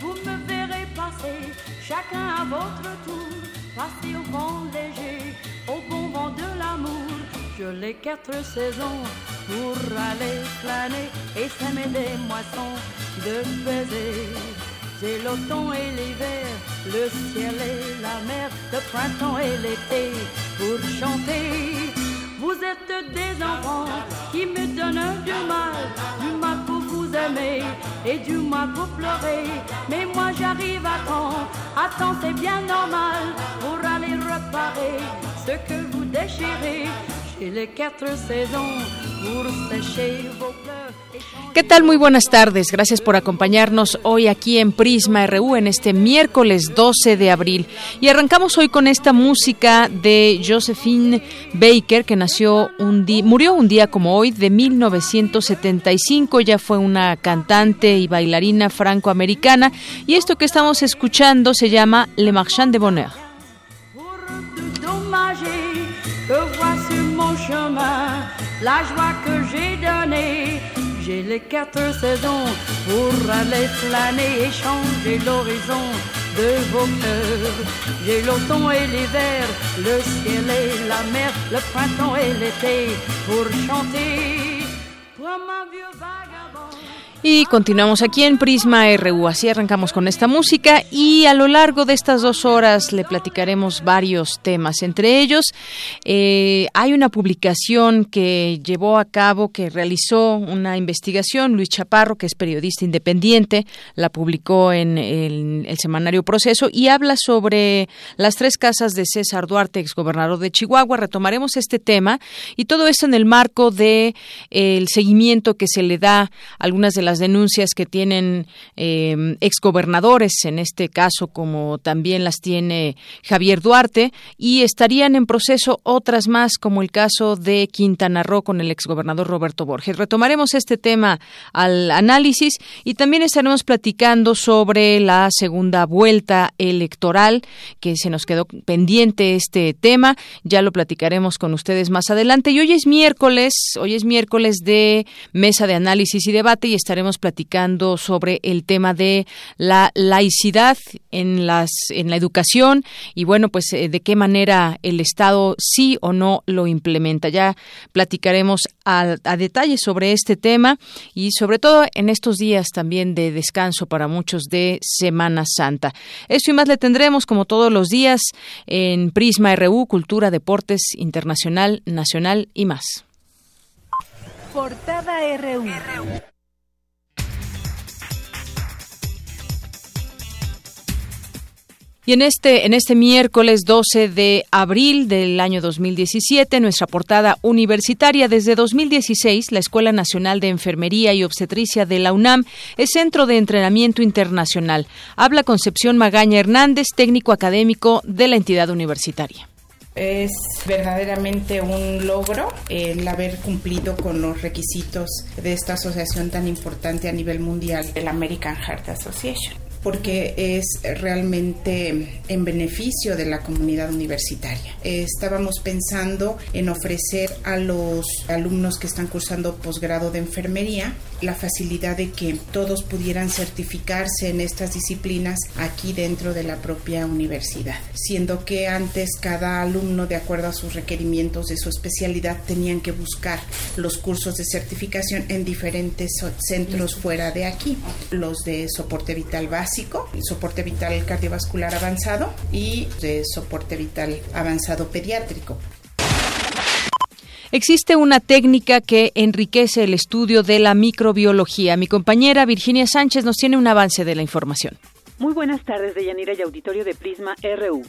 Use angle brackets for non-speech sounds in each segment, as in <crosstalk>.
Vous me verrez passer, chacun à votre tour, passer au vent léger, au bon vent de l'amour. Je les quatre saisons pour aller flâner et s'aimer des moissons de baisers. J'ai l'automne et l'hiver, le ciel et la mer, le printemps et l'été pour chanter. Vous êtes des enfants qui me donnent du mal, du mal et du mal pour pleurer. Mais moi j'arrive à temps, à temps c'est bien normal pour aller réparer ce que vous déchirez. J'ai les quatre saisons pour sécher vos pleurs. ¿Qué tal? Muy buenas tardes. Gracias por acompañarnos hoy aquí en Prisma RU en este miércoles 12 de abril. Y arrancamos hoy con esta música de Josephine Baker, que nació un murió un día como hoy de 1975. Ella fue una cantante y bailarina francoamericana. Y esto que estamos escuchando se llama Le Marchand de Bonheur. que sur mon chemin la joie que j'ai donnée. J'ai les quatre saisons pour aller flâner et changer l'horizon de vos cœurs. J'ai l'automne et l'hiver, le ciel et la mer, le printemps et l'été pour chanter. Comme un vieux. Y continuamos aquí en Prisma RU. Así arrancamos con esta música y a lo largo de estas dos horas le platicaremos varios temas. Entre ellos, eh, hay una publicación que llevó a cabo, que realizó una investigación, Luis Chaparro, que es periodista independiente, la publicó en el, el semanario Proceso y habla sobre las tres casas de César Duarte, exgobernador de Chihuahua. Retomaremos este tema y todo esto en el marco de eh, el seguimiento que se le da a algunas de las denuncias que tienen eh, exgobernadores, en este caso como también las tiene Javier Duarte, y estarían en proceso otras más, como el caso de Quintana Roo con el exgobernador Roberto Borges. Retomaremos este tema al análisis y también estaremos platicando sobre la segunda vuelta electoral, que se nos quedó pendiente este tema, ya lo platicaremos con ustedes más adelante. Y hoy es miércoles, hoy es miércoles de mesa de análisis y debate y estaremos platicando sobre el tema de la laicidad en las en la educación y bueno, pues eh, de qué manera el Estado sí o no lo implementa. Ya platicaremos a, a detalle sobre este tema y sobre todo en estos días también de descanso para muchos de Semana Santa. Esto y más le tendremos como todos los días en Prisma RU, Cultura, Deportes, Internacional, Nacional y más. Portada RU. Y en este, en este miércoles 12 de abril del año 2017, nuestra portada universitaria desde 2016, la Escuela Nacional de Enfermería y Obstetricia de la UNAM es centro de entrenamiento internacional. Habla Concepción Magaña Hernández, técnico académico de la entidad universitaria. Es verdaderamente un logro el haber cumplido con los requisitos de esta asociación tan importante a nivel mundial, el American Heart Association porque es realmente en beneficio de la comunidad universitaria. Estábamos pensando en ofrecer a los alumnos que están cursando posgrado de enfermería la facilidad de que todos pudieran certificarse en estas disciplinas aquí dentro de la propia universidad, siendo que antes cada alumno, de acuerdo a sus requerimientos de su especialidad, tenían que buscar los cursos de certificación en diferentes centros fuera de aquí, los de soporte vital básico, soporte vital cardiovascular avanzado y de soporte vital avanzado pediátrico. Existe una técnica que enriquece el estudio de la microbiología. Mi compañera Virginia Sánchez nos tiene un avance de la información. Muy buenas tardes, Deyanira y auditorio de Prisma RU.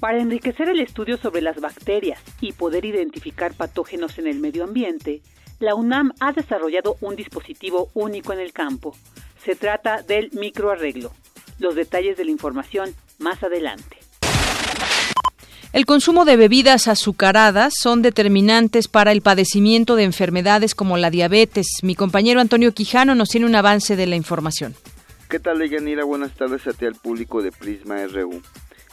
Para enriquecer el estudio sobre las bacterias y poder identificar patógenos en el medio ambiente, la UNAM ha desarrollado un dispositivo único en el campo. Se trata del microarreglo. Los detalles de la información más adelante. El consumo de bebidas azucaradas son determinantes para el padecimiento de enfermedades como la diabetes. Mi compañero Antonio Quijano nos tiene un avance de la información. ¿Qué tal, Yanira? Buenas tardes a ti al público de Prisma RU.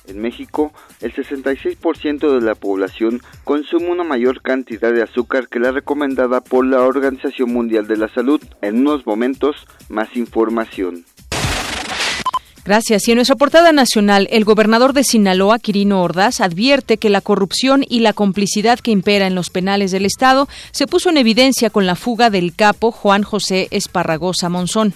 En México, el 66% de la población consume una mayor cantidad de azúcar que la recomendada por la Organización Mundial de la Salud. En unos momentos, más información. Gracias. Y en nuestra portada nacional, el gobernador de Sinaloa, Quirino Ordaz, advierte que la corrupción y la complicidad que impera en los penales del Estado se puso en evidencia con la fuga del capo Juan José Esparragosa Monzón.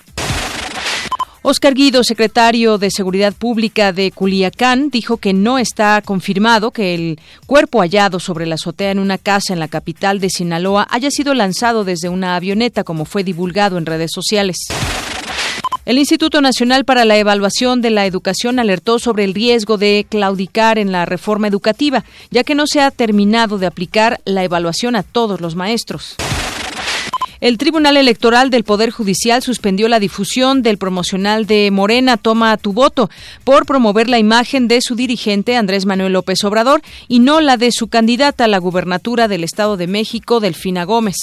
Oscar Guido, secretario de Seguridad Pública de Culiacán, dijo que no está confirmado que el cuerpo hallado sobre la azotea en una casa en la capital de Sinaloa haya sido lanzado desde una avioneta, como fue divulgado en redes sociales. El Instituto Nacional para la Evaluación de la Educación alertó sobre el riesgo de claudicar en la reforma educativa, ya que no se ha terminado de aplicar la evaluación a todos los maestros. El Tribunal Electoral del Poder Judicial suspendió la difusión del promocional de Morena Toma tu voto por promover la imagen de su dirigente Andrés Manuel López Obrador y no la de su candidata a la gubernatura del Estado de México, Delfina Gómez.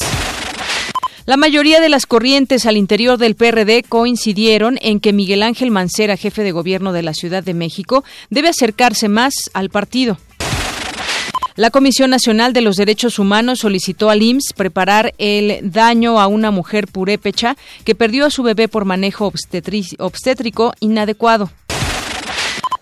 La mayoría de las corrientes al interior del PRD coincidieron en que Miguel Ángel Mancera, jefe de gobierno de la Ciudad de México, debe acercarse más al partido. La Comisión Nacional de los Derechos Humanos solicitó al IMSS preparar el daño a una mujer purépecha que perdió a su bebé por manejo obstétrico inadecuado.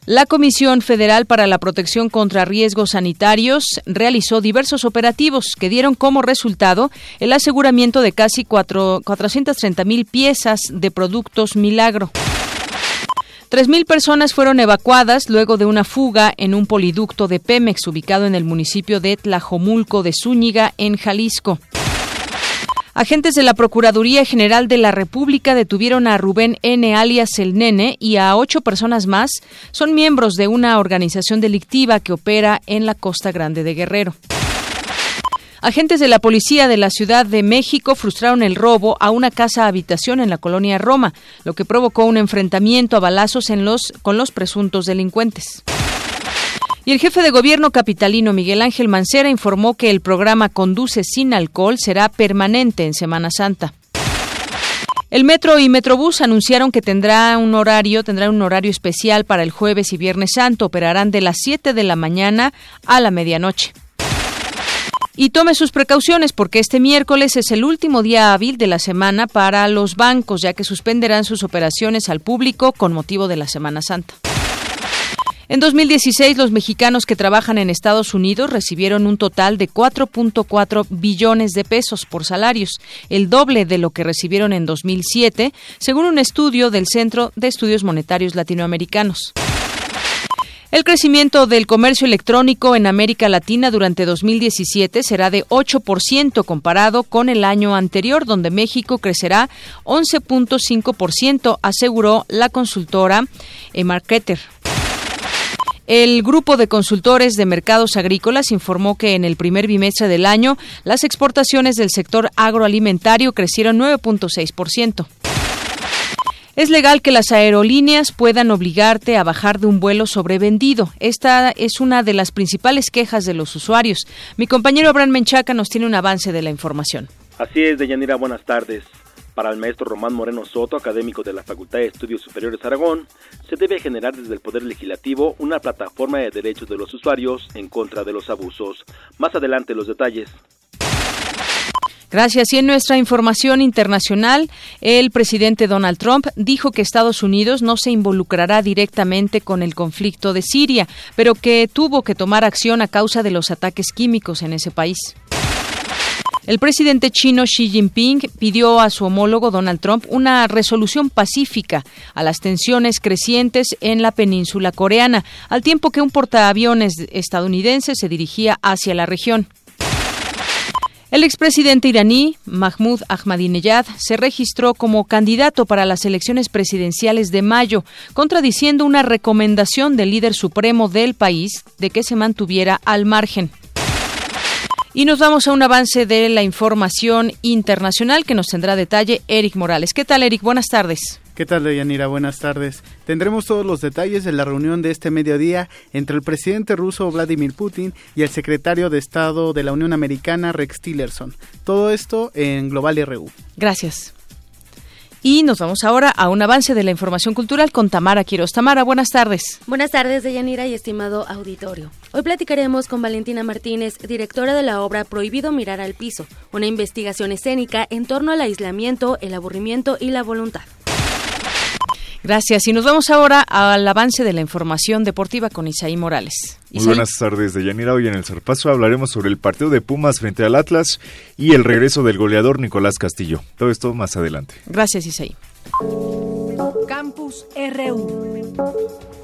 La Comisión Federal para la Protección contra Riesgos Sanitarios realizó diversos operativos que dieron como resultado el aseguramiento de casi 430 mil piezas de productos milagro. Tres mil personas fueron evacuadas luego de una fuga en un poliducto de Pemex ubicado en el municipio de Tlajomulco de Zúñiga, en Jalisco. Agentes de la Procuraduría General de la República detuvieron a Rubén N. alias El Nene y a ocho personas más. Son miembros de una organización delictiva que opera en la Costa Grande de Guerrero. Agentes de la policía de la Ciudad de México frustraron el robo a una casa habitación en la colonia Roma, lo que provocó un enfrentamiento a balazos con los presuntos delincuentes. Y el jefe de gobierno capitalino Miguel Ángel Mancera informó que el programa Conduce sin alcohol será permanente en Semana Santa. El Metro y Metrobús anunciaron que tendrá un horario, tendrá un horario especial para el jueves y viernes santo. Operarán de las 7 de la mañana a la medianoche. Y tome sus precauciones porque este miércoles es el último día hábil de la semana para los bancos, ya que suspenderán sus operaciones al público con motivo de la Semana Santa. En 2016, los mexicanos que trabajan en Estados Unidos recibieron un total de 4.4 billones de pesos por salarios, el doble de lo que recibieron en 2007, según un estudio del Centro de Estudios Monetarios Latinoamericanos. El crecimiento del comercio electrónico en América Latina durante 2017 será de 8% comparado con el año anterior, donde México crecerá 11.5%, aseguró la consultora Emarketer. El grupo de consultores de mercados agrícolas informó que en el primer bimestre del año las exportaciones del sector agroalimentario crecieron 9.6%. Es legal que las aerolíneas puedan obligarte a bajar de un vuelo sobrevendido. Esta es una de las principales quejas de los usuarios. Mi compañero Abraham Menchaca nos tiene un avance de la información. Así es, Deyanira, buenas tardes. Para el maestro Román Moreno Soto, académico de la Facultad de Estudios Superiores Aragón, se debe generar desde el Poder Legislativo una plataforma de derechos de los usuarios en contra de los abusos. Más adelante los detalles. Gracias. Y en nuestra información internacional, el presidente Donald Trump dijo que Estados Unidos no se involucrará directamente con el conflicto de Siria, pero que tuvo que tomar acción a causa de los ataques químicos en ese país. El presidente chino Xi Jinping pidió a su homólogo Donald Trump una resolución pacífica a las tensiones crecientes en la península coreana, al tiempo que un portaaviones estadounidense se dirigía hacia la región. El expresidente iraní Mahmoud Ahmadinejad se registró como candidato para las elecciones presidenciales de mayo, contradiciendo una recomendación del líder supremo del país de que se mantuviera al margen. Y nos vamos a un avance de la información internacional que nos tendrá detalle Eric Morales. ¿Qué tal, Eric? Buenas tardes. ¿Qué tal, Deyanira? Buenas tardes. Tendremos todos los detalles de la reunión de este mediodía entre el presidente ruso Vladimir Putin y el secretario de Estado de la Unión Americana Rex Tillerson. Todo esto en Global RU. Gracias. Y nos vamos ahora a un avance de la información cultural con Tamara Quiroz. Tamara, buenas tardes. Buenas tardes, Deyanira y estimado auditorio. Hoy platicaremos con Valentina Martínez, directora de la obra Prohibido mirar al piso, una investigación escénica en torno al aislamiento, el aburrimiento y la voluntad. Gracias. Y nos vamos ahora al avance de la información deportiva con Isaí Morales. Muy buenas tardes, Deyanira. Hoy en el Zarpazo hablaremos sobre el partido de Pumas frente al Atlas y el regreso del goleador Nicolás Castillo. Todo esto más adelante. Gracias, Isaí. Campus RU.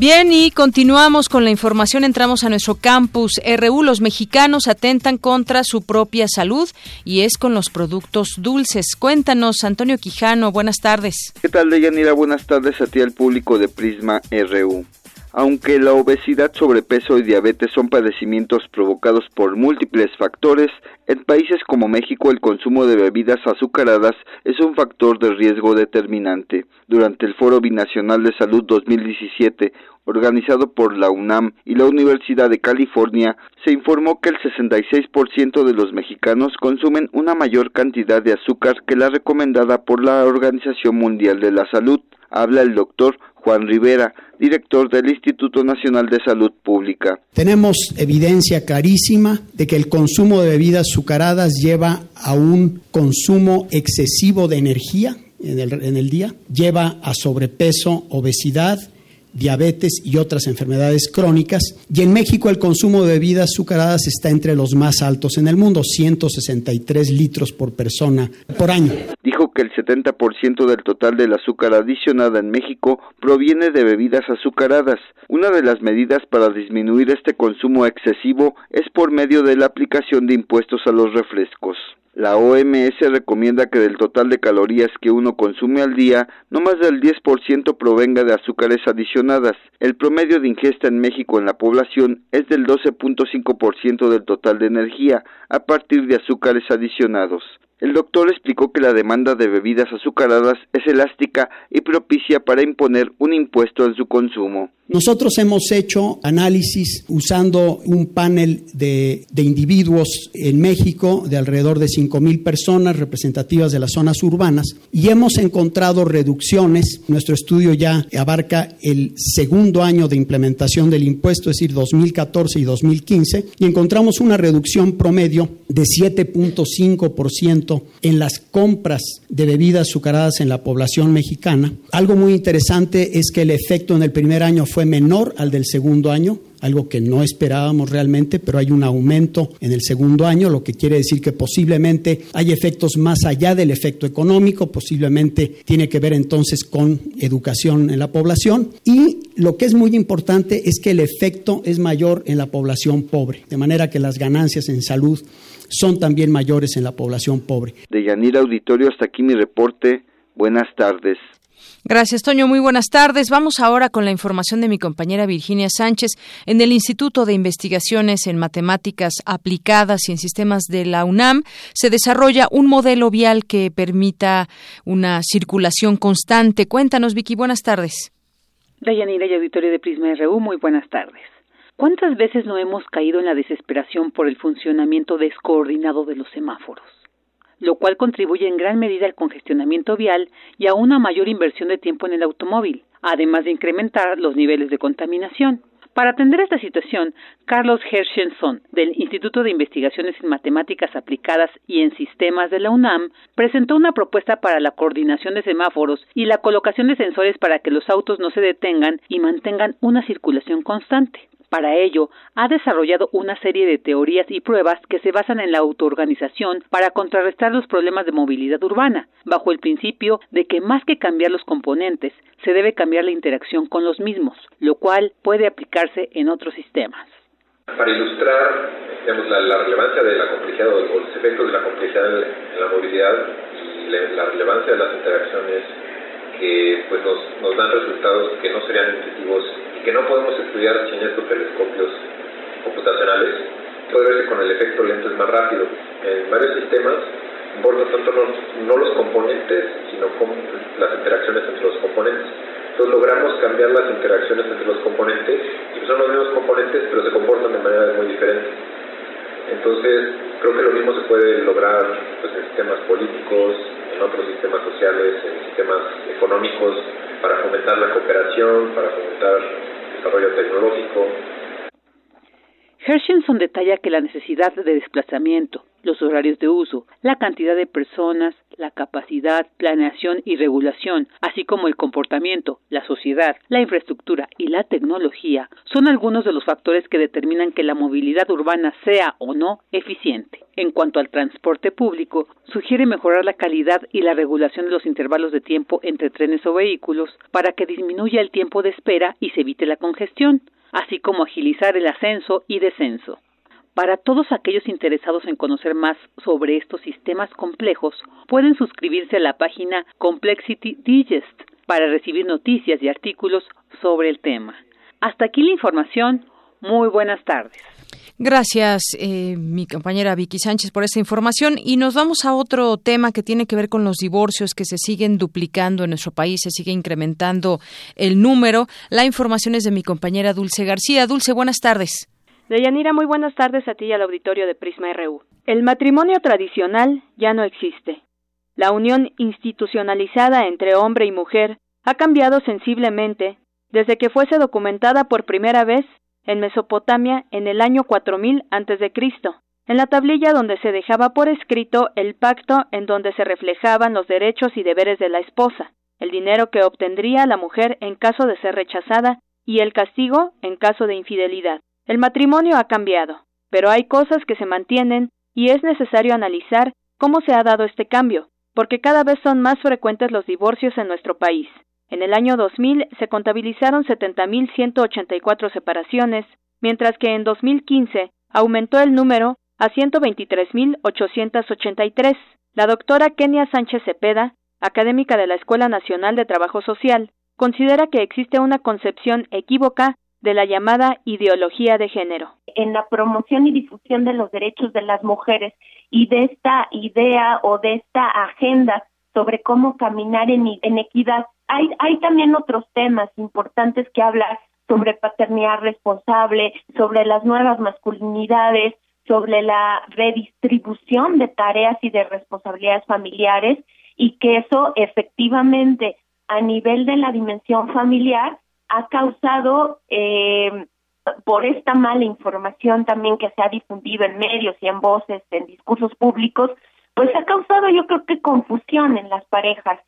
Bien, y continuamos con la información. Entramos a nuestro campus RU. Los mexicanos atentan contra su propia salud y es con los productos dulces. Cuéntanos, Antonio Quijano. Buenas tardes. ¿Qué tal, Deyanira? Buenas tardes a ti, al público de Prisma RU. Aunque la obesidad, sobrepeso y diabetes son padecimientos provocados por múltiples factores, en países como México el consumo de bebidas azucaradas es un factor de riesgo determinante. Durante el Foro Binacional de Salud 2017, organizado por la UNAM y la Universidad de California, se informó que el 66% de los mexicanos consumen una mayor cantidad de azúcar que la recomendada por la Organización Mundial de la Salud. Habla el doctor Juan Rivera, director del Instituto Nacional de Salud Pública. Tenemos evidencia clarísima de que el consumo de bebidas azucaradas lleva a un consumo excesivo de energía en el, en el día, lleva a sobrepeso, obesidad, diabetes y otras enfermedades crónicas. Y en México el consumo de bebidas azucaradas está entre los más altos en el mundo, 163 litros por persona por año. Dijo que el 70% del total del azúcar adicionada en México proviene de bebidas azucaradas. Una de las medidas para disminuir este consumo excesivo es por medio de la aplicación de impuestos a los refrescos. La OMS recomienda que del total de calorías que uno consume al día, no más del 10% provenga de azúcares adicionadas. El promedio de ingesta en México en la población es del 12.5% del total de energía, a partir de azúcares adicionados. El doctor explicó que la demanda de bebidas azucaradas es elástica y propicia para imponer un impuesto en su consumo. Nosotros hemos hecho análisis usando un panel de, de individuos en México de alrededor de 5.000 personas representativas de las zonas urbanas y hemos encontrado reducciones. Nuestro estudio ya abarca el segundo año de implementación del impuesto, es decir, 2014 y 2015, y encontramos una reducción promedio de 7.5% en las compras de bebidas azucaradas en la población mexicana. Algo muy interesante es que el efecto en el primer año fue menor al del segundo año, algo que no esperábamos realmente, pero hay un aumento en el segundo año, lo que quiere decir que posiblemente hay efectos más allá del efecto económico, posiblemente tiene que ver entonces con educación en la población y lo que es muy importante es que el efecto es mayor en la población pobre, de manera que las ganancias en salud son también mayores en la población pobre. De Yanira Auditorio, hasta aquí mi reporte. Buenas tardes. Gracias, Toño. Muy buenas tardes. Vamos ahora con la información de mi compañera Virginia Sánchez. En el Instituto de Investigaciones en Matemáticas Aplicadas y en Sistemas de la UNAM se desarrolla un modelo vial que permita una circulación constante. Cuéntanos, Vicky. Buenas tardes. Dayanira y auditorio de Prisma RU, muy buenas tardes. ¿Cuántas veces no hemos caído en la desesperación por el funcionamiento descoordinado de los semáforos? lo cual contribuye en gran medida al congestionamiento vial y a una mayor inversión de tiempo en el automóvil, además de incrementar los niveles de contaminación. Para atender esta situación, Carlos Hershenson, del Instituto de Investigaciones en Matemáticas Aplicadas y en Sistemas de la UNAM, presentó una propuesta para la coordinación de semáforos y la colocación de sensores para que los autos no se detengan y mantengan una circulación constante. Para ello, ha desarrollado una serie de teorías y pruebas que se basan en la autoorganización para contrarrestar los problemas de movilidad urbana, bajo el principio de que más que cambiar los componentes, se debe cambiar la interacción con los mismos, lo cual puede aplicarse en otros sistemas. Para ilustrar la, relevancia de la complejidad o los efectos de la complejidad en la movilidad y la relevancia de las interacciones que pues nos, nos dan resultados que no serían intuitivos que no podemos estudiar sin estos telescopios computacionales. Puede verse con el efecto lento es más rápido. En varios sistemas importa tanto no, no los componentes, sino con las interacciones entre los componentes. Entonces logramos cambiar las interacciones entre los componentes y son los mismos componentes pero se comportan de manera muy diferente. Entonces creo que lo mismo se puede lograr pues, en sistemas políticos, en otros sistemas sociales, en sistemas económicos, para fomentar la cooperación, para fomentar desarrollo tecnológico. Hershenson detalla que la necesidad de desplazamiento, los horarios de uso, la cantidad de personas, la capacidad, planeación y regulación, así como el comportamiento, la sociedad, la infraestructura y la tecnología, son algunos de los factores que determinan que la movilidad urbana sea o no eficiente. En cuanto al transporte público, sugiere mejorar la calidad y la regulación de los intervalos de tiempo entre trenes o vehículos para que disminuya el tiempo de espera y se evite la congestión, así como agilizar el ascenso y descenso. Para todos aquellos interesados en conocer más sobre estos sistemas complejos, pueden suscribirse a la página Complexity Digest para recibir noticias y artículos sobre el tema. Hasta aquí la información. Muy buenas tardes. Gracias, eh, mi compañera Vicky Sánchez, por esta información. Y nos vamos a otro tema que tiene que ver con los divorcios que se siguen duplicando en nuestro país, se sigue incrementando el número. La información es de mi compañera Dulce García. Dulce, buenas tardes. Deyanira, muy buenas tardes a ti y al auditorio de Prisma RU. El matrimonio tradicional ya no existe. La unión institucionalizada entre hombre y mujer ha cambiado sensiblemente desde que fuese documentada por primera vez en Mesopotamia en el año 4000 a.C., en la tablilla donde se dejaba por escrito el pacto en donde se reflejaban los derechos y deberes de la esposa, el dinero que obtendría la mujer en caso de ser rechazada y el castigo en caso de infidelidad. El matrimonio ha cambiado, pero hay cosas que se mantienen y es necesario analizar cómo se ha dado este cambio, porque cada vez son más frecuentes los divorcios en nuestro país. En el año 2000 se contabilizaron 70.184 separaciones, mientras que en 2015 aumentó el número a 123.883. La doctora Kenia Sánchez Cepeda, académica de la Escuela Nacional de Trabajo Social, considera que existe una concepción equívoca de la llamada ideología de género. En la promoción y difusión de los derechos de las mujeres y de esta idea o de esta agenda sobre cómo caminar en, en equidad, hay, hay también otros temas importantes que hablar sobre paternidad responsable, sobre las nuevas masculinidades, sobre la redistribución de tareas y de responsabilidades familiares y que eso efectivamente a nivel de la dimensión familiar ha causado eh, por esta mala información también que se ha difundido en medios y en voces, en discursos públicos, pues ha causado yo creo que confusión en las parejas.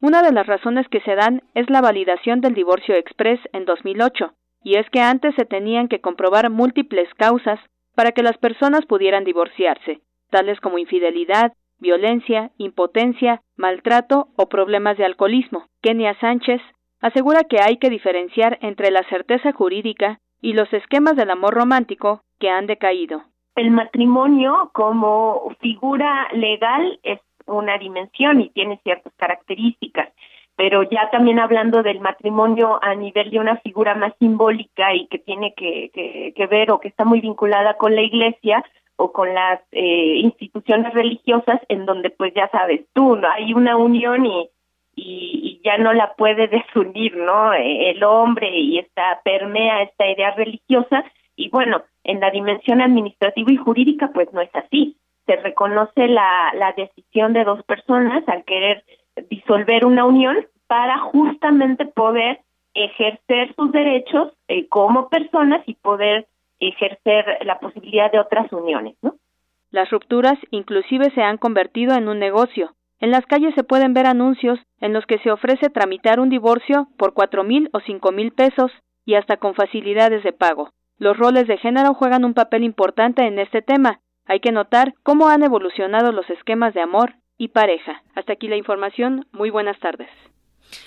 Una de las razones que se dan es la validación del divorcio express en 2008, y es que antes se tenían que comprobar múltiples causas para que las personas pudieran divorciarse, tales como infidelidad, violencia, impotencia, maltrato o problemas de alcoholismo. Kenia Sánchez, asegura que hay que diferenciar entre la certeza jurídica y los esquemas del amor romántico que han decaído. El matrimonio como figura legal es una dimensión y tiene ciertas características, pero ya también hablando del matrimonio a nivel de una figura más simbólica y que tiene que, que, ver o que está muy vinculada con la iglesia o con las eh, instituciones religiosas en donde pues ya sabes tú, ¿no? hay una unión y y, ya no la puede desunir, ¿no? El hombre y esta permea esta idea religiosa y bueno, en la dimensión administrativa y jurídica pues no es así. Se reconoce la, la decisión de dos personas al querer disolver una unión para justamente poder ejercer sus derechos eh, como personas y poder ejercer la posibilidad de otras uniones, ¿no? Las rupturas inclusive se han convertido en un negocio. En las calles se pueden ver anuncios en los que se ofrece tramitar un divorcio por cuatro mil o cinco mil pesos y hasta con facilidades de pago. Los roles de género juegan un papel importante en este tema. Hay que notar cómo han evolucionado los esquemas de amor y pareja. Hasta aquí la información. Muy buenas tardes.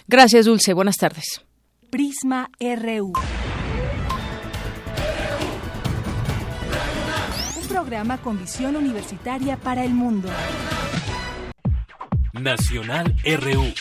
Gracias, Dulce. Buenas tardes. Prisma RU. Un programa con visión universitaria para el mundo. Nacional RU.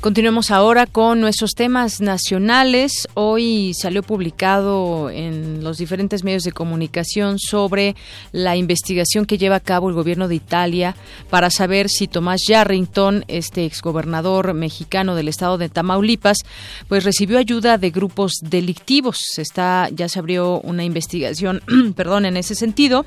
Continuemos ahora con nuestros temas nacionales. Hoy salió publicado en los diferentes medios de comunicación sobre la investigación que lleva a cabo el gobierno de Italia para saber si Tomás Yarrington, este exgobernador mexicano del estado de Tamaulipas, pues recibió ayuda de grupos delictivos. Está, ya se abrió una investigación, <clears throat> perdón, en ese sentido.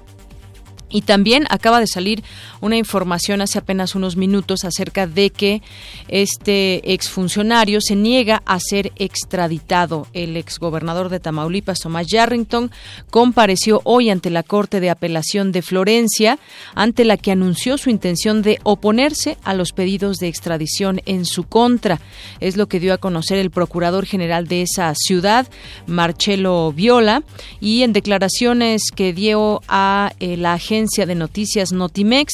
Y también acaba de salir una información hace apenas unos minutos acerca de que este exfuncionario se niega a ser extraditado. El exgobernador de Tamaulipas, Tomás Yarrington, compareció hoy ante la Corte de Apelación de Florencia, ante la que anunció su intención de oponerse a los pedidos de extradición en su contra. Es lo que dio a conocer el procurador general de esa ciudad, Marcelo Viola, y en declaraciones que dio a eh, la agencia de noticias Notimex,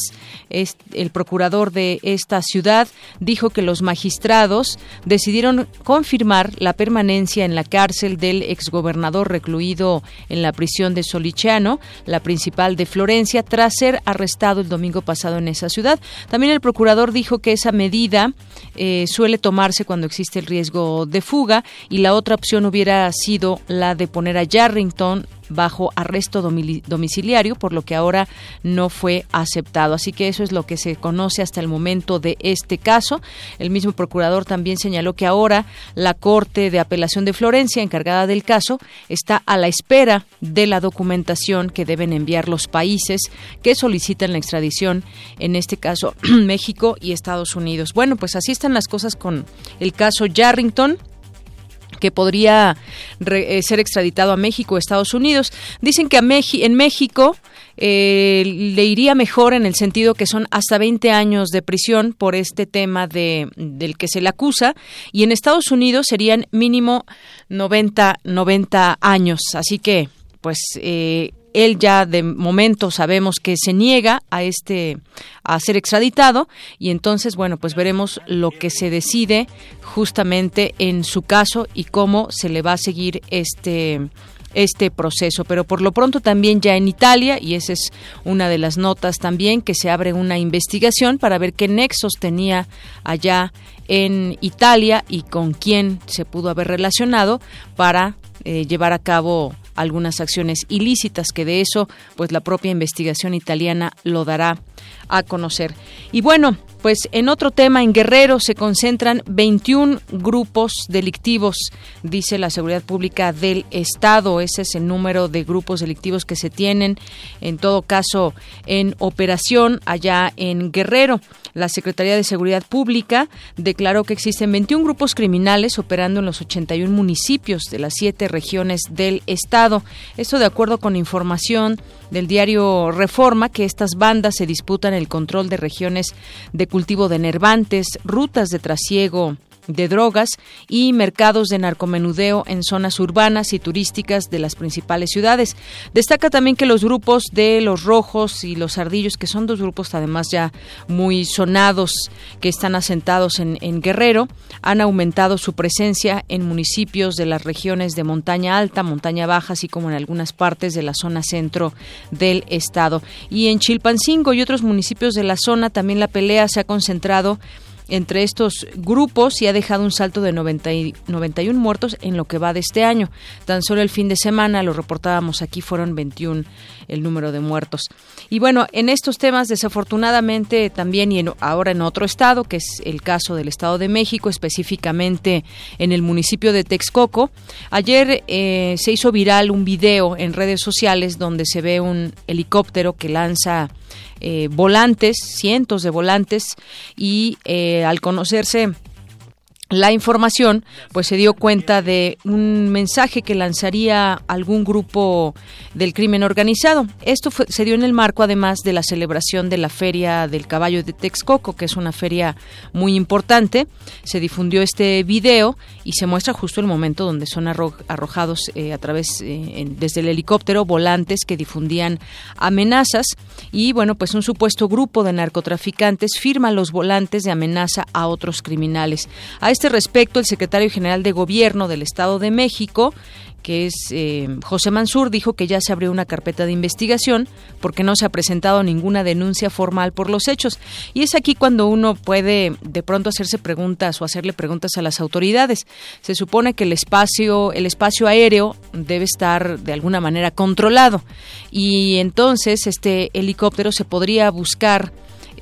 el procurador de esta ciudad dijo que los magistrados decidieron confirmar la permanencia en la cárcel del exgobernador recluido en la prisión de Soliciano, la principal de Florencia, tras ser arrestado el domingo pasado en esa ciudad. También el procurador dijo que esa medida eh, suele tomarse cuando existe el riesgo de fuga y la otra opción hubiera sido la de poner a Yarrington bajo arresto domiciliario, por lo que ahora no fue aceptado. Así que eso es lo que se conoce hasta el momento de este caso. El mismo procurador también señaló que ahora la Corte de Apelación de Florencia, encargada del caso, está a la espera de la documentación que deben enviar los países que solicitan la extradición, en este caso <clears throat> México y Estados Unidos. Bueno, pues así están las cosas con el caso Yarrington que podría eh, ser extraditado a México o Estados Unidos. Dicen que en México eh, le iría mejor en el sentido que son hasta 20 años de prisión por este tema de, del que se le acusa y en Estados Unidos serían mínimo 90, 90 años. Así que, pues, eh, él ya de momento sabemos que se niega a este a ser extraditado y entonces bueno pues veremos lo que se decide justamente en su caso y cómo se le va a seguir este este proceso. Pero por lo pronto también ya en Italia, y esa es una de las notas también, que se abre una investigación para ver qué nexos tenía allá en Italia y con quién se pudo haber relacionado para eh, llevar a cabo algunas acciones ilícitas, que de eso, pues la propia investigación italiana lo dará a conocer. Y bueno, pues en otro tema, en Guerrero se concentran 21 grupos delictivos, dice la Seguridad Pública del Estado. Ese es el número de grupos delictivos que se tienen, en todo caso, en operación allá en Guerrero. La Secretaría de Seguridad Pública declaró que existen 21 grupos criminales operando en los 81 municipios de las siete regiones del Estado. Esto de acuerdo con información del diario Reforma, que estas bandas se disputan el control de regiones de cultivo de nervantes, rutas de trasiego de drogas y mercados de narcomenudeo en zonas urbanas y turísticas de las principales ciudades. Destaca también que los grupos de los rojos y los ardillos, que son dos grupos además ya muy sonados que están asentados en, en Guerrero, han aumentado su presencia en municipios de las regiones de montaña alta, montaña baja, así como en algunas partes de la zona centro del estado. Y en Chilpancingo y otros municipios de la zona también la pelea se ha concentrado entre estos grupos y ha dejado un salto de 90 y 91 muertos en lo que va de este año. Tan solo el fin de semana, lo reportábamos aquí, fueron 21 el número de muertos. Y bueno, en estos temas, desafortunadamente, también y ahora en otro estado, que es el caso del Estado de México, específicamente en el municipio de Texcoco, ayer eh, se hizo viral un video en redes sociales donde se ve un helicóptero que lanza eh, volantes, cientos de volantes, y eh, al conocerse la información, pues se dio cuenta de un mensaje que lanzaría algún grupo del crimen organizado. Esto se dio en el marco, además, de la celebración de la Feria del Caballo de Texcoco, que es una feria muy importante. Se difundió este video y se muestra justo el momento donde son arrojados eh, a través, eh, desde el helicóptero, volantes que difundían amenazas. Y bueno, pues un supuesto grupo de narcotraficantes firma los volantes de amenaza a otros criminales. Este respecto, el secretario general de Gobierno del Estado de México que es eh, José Mansur, dijo que ya se abrió una carpeta de investigación porque no se ha presentado ninguna denuncia formal por los hechos. Y es aquí cuando uno puede de pronto hacerse preguntas o hacerle preguntas a las autoridades. Se supone que el espacio, el espacio aéreo debe estar de alguna manera controlado y entonces este helicóptero se podría buscar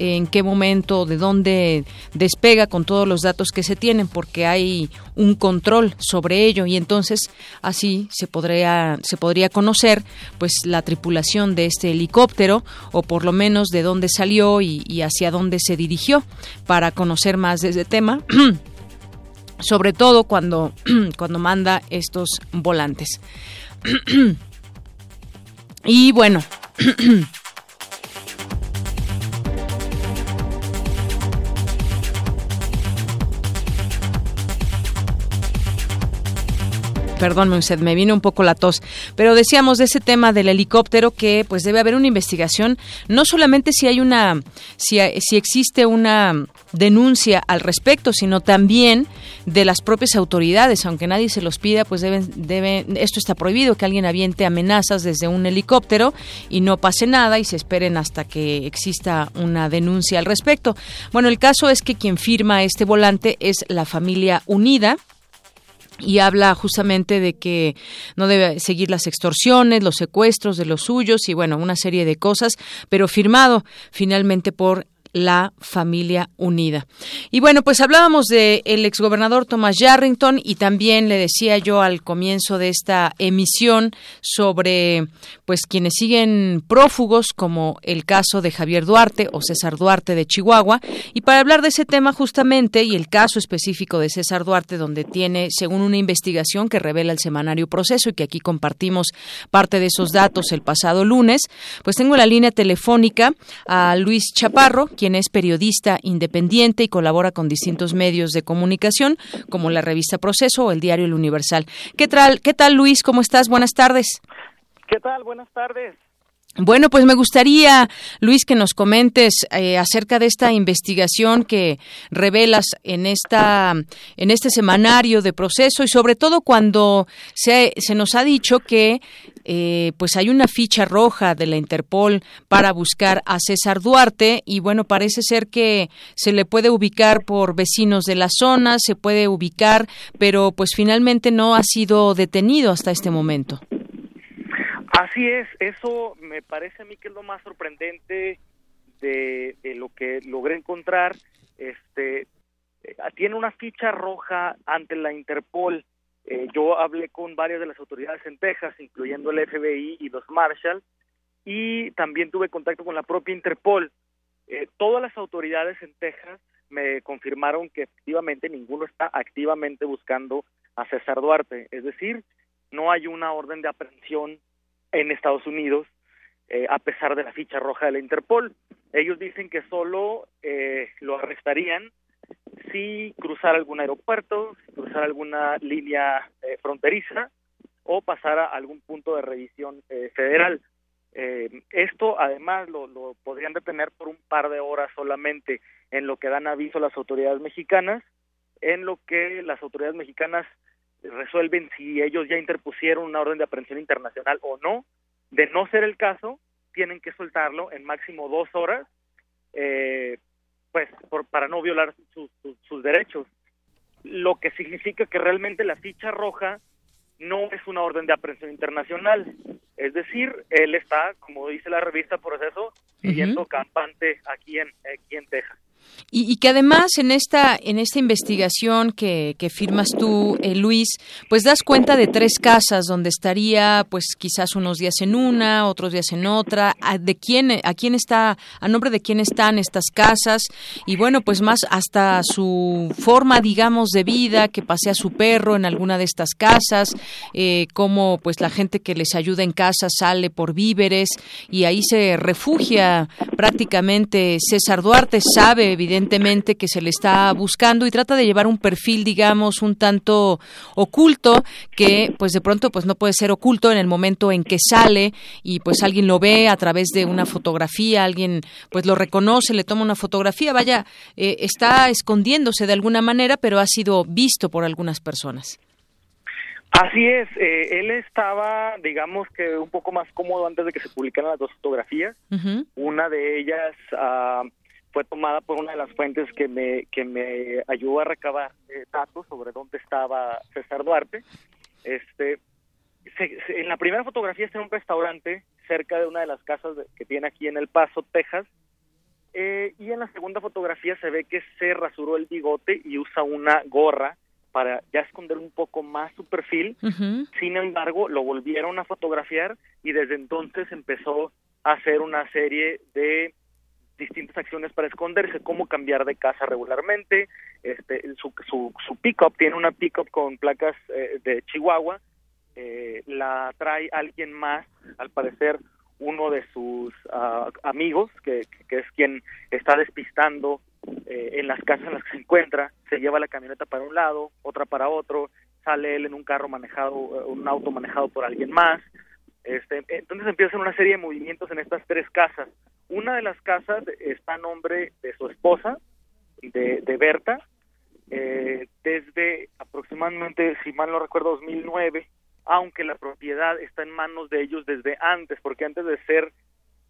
en qué momento, de dónde despega con todos los datos que se tienen, porque hay un control sobre ello y entonces así se podría se podría conocer pues la tripulación de este helicóptero o por lo menos de dónde salió y, hacia dónde se dirigió para conocer más de ese tema. <clears throat> sobre todo cuando, <clears throat> cuando manda estos volantes. <clears throat> y bueno, perdón, usted, me vino un poco la tos, pero decíamos de ese tema del helicóptero que pues debe haber una investigación, no solamente si hay una, si, si existe una denuncia al respecto, sino también de las propias autoridades, aunque nadie se los pida, pues deben, deben, esto está prohibido, que alguien aviente amenazas desde un helicóptero y no pase nada y se esperen hasta que exista una denuncia al respecto. Bueno, el caso es que quien firma este volante es la familia unida, y habla justamente de que no debe seguir las extorsiones, los secuestros de los suyos y bueno, una serie de cosas, pero firmado finalmente por la familia unida. Y bueno, pues hablábamos del el exgobernador Thomas Yarrington y también le decía yo al comienzo de esta emisión sobre pues quienes siguen prófugos como el caso de Javier Duarte o César Duarte de Chihuahua y para hablar de ese tema justamente y el caso específico de César Duarte donde tiene según una investigación que revela el semanario Proceso y que aquí compartimos parte de esos datos el pasado lunes, pues tengo la línea telefónica a Luis Chaparro, quien es periodista independiente y colabora con distintos medios de comunicación, como la revista Proceso o el diario El Universal. ¿Qué tal, qué tal Luis? ¿Cómo estás? Buenas tardes. ¿Qué tal? Buenas tardes. Bueno, pues me gustaría, Luis, que nos comentes eh, acerca de esta investigación que revelas en esta, en este semanario de proceso y sobre todo cuando se, se nos ha dicho que eh, pues hay una ficha roja de la Interpol para buscar a César Duarte y bueno, parece ser que se le puede ubicar por vecinos de la zona, se puede ubicar, pero pues finalmente no ha sido detenido hasta este momento. Así es, eso me parece a mí que es lo más sorprendente de, lo que logré encontrar. Este eh, tiene una ficha roja ante la Interpol. Eh, yo hablé con varias de las autoridades en Texas, incluyendo el FBI y los Marshall, y también tuve contacto con la propia Interpol. Eh, todas las autoridades en Texas me confirmaron que efectivamente ninguno está activamente buscando a César Duarte, es decir, no hay una orden de aprehensión en Estados Unidos, eh, a pesar de la ficha roja de la Interpol. Ellos dicen que solo eh, lo arrestarían si cruzara algún aeropuerto, si cruzara alguna línea eh, fronteriza o pasara a algún punto de revisión federal. esto además lo, lo podrían detener por un par de horas solamente en lo que dan aviso las autoridades mexicanas, en lo que las autoridades mexicanas resuelven si ellos ya interpusieron una orden de aprehensión internacional o no. De no ser el caso, tienen que soltarlo en máximo dos horas, eh, pues por, para no violar sus derechos. Lo que significa que realmente la ficha roja no es una orden de aprehensión internacional. Es decir, él está, como dice la revista Proceso, siguiendo campante aquí en, aquí en Texas. Y, que además en esta en esta investigación que, que firmas tú, eh, Luis, pues das cuenta de tres casas donde estaría, pues quizás unos días en una, otros días en otra, a, de quién a quién está, a nombre de quién están estas casas y bueno, pues más hasta su forma, digamos, de vida, que pasea su perro en alguna de estas casas, eh, cómo pues la gente que les ayuda en casa sale por víveres y ahí se refugia prácticamente César Duarte sabe evidentemente que se le está buscando y trata de llevar un perfil, digamos, un tanto oculto que pues de pronto pues no puede ser oculto en el momento en que sale y pues alguien lo ve a través de una fotografía, alguien pues lo reconoce, le toma una fotografía, vaya, eh, está escondiéndose de alguna manera, pero ha sido visto por algunas personas. Así es, eh, él estaba, digamos que un poco más cómodo antes de que se publicaran las dos fotografías. Una de ellas ah, fue tomada por una de las fuentes que me, que me ayudó a recabar eh, datos sobre dónde estaba César Duarte. Este, en la primera fotografía está en un restaurante cerca de una de las casas que tiene aquí en El Paso, Texas. Eh, y en la segunda fotografía se ve que se rasuró el bigote y usa una gorra para ya esconder un poco más su perfil. Sin embargo, lo volvieron a fotografiar y desde entonces empezó a hacer una serie de distintas acciones para esconderse, cómo cambiar de casa regularmente. Este, su, su, su pick-up tiene una pick-up con placas eh, de Chihuahua. Eh, la trae alguien más, al parecer uno de sus ah, amigos, que, que, es quien está despistando eh, en las casas en las que se encuentra. Se lleva la camioneta para un lado, otra para otro. Sale él en un carro manejado, un auto manejado por alguien más. Este, entonces empiezan una serie de movimientos en estas tres casas una de las casas está a nombre de su esposa, de, de Berta, eh, desde aproximadamente, si mal no recuerdo, 2009, aunque la propiedad está en manos de ellos desde antes, porque antes de ser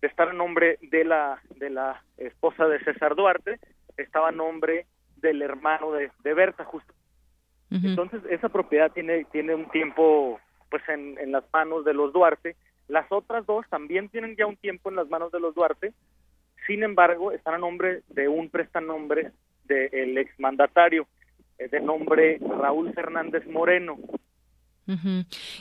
de estar a nombre de la de la esposa de César Duarte, estaba a nombre del hermano de, de Berta, justo. Entonces esa propiedad tiene tiene un tiempo pues en, en las manos de los Duarte. Las otras dos también tienen ya un tiempo en las manos de los Duarte, sin embargo, están a nombre de un prestanombre del exmandatario, eh, de nombre Raúl Fernández Moreno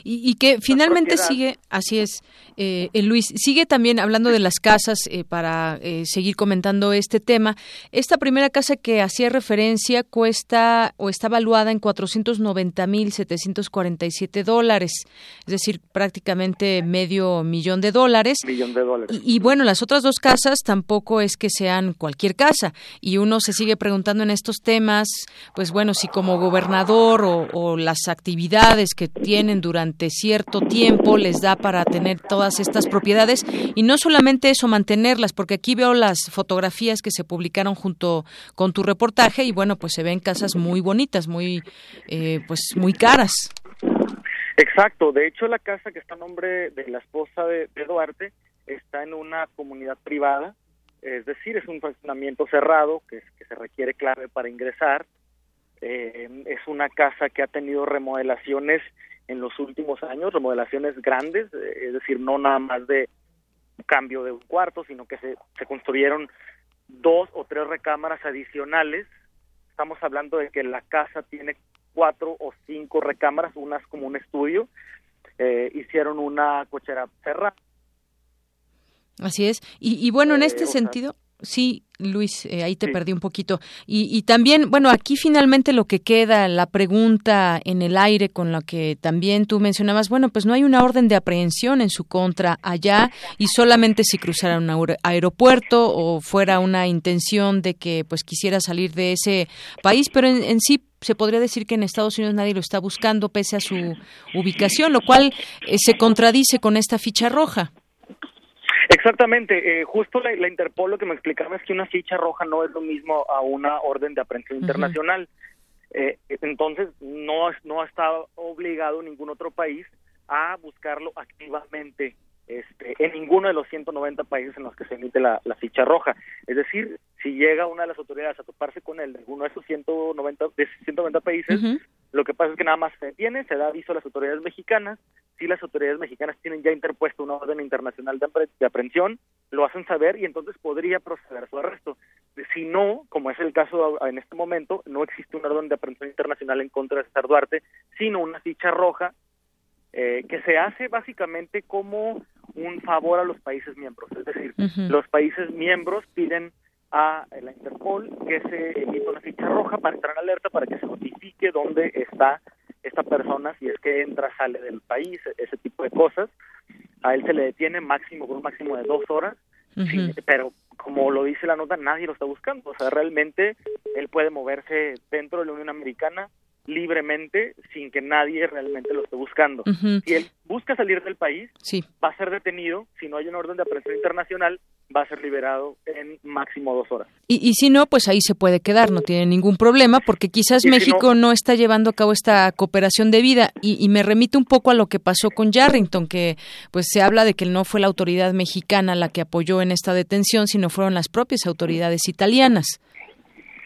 y, que finalmente sigue, así es, eh, Luis, sigue también hablando de las casas eh, para eh, seguir comentando este tema. Esta primera casa que hacía referencia cuesta o está valuada en 490.747 dólares, es decir, prácticamente medio millón de dólares. Millón de dólares. Y, bueno, las otras dos casas tampoco es que sean cualquier casa. Y uno se sigue preguntando en estos temas, pues bueno, si como gobernador o, o las actividades que tienen durante cierto tiempo les da para tener todas estas propiedades. Y no solamente eso mantenerlas porque aquí veo las fotografías que se publicaron junto con tu reportaje y bueno pues se ven casas muy bonitas muy eh, pues muy caras. Exacto. De hecho la casa que está a nombre de la esposa de, Duarte está en una comunidad privada. Es decir es un funcionamiento cerrado que se requiere clave para ingresar eh, es una casa que ha tenido remodelaciones en los últimos años, remodelaciones grandes, eh, es decir, no nada más de cambio de un cuarto, sino que se, se construyeron dos o tres recámaras adicionales. Estamos hablando de que la casa tiene cuatro o cinco recámaras, unas como un estudio. Eh, hicieron una cochera cerrada. Así es. Y, y bueno, en este sentido, Sí, Luis, eh, ahí te perdí un poquito. Y, también, bueno, aquí finalmente lo que queda, la pregunta en el aire con la que también tú mencionabas, bueno, pues no hay una orden de aprehensión en su contra allá y solamente si cruzara un aeropuerto o fuera una intención de que pues quisiera salir de ese país, pero en, sí se podría decir que en Estados Unidos nadie lo está buscando pese a su ubicación, lo cual eh, se contradice con esta ficha roja. Exactamente, eh, justo la, Interpol lo que me explicaba es que una ficha roja no es lo mismo a una orden de aprehensión internacional. Eh, entonces, no, no está obligado ningún otro país a buscarlo activamente este, en ninguno de los 190 países en los que se emite la, ficha roja. Es decir, si llega una de las autoridades a toparse con él de alguno de esos 190, de 190 países, lo que pasa es que nada más se detiene, se da aviso a las autoridades mexicanas, si las autoridades mexicanas tienen ya interpuesto una orden internacional de, aprehensión, lo hacen saber y entonces podría proceder a su arresto. Si no, como es el caso en este momento, no existe una orden de aprehensión internacional en contra de César Duarte, sino una ficha roja eh, que se hace básicamente como un favor a los países miembros. Es decir, los países miembros piden a la Interpol que se emita una ficha roja para entrar en alerta para que se notifique dónde está esta persona, si es que entra, sale del país, ese tipo de cosas. A él se le detiene máximo por un máximo de dos horas, pero como lo dice la nota, nadie lo está buscando. O sea, realmente él puede moverse dentro de la Unión Americana libremente sin que nadie realmente lo esté buscando. Si él busca salir del país, va a ser detenido. Si no hay una orden de aprehensión internacional, va a ser liberado en máximo dos horas. Y, si no, pues ahí se puede quedar, no tiene ningún problema, porque quizás México no... está llevando a cabo esta cooperación de vida. Y, y, me remite un poco a lo que pasó con Yarrington, que pues se habla de que no fue la autoridad mexicana la que apoyó en esta detención, sino fueron las propias autoridades italianas.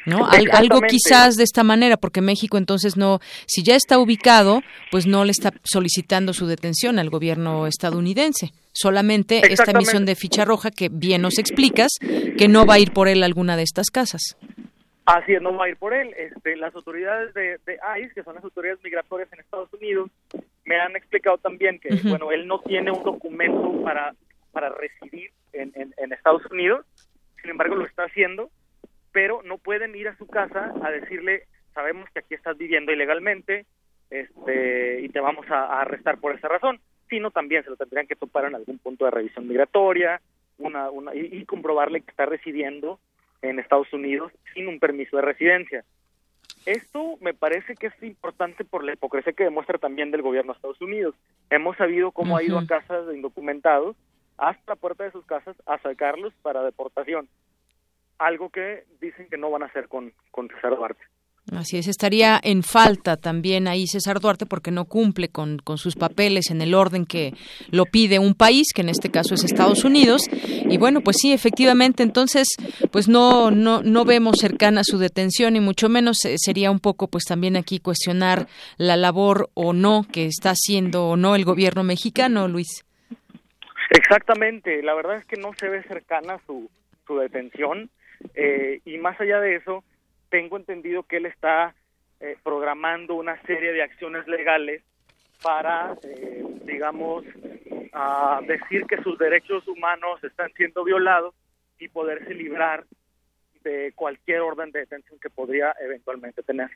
¿no? algo quizás de esta manera, porque México entonces no, si ya está ubicado, pues no le está solicitando su detención al gobierno estadounidense. Solamente esta emisión de ficha roja que bien nos explicas que no va a ir por él a alguna de estas casas. Así es, no va a ir por él. Este, las autoridades de, ICE, que son las autoridades migratorias en Estados Unidos, me han explicado también que, bueno, él no tiene un documento para, para residir en, en Estados Unidos, sin embargo lo está haciendo pero no pueden ir a su casa a decirle, sabemos que aquí estás viviendo ilegalmente este, y te vamos a, arrestar por esa razón, sino también se lo tendrían que topar en algún punto de revisión migratoria una, una, y, comprobarle que está residiendo en Estados Unidos sin un permiso de residencia. Esto me parece que es importante por la hipocresía que demuestra también del gobierno de Estados Unidos. Hemos sabido cómo ha ido a casas de indocumentados hasta la puerta de sus casas a sacarlos para deportación algo que dicen que no van a hacer con, con César Duarte. Así es, estaría en falta también ahí César Duarte porque no cumple con, con, sus papeles en el orden que lo pide un país, que en este caso es Estados Unidos. Y bueno, pues sí, efectivamente, entonces, pues no, no, no vemos cercana su detención y mucho menos eh, sería un poco, pues también aquí cuestionar la labor o no que está haciendo o no el gobierno mexicano, Luis. Exactamente, la verdad es que no se ve cercana su, su detención eh, y más allá de eso, tengo entendido que él está eh, programando una serie de acciones legales para, eh, digamos, decir que sus derechos humanos están siendo violados y poderse librar de cualquier orden de detención que podría eventualmente tener.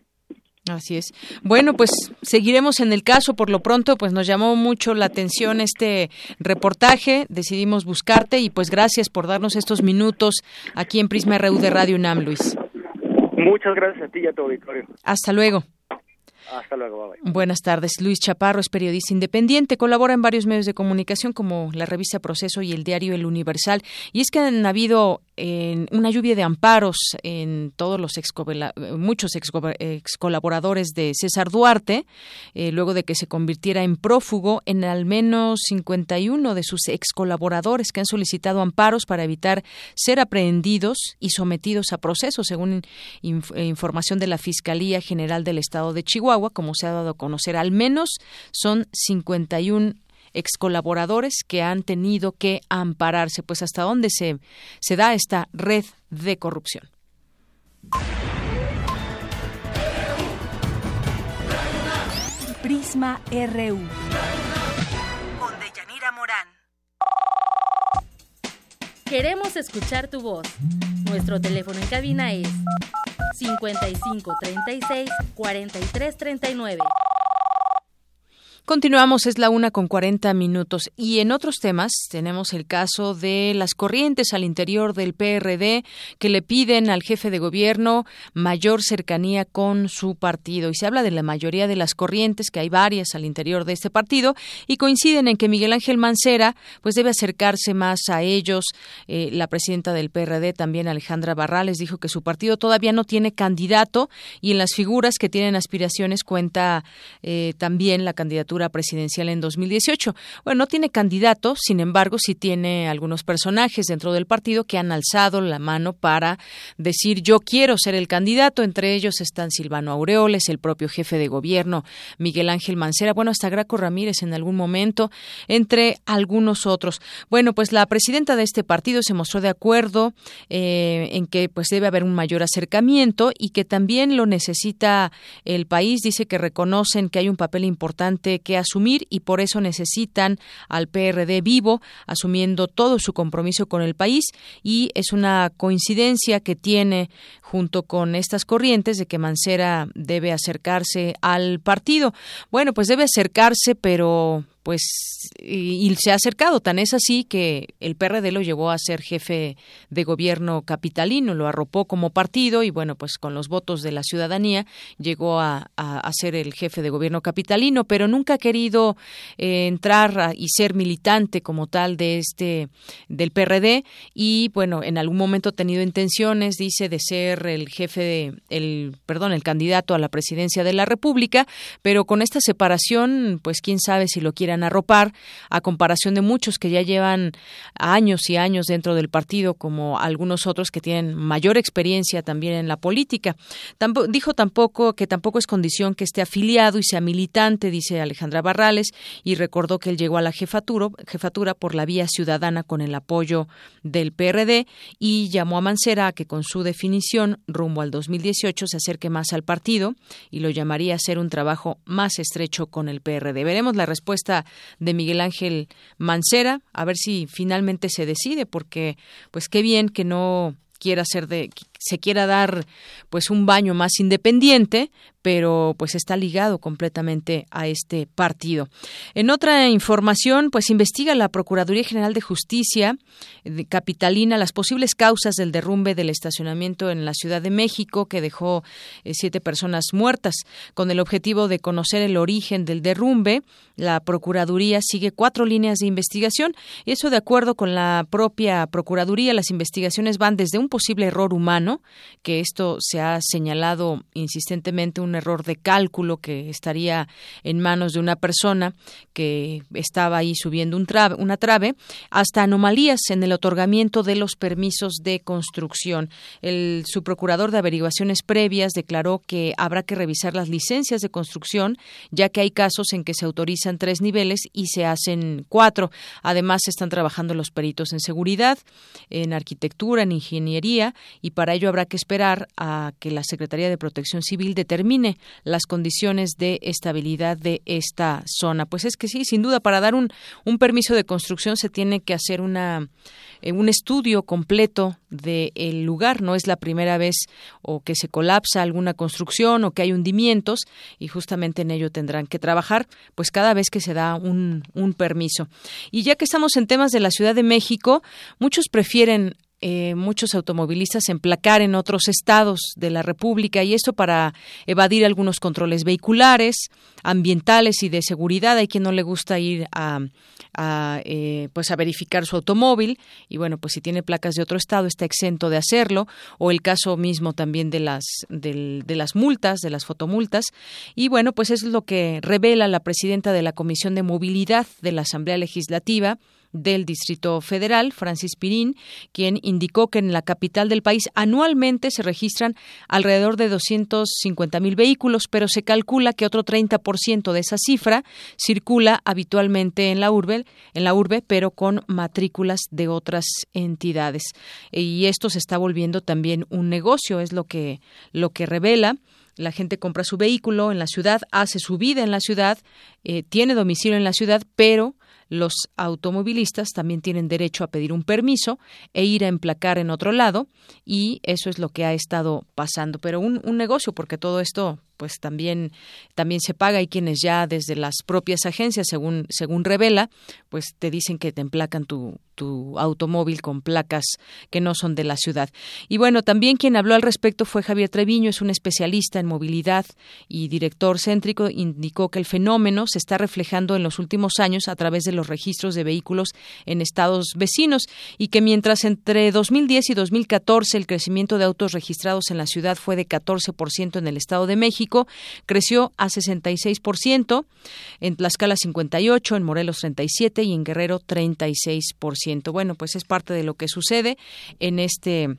Así es. Bueno, pues seguiremos en el caso. Por lo pronto, pues nos llamó mucho la atención este reportaje. Decidimos buscarte y pues gracias por darnos estos minutos aquí en Prisma RU de Radio UNAM, Luis. Muchas gracias a ti y a tu auditorio. Hasta luego. Hasta luego. Buenas tardes. Luis Chaparro es periodista independiente, colabora en varios medios de comunicación como la revista Proceso y el diario El Universal. Y es que han habido en una lluvia de amparos en todos los ex muchos ex, colaboradores de César Duarte, eh, luego de que se convirtiera en prófugo en al menos 51 de sus ex colaboradores que han solicitado amparos para evitar ser aprehendidos y sometidos a proceso, según información de la Fiscalía General del Estado de Chihuahua, como se ha dado a conocer, al menos son 51 ex colaboradores que han tenido que ampararse. Pues hasta dónde se, se da esta red de corrupción. Prisma RU. Con Deyanira Morán. Queremos escuchar tu voz. Nuestro teléfono en cabina es 55 36 43 39. Continuamos, es la una con 40 minutos. Y en otros temas tenemos el caso de las corrientes al interior del PRD que le piden al jefe de gobierno mayor cercanía con su partido. Y se habla de la mayoría de las corrientes, que hay varias al interior de este partido, y coinciden en que Miguel Ángel Mancera pues debe acercarse más a ellos. Eh, la presidenta del PRD, también Alejandra Barrales, dijo que su partido todavía no tiene candidato y en las figuras que tienen aspiraciones cuenta eh, también la candidatura presidencial en 2018. Bueno, no tiene candidato, sin embargo, sí tiene algunos personajes dentro del partido que han alzado la mano para decir yo quiero ser el candidato. Entre ellos están Silvano Aureoles, el propio jefe de gobierno, Miguel Ángel Mancera, bueno, hasta Graco Ramírez en algún momento, entre algunos otros. Bueno, pues la presidenta de este partido se mostró de acuerdo eh, en que pues debe haber un mayor acercamiento y que también lo necesita el país. Dice que reconocen que hay un papel importante que asumir y por eso necesitan al PRD vivo, asumiendo todo su compromiso con el país y es una coincidencia que tiene junto con estas corrientes de que Mancera debe acercarse al partido. Bueno, pues debe acercarse, pero pues y, se ha acercado. Tan es así que el PRD lo llevó a ser jefe de gobierno capitalino, lo arropó como partido y bueno, pues con los votos de la ciudadanía llegó a, a, ser el jefe de gobierno capitalino, pero nunca ha querido eh, entrar y ser militante como tal de este del PRD y bueno, en algún momento ha tenido intenciones, dice, de ser el jefe de el perdón, el candidato a la presidencia de la República, pero con esta separación, pues quién sabe si lo quiere arropar, a comparación de muchos que ya llevan años y años dentro del partido, como algunos otros que tienen mayor experiencia también en la política. dijo tampoco que tampoco es condición que esté afiliado y sea militante, dice Alejandra Barrales, y recordó que él llegó a la jefatura, jefatura por la vía ciudadana con el apoyo del PRD y llamó a Mancera a que con su definición rumbo al 2018 se acerque más al partido y lo llamaría a hacer un trabajo más estrecho con el PRD. Veremos la respuesta de Miguel Ángel Mancera, a ver si finalmente se decide, porque pues qué bien que no quiera ser de se quiera dar pues un baño más independiente, pero pues está ligado completamente a este partido. En otra información, pues investiga la Procuraduría General de Justicia Capitalina las posibles causas del derrumbe del estacionamiento en la Ciudad de México que dejó eh, siete personas muertas. Con el objetivo de conocer el origen del derrumbe, la Procuraduría sigue cuatro líneas de investigación y eso de acuerdo con la propia Procuraduría, las investigaciones van desde un posible error humano, que esto se ha señalado insistentemente un error de cálculo que estaría en manos de una persona que estaba ahí subiendo una trave, hasta anomalías en el otorgamiento de los permisos de construcción. El subprocurador de averiguaciones previas declaró que habrá que revisar las licencias de construcción, ya que hay casos en que se autorizan tres niveles y se hacen cuatro. Además, están trabajando los peritos en seguridad, en arquitectura, en ingeniería, y para ello habrá que esperar a que la Secretaría de Protección Civil determine las condiciones de estabilidad de esta zona. Pues es que sí, sin duda, para dar un, un permiso de construcción se tiene que hacer una eh, un estudio completo del lugar. No es la primera vez o que se colapsa alguna construcción o que hay hundimientos y justamente en ello tendrán que trabajar, pues cada vez que se da un, un permiso. Y ya que estamos en temas de la Ciudad de México, muchos prefieren eh, muchos automovilistas emplacar en otros estados de la República y esto para evadir algunos controles vehiculares, ambientales y de seguridad. Hay quien no le gusta ir a, eh, pues a verificar su automóvil y bueno, pues si tiene placas de otro estado está exento de hacerlo o el caso mismo también de las de las multas, de las fotomultas y bueno, pues es lo que revela la presidenta de la Comisión de Movilidad de la Asamblea Legislativa del Distrito Federal, Francis Pirín, quien indicó que en la capital del país anualmente se registran alrededor de 250 mil vehículos, pero se calcula que otro 30% de esa cifra circula habitualmente en la urbe, en la urbe, pero con matrículas de otras entidades. Y esto se está volviendo también un negocio, es lo que lo que revela la gente compra su vehículo en la ciudad, hace su vida en la ciudad, eh, tiene domicilio en la ciudad, pero los automovilistas también tienen derecho a pedir un permiso e ir a emplacar en otro lado y eso es lo que ha estado pasando. Pero un, un negocio, porque todo esto pues también también se paga. Y quienes ya desde las propias agencias según según revela pues te dicen que te emplacan tu, tu automóvil con placas que no son de la ciudad. Y bueno también quien habló al respecto fue Javier Treviño es un especialista en movilidad y director céntrico indicó que el fenómeno se está reflejando en los últimos años a través de los registros de vehículos en estados vecinos y que mientras entre 2010 y 2014 el crecimiento de autos registrados en la ciudad fue de 14% en el estado de México creció a 66%, en Tlaxcala 58%, en Morelos 37% y en Guerrero 36%. Bueno, pues es parte de lo que sucede en este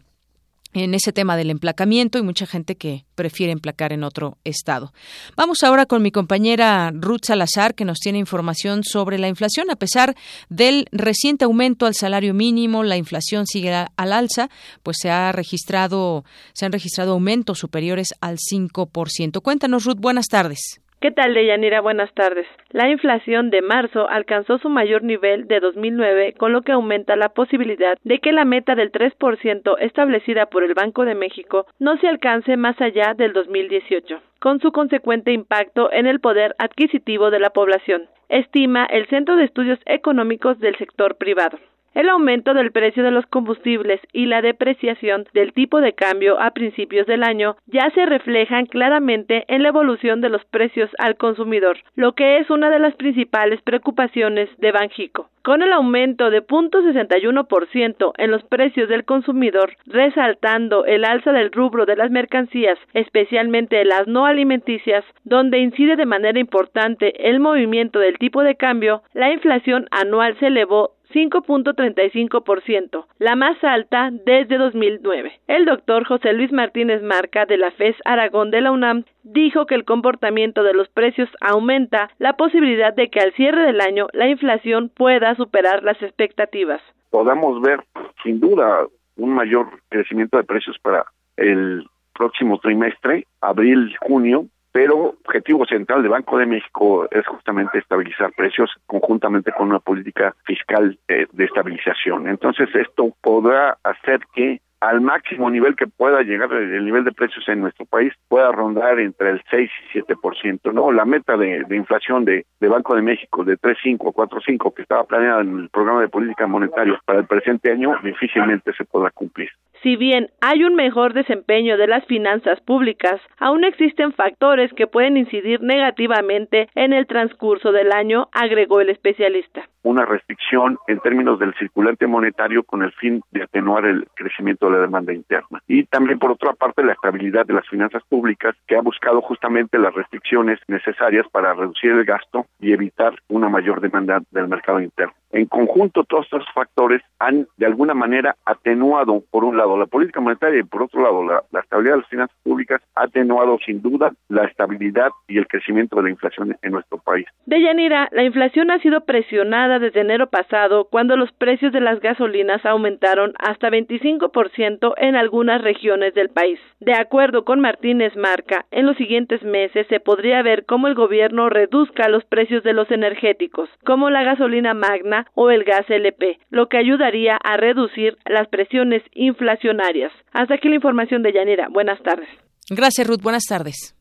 en ese tema del emplacamiento y mucha gente que prefiere emplacar en otro estado. Vamos ahora con mi compañera Ruth Salazar que nos tiene información sobre la inflación. A pesar del reciente aumento al salario mínimo, la inflación sigue al alza, pues se ha registrado se han registrado aumentos superiores al 5%. Cuéntanos Ruth, buenas tardes. ¿Qué tal, Deyanira? Buenas tardes. La inflación de marzo alcanzó su mayor nivel de 2009, con lo que aumenta la posibilidad de que la meta del 3% establecida por el Banco de México no se alcance más allá del 2018, con su consecuente impacto en el poder adquisitivo de la población, estima el Centro de Estudios Económicos del Sector Privado. El aumento del precio de los combustibles y la depreciación del tipo de cambio a principios del año ya se reflejan claramente en la evolución de los precios al consumidor, lo que es una de las principales preocupaciones de Banjico. Con el aumento de 0.61% en los precios del consumidor, resaltando el alza del rubro de las mercancías, especialmente las no alimenticias, donde incide de manera importante el movimiento del tipo de cambio, la inflación anual se elevó 5.35%, la más alta desde 2009. El doctor José Luis Martínez Marca de la FES Aragón de la UNAM dijo que el comportamiento de los precios aumenta la posibilidad de que al cierre del año la inflación pueda superar las expectativas. Podamos ver sin duda un mayor crecimiento de precios para el próximo trimestre, abril, junio, pero objetivo central del Banco de México es justamente estabilizar precios conjuntamente con una política fiscal eh, de estabilización. Entonces esto podrá hacer que al máximo nivel que pueda llegar el nivel de precios en nuestro país pueda rondar entre el 6 y 7%, ¿no? La meta de, inflación de, de, Banco de México de 3.5 a 4.5 que estaba planeada en el programa de política monetaria para el presente año difícilmente se podrá cumplir. Si bien hay un mejor desempeño de las finanzas públicas, aún existen factores que pueden incidir negativamente en el transcurso del año, agregó el especialista. Una restricción en términos del circulante monetario con el fin de atenuar el crecimiento de la demanda interna. Y también, por otra parte, la estabilidad de las finanzas públicas, que ha buscado justamente las restricciones necesarias para reducir el gasto y evitar una mayor demanda del mercado interno. En conjunto, todos estos factores han, de alguna manera, atenuado, por un lado, la política monetaria y, por otro lado, la, estabilidad de las finanzas públicas, ha atenuado, sin duda, la estabilidad y el crecimiento de la inflación en nuestro país. Deyanira, la inflación ha sido presionada desde enero pasado, cuando los precios de las gasolinas aumentaron hasta 25% en algunas regiones del país. De acuerdo con Martínez Marca, en los siguientes meses se podría ver cómo el gobierno reduzca los precios de los energéticos, como la gasolina magna o el gas LP, lo que ayudaría a reducir las presiones inflacionarias. Hasta aquí la información de Yanira. Buenas tardes. Gracias, Ruth. Buenas tardes.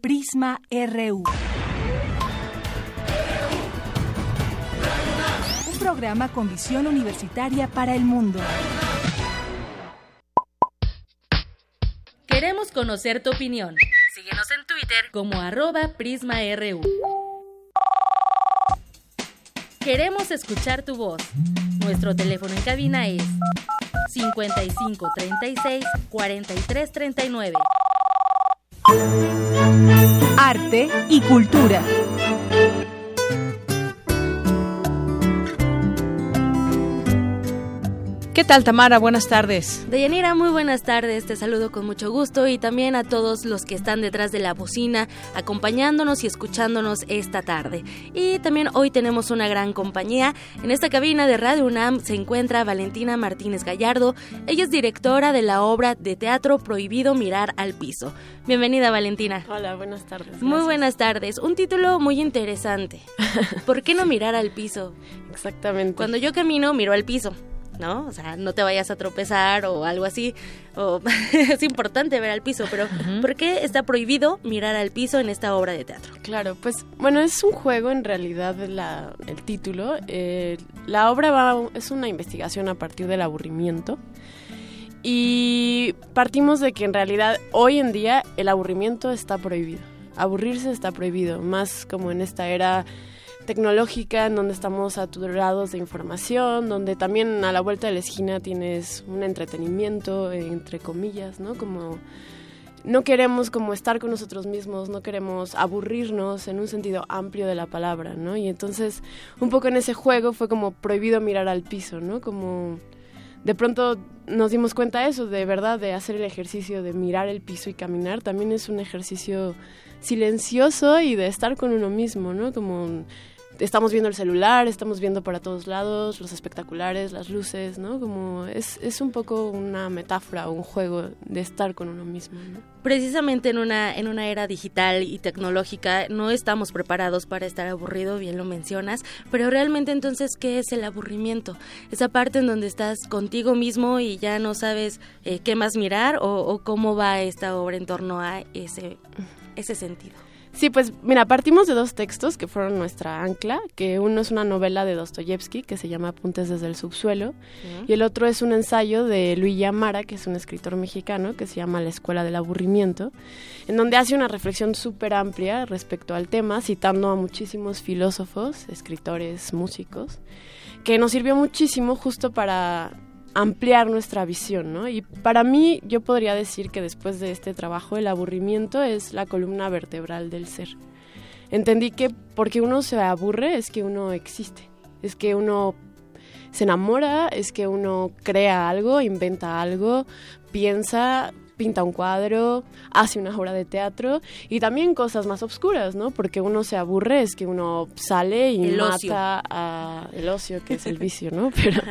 Prisma RU. Un programa con visión universitaria para el mundo. Queremos conocer tu opinión. Síguenos en Twitter como arroba PrismaRU. Queremos escuchar tu voz. Nuestro teléfono en cabina es 55 36 43 39. Arte y cultura. ¿Qué tal, Tamara? Buenas tardes. Deyanira, muy buenas tardes. Te saludo con mucho gusto y también a todos los que están detrás de la bocina, acompañándonos y escuchándonos esta tarde. Y también hoy tenemos una gran compañía. En esta cabina de Radio UNAM se encuentra Valentina Martínez Gallardo. Ella es directora de la obra de teatro Prohibido Mirar al Piso. Bienvenida, Valentina. Hola, buenas tardes. Muy buenas tardes. Un título muy interesante. <laughs> ¿Por qué no mirar al piso? Exactamente. Cuando yo camino, miro al piso. ¿No? O sea, no te vayas a tropezar o algo así. O <laughs> es importante ver al piso, pero ¿por qué está prohibido mirar al piso en esta obra de teatro? Claro, pues bueno, es un juego en realidad la, el título. Eh, la obra va, es una investigación a partir del aburrimiento. Y partimos de que en realidad hoy en día el aburrimiento está prohibido. Aburrirse está prohibido, más como en esta era tecnológica en donde estamos saturados de información, donde también a la vuelta de la esquina tienes un entretenimiento, entre comillas, ¿no? Como no queremos como estar con nosotros mismos, no queremos aburrirnos en un sentido amplio de la palabra, ¿no? Y entonces un poco en ese juego fue como prohibido mirar al piso, ¿no? Como de pronto nos dimos cuenta de eso, de verdad, de hacer el ejercicio de mirar el piso y caminar, también es un ejercicio silencioso y de estar con uno mismo, ¿no? Como estamos viendo el celular, estamos viendo para todos lados, los espectaculares, las luces, ¿no? Como es, es un poco una metáfora un juego de estar con uno mismo. Precisamente en una, en una era digital y tecnológica no estamos preparados para estar aburrido, bien lo mencionas, pero realmente entonces, ¿qué es el aburrimiento? Esa parte en donde estás contigo mismo y ya no sabes eh, qué más mirar o, o cómo va esta obra en torno a ese, ese sentido. Sí, pues mira, partimos de dos textos que fueron nuestra ancla, que uno es una novela de Dostoyevsky que se llama Apuntes desde el subsuelo y el otro es un ensayo de Luis Yamara, que es un escritor mexicano que se llama La Escuela del Aburrimiento, en donde hace una reflexión súper amplia respecto al tema, citando a muchísimos filósofos, escritores, músicos, que nos sirvió muchísimo justo para ampliar nuestra visión, ¿no? Y para mí yo podría decir que después de este trabajo el aburrimiento es la columna vertebral del ser. Entendí que porque uno se aburre es que uno existe, es que uno se enamora, es que uno crea algo, inventa algo, piensa, pinta un cuadro, hace una obra de teatro y también cosas más obscuras, ¿no? Porque uno se aburre, es que uno sale y El mata ocio. a el ocio, que es el <laughs> vicio, ¿no? Pero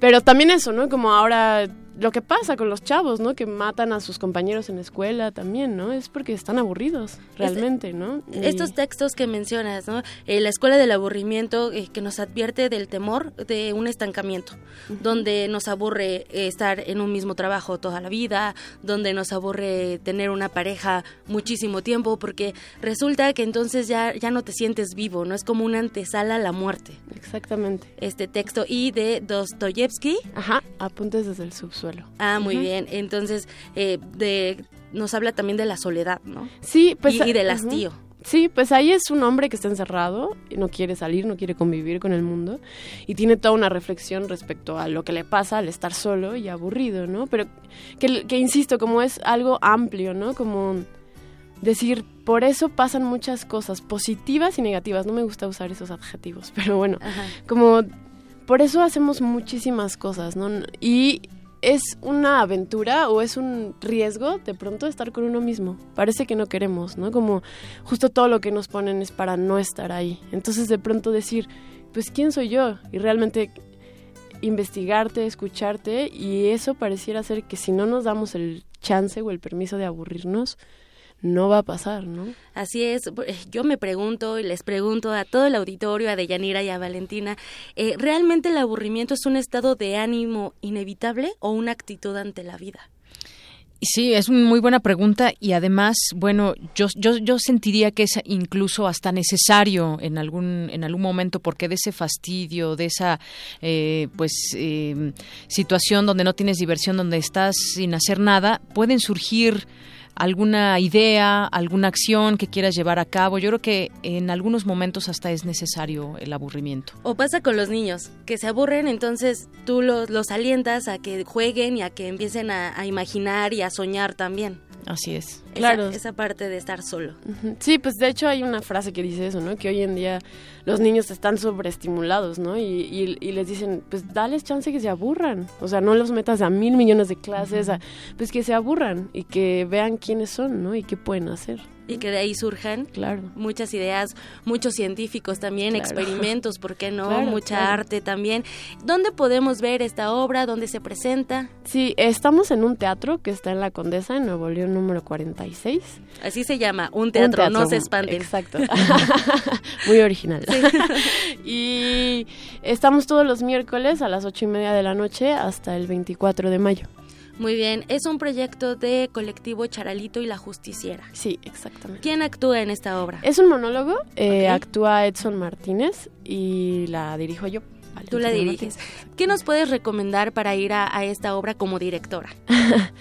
pero también eso, ¿no? Como ahora lo que pasa con los chavos, ¿no? Que matan a sus compañeros en la escuela también, ¿no? Es porque están aburridos, realmente, ¿no? Y- Estos textos que mencionas, ¿no? Eh, la escuela del aburrimiento eh, que nos advierte del temor de un estancamiento, donde nos aburre eh, estar en un mismo trabajo toda la vida, donde nos aburre tener una pareja muchísimo tiempo, porque resulta que entonces ya, ya no te sientes vivo, ¿no? Es como una antesala a la muerte. Exactamente. Este texto y de Dostoyevsky. Ajá, apuntes desde el subsuelo. Ah, muy bien. Entonces, eh, de, nos habla también de la soledad, ¿no? Sí, pues... Y, y del ujú. hastío. Sí, pues ahí es un hombre que está encerrado, no quiere salir, no quiere convivir con el mundo y tiene toda una reflexión respecto a lo que le pasa al estar solo y aburrido, ¿no? Pero que, que insisto, como es algo amplio, ¿no? Como decir, por eso pasan muchas cosas positivas y negativas, no me gusta usar esos adjetivos, <laughs> pero bueno, como por eso hacemos muchísimas cosas, ¿no? Y es una aventura o es un riesgo de pronto estar con uno mismo. Parece que no queremos, ¿no? Como justo todo lo que nos ponen es para no estar ahí. Entonces de pronto decir, pues ¿quién soy yo? Y realmente investigarte, escucharte y eso pareciera ser que si no nos damos el chance o el permiso de aburrirnos, no va a pasar, ¿no? Así es, eh, yo me pregunto y les pregunto a todo el auditorio, a Deyanira y a Valentina, eh, ¿realmente el aburrimiento es un estado de ánimo inevitable o una actitud ante la vida? Sí, es una muy buena pregunta y además, bueno, yo, yo, yo sentiría que es incluso hasta necesario en algún en algún momento porque de ese fastidio, de esa eh, pues eh, situación donde no tienes diversión, donde estás sin hacer nada, pueden surgir alguna idea, alguna acción que quieras llevar a cabo. Yo creo que en algunos momentos hasta es necesario el aburrimiento. O pasa con los niños, que se aburren, entonces tú los, los alientas a que jueguen y a que empiecen a, a imaginar y a soñar también. Así es. Esa- Claro. Esa, parte de estar solo. Sí, pues de hecho hay una frase que dice eso, ¿no? Que hoy en día los niños están sobreestimulados, ¿no? Y, y- y les dicen, pues dales chance que se aburran. O sea, no los metas a mil millones de clases, a- pues que se aburran y que vean quiénes son, ¿no? Y qué pueden hacer. Y que de ahí surjan Claro. muchas ideas, muchos científicos también, Claro. experimentos, ¿por qué no? Claro, Mucha arte también. ¿Dónde podemos ver esta obra? ¿Dónde se presenta? Sí, estamos en un teatro que está en la Condesa, en Nuevo León número 46. Así se llama, un teatro, no se espanten. Exacto. <laughs> <laughs> Muy original. <laughs> y estamos todos los miércoles a las ocho y media de la noche hasta el 24 de mayo. Muy bien, es un proyecto de colectivo Charalito y la Justiciera. Sí, exactamente. ¿Quién actúa en esta obra? Es un monólogo, eh, actúa Edson Martínez y la dirijo yo. Tú la diriges. ¿Qué nos puedes recomendar para ir a, a esta obra como directora? <laughs>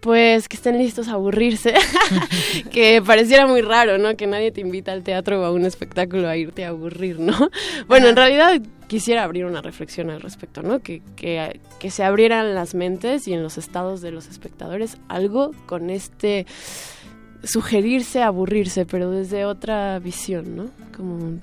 Pues que estén listos a aburrirse, <laughs> que pareciera muy raro, ¿no? Que nadie te invita al teatro o a un espectáculo a irte a aburrir, ¿no? <laughs> Bueno, en realidad quisiera abrir una reflexión al respecto, ¿no? Que, que, que se abrieran las mentes y en los estados de los espectadores algo con este sugerirse aburrirse, pero desde otra visión, ¿no? Como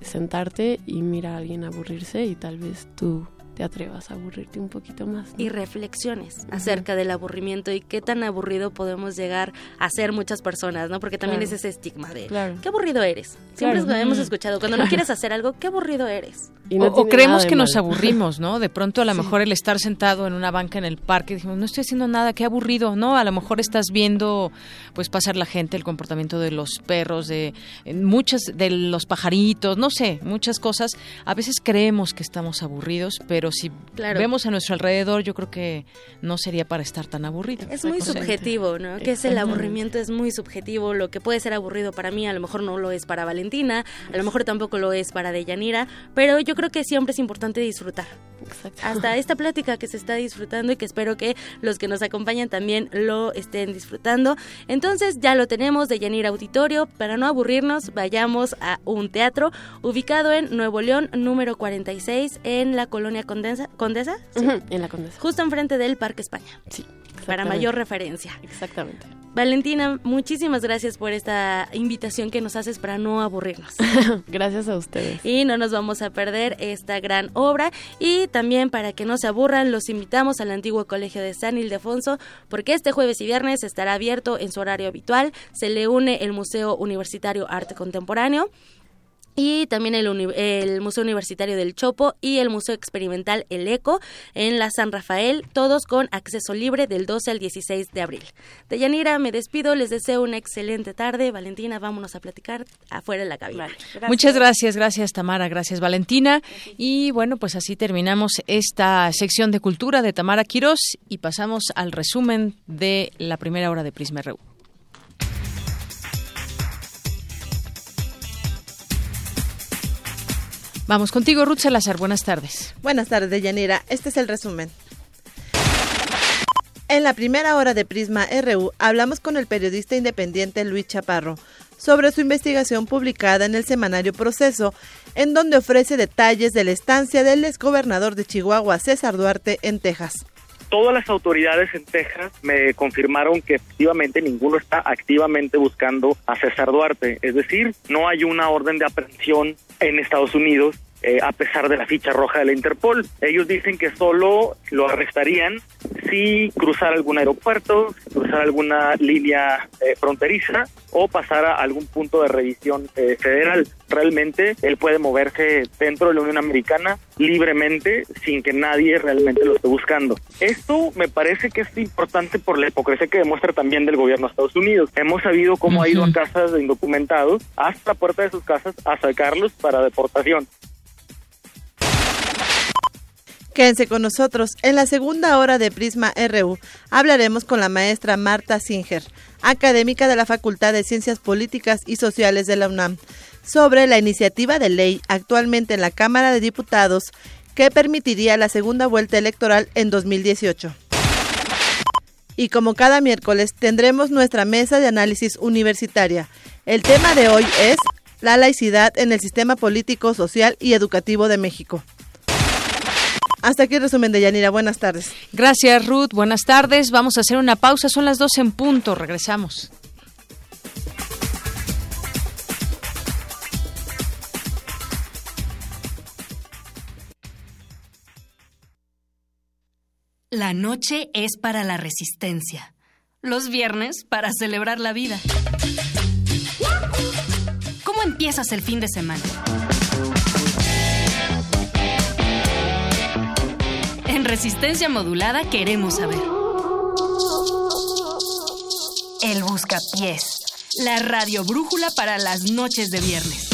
sentarte y mirar a alguien aburrirse y tal vez tú te atrevas a aburrirte un poquito más. Y reflexiones acerca del aburrimiento y qué tan aburrido podemos llegar a ser muchas personas, ¿no? Porque también es ese estigma de qué aburrido eres. Siempre hemos escuchado, cuando no quieres hacer algo, qué aburrido eres. o, creemos que nos aburrimos, ¿no? De pronto a lo mejor el estar sentado en una banca en el parque, dijimos, no estoy haciendo nada, qué aburrido, ¿no? A lo mejor estás viendo pues pasar la gente, el comportamiento de los perros, de muchas de los pajaritos, no sé, muchas cosas. A veces creemos que estamos aburridos, pero si vemos a nuestro alrededor, yo creo que no sería para estar tan aburrido. Es muy subjetivo, ¿no? Que es el aburrimiento, es muy subjetivo. Lo que puede ser aburrido para mí, a lo mejor no lo es para Valentina, a lo mejor tampoco lo es para Deyanira, pero yo creo que siempre es importante disfrutar. Hasta esta plática que se está disfrutando y que espero que los que nos acompañan también lo estén disfrutando. Entonces ya lo tenemos de Yanira Auditorio. Para no aburrirnos, vayamos a un teatro ubicado en Nuevo León, número 46, en la colonia Condesa. ¿Condesa? en la Condesa. Justo enfrente del Parque España. Sí. Para mayor referencia. Exactamente. Valentina, muchísimas gracias por esta invitación que nos haces para no aburrirnos. <laughs> gracias a ustedes. Y no nos vamos a perder esta gran obra. Y también para que no se aburran, los invitamos al antiguo colegio de San Ildefonso, porque este jueves y viernes estará abierto en su horario habitual. Se le une el Museo Universitario Arte Contemporáneo y también el, el, Museo Universitario del Chopo y el Museo Experimental El Eco en la San Rafael, todos con acceso libre del 12 al 16 de abril. De Yanira, me despido, les deseo una excelente tarde. Valentina, vámonos a platicar afuera de la cabina. Muchas gracias, gracias Tamara, gracias Valentina. Y bueno, pues así terminamos esta sección de cultura de Tamara Quirós y pasamos al resumen de la primera hora de Prisma RU. Vamos contigo, Ruth Salazar. Buenas tardes. Buenas tardes, Yanira. Este es el resumen. En la primera hora de Prisma RU hablamos con el periodista independiente Luis Chaparro sobre su investigación publicada en el semanario Proceso, en donde ofrece detalles de la estancia del exgobernador de Chihuahua, César Duarte, en Texas. Todas las autoridades en Texas me confirmaron que efectivamente ninguno está activamente buscando a César Duarte, es decir, no hay una orden de aprehensión en Estados Unidos eh, a pesar de la ficha roja de la Interpol. Ellos dicen que solo lo arrestarían si cruzara algún aeropuerto, cruzara alguna línea eh, fronteriza o pasara a algún punto de revisión eh, federal. Realmente él puede moverse dentro de la Unión Americana libremente sin que nadie realmente lo esté buscando. Esto me parece que es importante por la hipocresía que demuestra también del gobierno de Estados Unidos. Hemos sabido cómo ha ido a casas de indocumentados hasta la puerta de sus casas a sacarlos para deportación. Quédense con nosotros. En la segunda hora de Prisma RU hablaremos con la maestra Marta Singer, académica de la Facultad de Ciencias Políticas y Sociales de la UNAM, sobre la iniciativa de ley actualmente en la Cámara de Diputados que permitiría la segunda vuelta electoral en 2018. Y como cada miércoles tendremos nuestra mesa de análisis universitaria. El tema de hoy es la laicidad en el sistema político, social y educativo de México. Hasta aquí el resumen de Yanira. Buenas tardes. Gracias, Ruth. Buenas tardes. Vamos a hacer una pausa. Son las 12 en punto. Regresamos. La noche es para la resistencia. Los viernes para celebrar la vida. ¿Cómo empiezas el fin de semana? En resistencia modulada queremos saber. El Buscapiés, la radio brújula para las noches de viernes.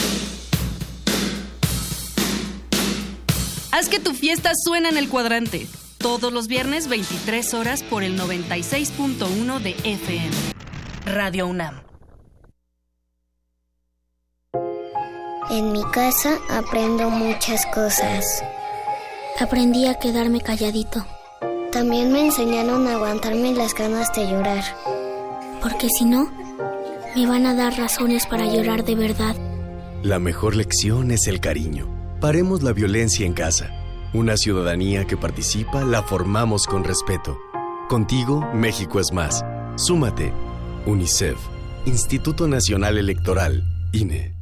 Haz que tu fiesta suene en el cuadrante. Todos los viernes 23 horas por el 96.1 de FM. Radio UNAM. En mi casa aprendo muchas cosas. Aprendí a quedarme calladito. También me enseñaron a aguantarme las ganas de llorar. Porque si no, me van a dar razones para llorar de verdad. La mejor lección es el cariño. Paremos la violencia en casa. Una ciudadanía que participa la formamos con respeto. Contigo, México es más. Súmate. UNICEF. Instituto Nacional Electoral. INE.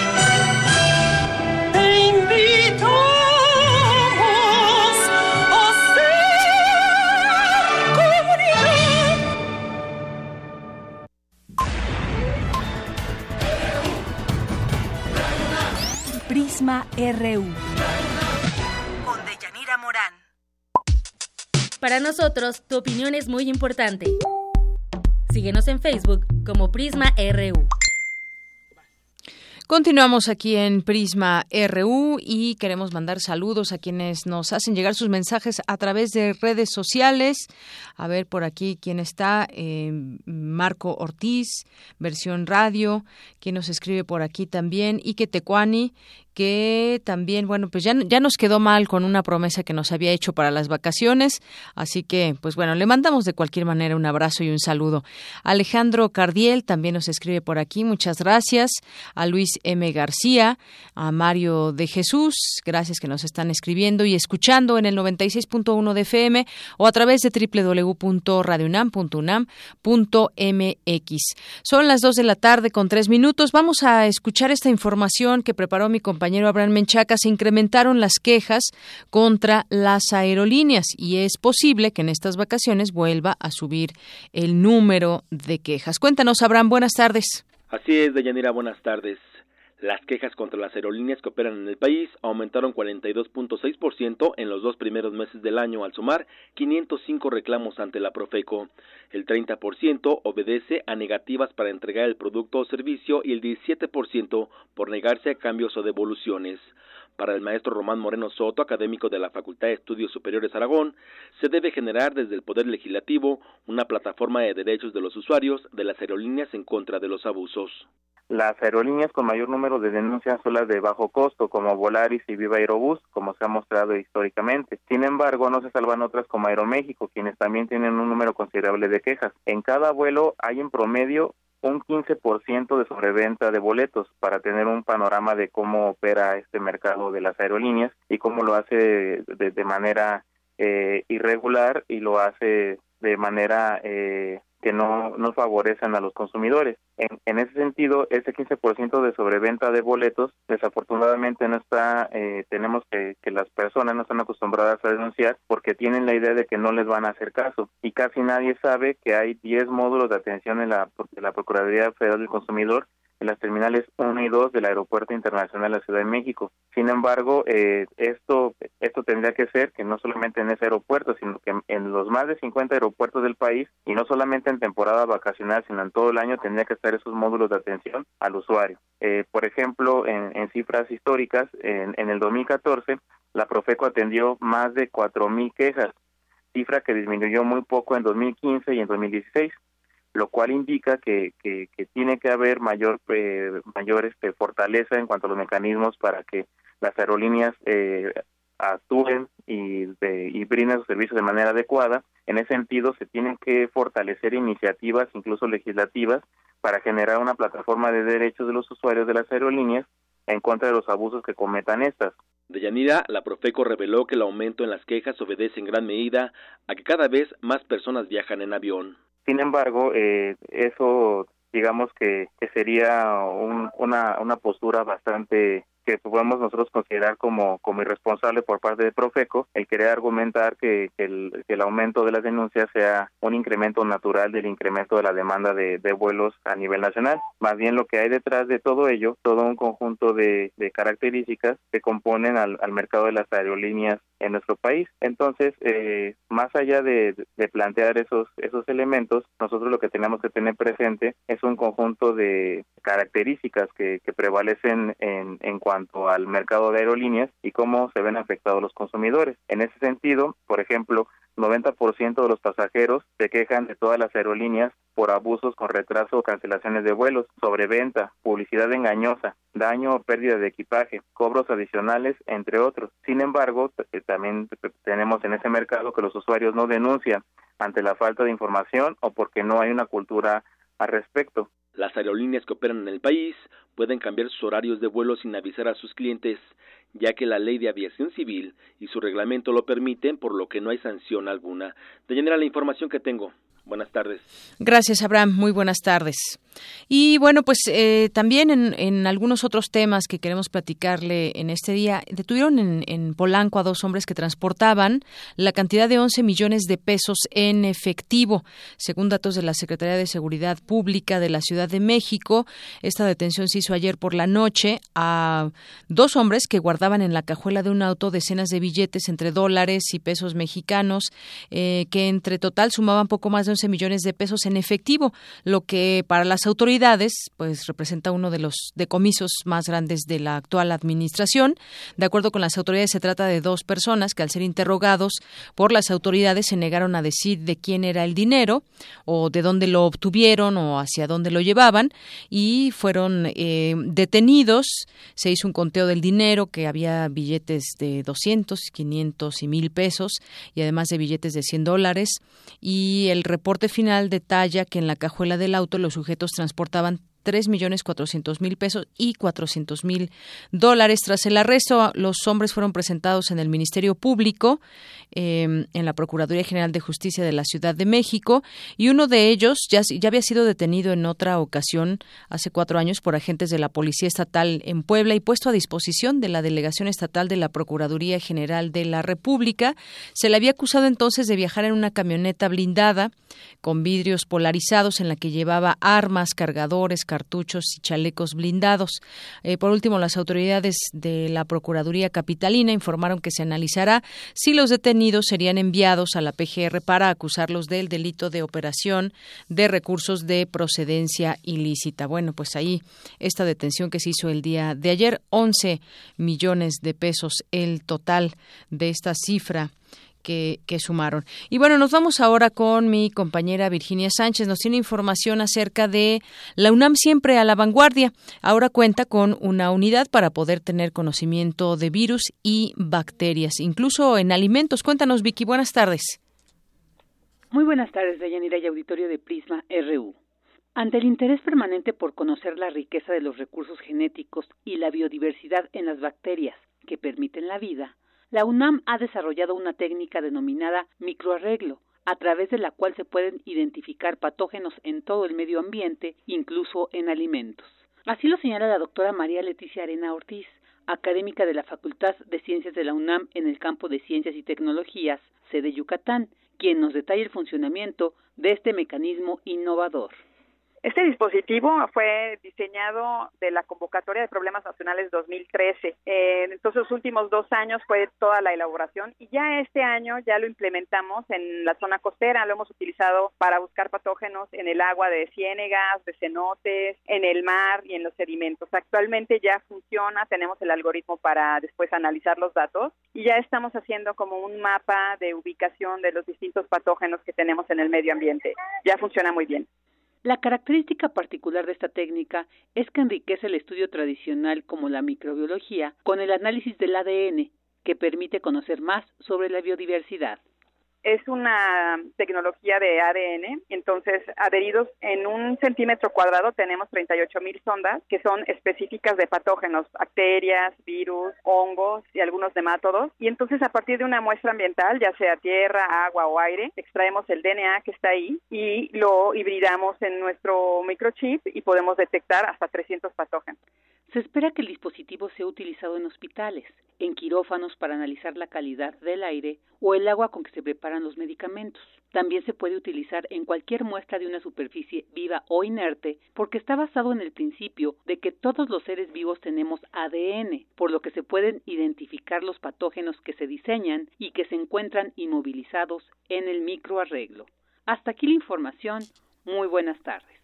Prisma RU. Con Deyanira Morán. Para nosotros, tu opinión es muy importante. Síguenos en Facebook como Prisma RU. Continuamos aquí en Prisma RU y queremos mandar saludos a quienes nos hacen llegar sus mensajes a través de redes sociales. A ver por aquí quién está. Eh, Marco Ortiz, versión radio. Quien nos escribe por aquí también. Ike Tecuani que también, bueno, pues ya, ya nos quedó mal con una promesa que nos había hecho para las vacaciones, así que, pues bueno, le mandamos de cualquier manera un abrazo y un saludo. Alejandro Cardiel también nos escribe por aquí, muchas gracias. A Luis M. García, a Mario de Jesús, gracias que nos están escribiendo y escuchando en el 96.1 de FM o a través de www.radiounam.unam.mx. Son las 2 de la tarde con tres minutos. Vamos a escuchar esta información que preparó mi compañero compañero Abraham Menchaca, se incrementaron las quejas contra las aerolíneas y es posible que en estas vacaciones vuelva a subir el número de quejas. Cuéntanos, Abraham, buenas tardes. Así es, Deyanira, buenas tardes. Las quejas contra las aerolíneas que operan en el país aumentaron 42.6% en los dos primeros meses del año al sumar 505 reclamos ante la Profeco. El 30% obedece a negativas para entregar el producto o servicio y el 17% por negarse a cambios o devoluciones. Para el maestro Román Moreno Soto, académico de la Facultad de Estudios Superiores Aragón, se debe generar desde el Poder Legislativo una plataforma de derechos de los usuarios de las aerolíneas en contra de los abusos. Las aerolíneas con mayor número de denuncias son las de bajo costo, como Volaris y Viva Aerobús, como se ha mostrado históricamente. Sin embargo, no se salvan otras como Aeroméxico, quienes también tienen un número considerable de quejas. En cada vuelo hay en promedio un 15% de sobreventa de boletos para tener un panorama de cómo opera este mercado de las aerolíneas y cómo lo hace de, de manera eh, irregular y lo hace de manera eh, que no, no favorecen a los consumidores. En, en ese sentido, ese 15% de sobreventa de boletos, desafortunadamente no está, eh, tenemos que, que las personas no están acostumbradas a denunciar porque tienen la idea de que no les van a hacer caso y casi nadie sabe que hay 10 módulos de atención en la, de la Procuraduría Federal del Consumidor en las terminales 1 y 2 del Aeropuerto Internacional de la Ciudad de México. Sin embargo, eh, esto, esto tendría que ser que no solamente en ese aeropuerto, sino que en los más de 50 aeropuertos del país, y no solamente en temporada vacacional, sino en todo el año, tendría que estar esos módulos de atención al usuario. Eh, por ejemplo, en, en cifras históricas, en, en el 2014, la Profeco atendió más de 4.000 quejas, cifra que disminuyó muy poco en 2015 y en 2016 lo cual indica que, que, tiene que haber mayor eh, mayor este, fortaleza en cuanto a los mecanismos para que las aerolíneas eh, actúen y, de, y brinden sus servicios de manera adecuada. En ese sentido, se tienen que fortalecer iniciativas, incluso legislativas, para generar una plataforma de derechos de los usuarios de las aerolíneas en contra de los abusos que cometan estas. Deyanira, la Profeco reveló que el aumento en las quejas obedece en gran medida a que cada vez más personas viajan en avión. Sin embargo, eh, eso digamos que, que sería un, una, una postura bastante que podemos nosotros considerar como, como irresponsable por parte de Profeco el querer argumentar que, el, el aumento de las denuncias sea un incremento natural del incremento de la demanda de, vuelos a nivel nacional. Más bien lo que hay detrás de todo ello, todo un conjunto de, características que componen al, mercado de las aerolíneas en nuestro país. Entonces, eh, más allá de, de, plantear esos, esos elementos, nosotros lo que tenemos que tener presente es un conjunto de características que, que prevalecen en, en cuanto al mercado de aerolíneas y cómo se ven afectados los consumidores. En ese sentido, por ejemplo, 90% de los pasajeros se quejan de todas las aerolíneas por abusos con retraso o cancelaciones de vuelos, sobreventa, publicidad engañosa, daño o pérdida de equipaje, cobros adicionales, entre otros. Sin embargo, eh, también tenemos en ese mercado que los usuarios no denuncian ante la falta de información o porque no hay una cultura al respecto. Las aerolíneas que operan en el país pueden cambiar sus horarios de vuelo sin avisar a sus clientes ya que la ley de aviación civil y su reglamento lo permiten, por lo que no hay sanción alguna. De general la información que tengo. Buenas tardes. Gracias, Abraham. Muy buenas tardes. Y bueno, pues eh, también en, algunos otros temas que queremos platicarle en este día, detuvieron en, Polanco a dos hombres que transportaban la cantidad de 11 millones de pesos en efectivo. Según datos de la Secretaría de Seguridad Pública de la Ciudad de México, esta detención se hizo ayer por la noche a dos hombres que guardaban en la cajuela de un auto decenas de billetes entre dólares y pesos mexicanos, eh, que entre total sumaban poco más de 11 millones de pesos en efectivo, lo que para las autoridades pues representa uno de los decomisos más grandes de la actual administración. De acuerdo con las autoridades se trata de dos personas que al ser interrogados por las autoridades se negaron a decir de quién era el dinero o de dónde lo obtuvieron o hacia dónde lo llevaban y fueron eh, detenidos. Se hizo un conteo del dinero que había billetes de 200, 500 y mil pesos y además de billetes de 100 dólares y el reporte final detalla que en la cajuela del auto los sujetos transportaban tres millones cuatrocientos mil pesos y cuatrocientos mil dólares. Tras el arresto, los hombres fueron presentados en el Ministerio Público, em, en la Procuraduría General de Justicia de la Ciudad de México, y uno de ellos ya, ya había sido detenido en otra ocasión, hace cuatro años, por agentes de la Policía Estatal en Puebla y puesto a disposición de la Delegación Estatal de la Procuraduría General de la República. Se le había acusado entonces de viajar en una camioneta blindada con vidrios polarizados en la que llevaba armas, cargadores, cartuchos y chalecos blindados. Eh, por último, las autoridades de la Procuraduría Capitalina informaron que se analizará si los detenidos serían enviados a la PGR para acusarlos del delito de operación de recursos de procedencia ilícita. Bueno, pues ahí esta detención que se hizo el día de ayer, 11 millones de pesos el total de esta cifra que, sumaron. Y bueno, nos vamos ahora con mi compañera Virginia Sánchez. Nos tiene información acerca de la UNAM siempre a la vanguardia. Ahora cuenta con una unidad para poder tener conocimiento de virus y bacterias, incluso en alimentos. Cuéntanos, Vicky. Buenas tardes. Muy buenas tardes, Deyanira y auditorio de Prisma RU. Ante el interés permanente por conocer la riqueza de los recursos genéticos y la biodiversidad en las bacterias que permiten la vida, la UNAM ha desarrollado una técnica denominada microarreglo, a través de la cual se pueden identificar patógenos en todo el medio ambiente, incluso en alimentos. Así lo señala la doctora María Leticia Arena Ortiz, académica de la Facultad de Ciencias de la UNAM en el campo de Ciencias y Tecnologías, sede Yucatán, quien nos detalla el funcionamiento de este mecanismo innovador. Este dispositivo fue diseñado de la convocatoria de problemas nacionales 2013. Eh, entonces, los últimos dos años fue toda la elaboración y ya este año ya lo implementamos en la zona costera. Lo hemos utilizado para buscar patógenos en el agua de ciénegas, de cenotes, en el mar y en los sedimentos. Actualmente ya funciona, tenemos el algoritmo para después analizar los datos y ya estamos haciendo como un mapa de ubicación de los distintos patógenos que tenemos en el medio ambiente. Ya funciona muy bien. La característica particular de esta técnica es que enriquece el estudio tradicional como la microbiología con el análisis del ADN, que permite conocer más sobre la biodiversidad es una tecnología de ADN, entonces adheridos en un centímetro cuadrado tenemos 38 mil sondas que son específicas de patógenos, bacterias, virus, hongos y algunos nemátodos. Y entonces a partir de una muestra ambiental, ya sea tierra, agua o aire, extraemos el DNA que está ahí y lo hibridamos en nuestro microchip y podemos detectar hasta 300 patógenos. Se espera que el dispositivo sea utilizado en hospitales, en quirófanos para analizar la calidad del aire o el agua con que se preparan los medicamentos. También se puede utilizar en cualquier muestra de una superficie viva o inerte porque está basado en el principio de que todos los seres vivos tenemos ADN, por lo que se pueden identificar los patógenos que se diseñan y que se encuentran inmovilizados en el microarreglo. Hasta aquí la información. Muy buenas tardes.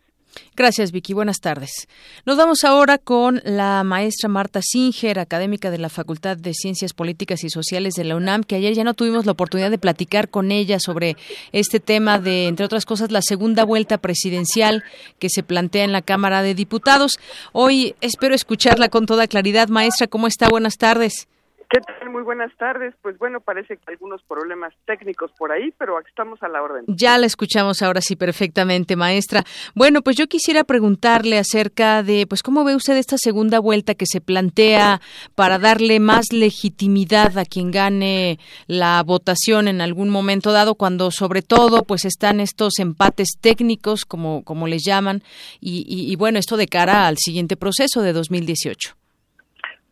Gracias, Vicky. Buenas tardes. Nos vamos ahora con la maestra Marta Singer, académica de la Facultad de Ciencias Políticas y Sociales de la UNAM, que ayer ya no tuvimos la oportunidad de platicar con ella sobre este tema de, entre otras cosas, la segunda vuelta presidencial que se plantea en la Cámara de Diputados. Hoy espero escucharla con toda claridad. Maestra, ¿cómo está? Buenas tardes. ¿Qué tal? Muy buenas tardes. Pues bueno, parece que algunos problemas técnicos por ahí, pero estamos a la orden. Ya la escuchamos ahora sí perfectamente, maestra. Bueno, pues yo quisiera preguntarle acerca de, pues, ¿cómo ve usted esta segunda vuelta que se plantea para darle más legitimidad a quien gane la votación en algún momento dado, cuando sobre todo, pues, están estos empates técnicos, como, como les llaman, y, y, y bueno, esto de cara al siguiente proceso de 2018?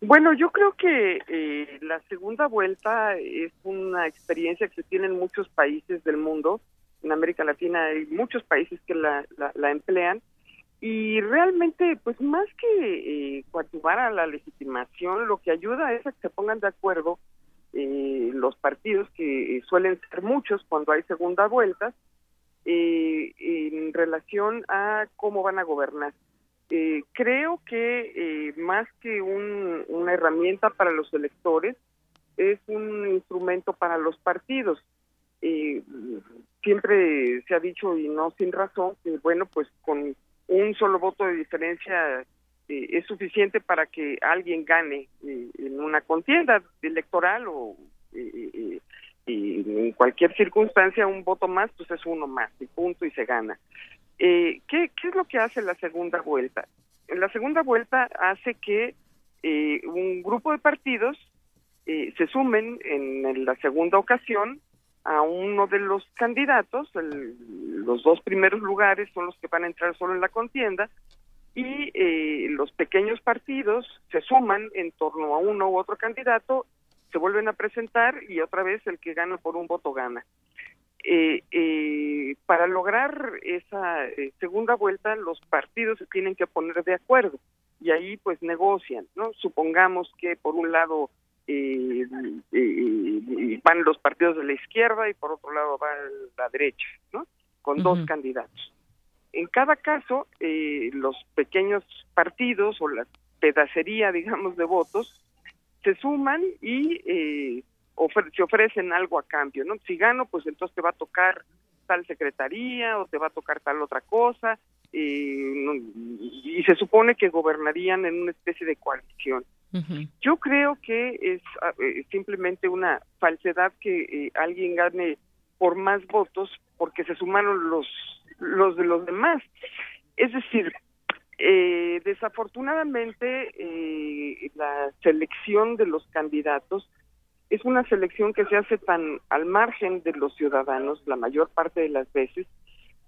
Bueno, yo creo que eh, la segunda vuelta es una experiencia que se tiene en muchos países del mundo. En América Latina hay muchos países que la, la, emplean y realmente, pues más que eh, coadyuvar a la legitimación, lo que ayuda es a que se pongan de acuerdo eh, los partidos, que suelen ser muchos cuando hay segunda vuelta, eh, en relación a cómo van a gobernar. Eh, creo que eh, más que una herramienta para los electores, es un instrumento para los partidos. Eh, siempre se ha dicho, y no sin razón, que bueno, pues con un solo voto de diferencia es suficiente para que alguien gane en una contienda electoral o en cualquier circunstancia un voto más, pues es uno más, y punto, y se gana. Eh, ¿qué, ¿Qué es lo que hace la segunda vuelta? La segunda vuelta hace que eh, un grupo de partidos eh, se sumen en, la segunda ocasión a uno de los candidatos, los dos primeros lugares son los que van a entrar solo en la contienda, y eh, los pequeños partidos se suman en torno a uno u otro candidato, se vuelven a presentar y otra vez el que gana por un voto gana. Eh, eh, para lograr esa eh, segunda vuelta los partidos se tienen que poner de acuerdo y ahí pues negocian, ¿no? Supongamos que por un lado eh, van los partidos de la izquierda y por otro lado va la derecha, ¿no? Con dos candidatos. En cada caso, los pequeños partidos o la pedacería, <laughs> digamos, de votos se suman y se ofrecen algo a cambio, ¿no? Si gano, pues entonces te va a tocar tal secretaría o te va a tocar tal otra cosa eh, y se supone que gobernarían en una especie de coalición. Yo creo que es ah, eh, simplemente una falsedad que eh, alguien gane por más votos porque se sumaron los los de los demás. Es decir, desafortunadamente la selección de los candidatos es una selección que se hace tan al margen de los ciudadanos la mayor parte de las veces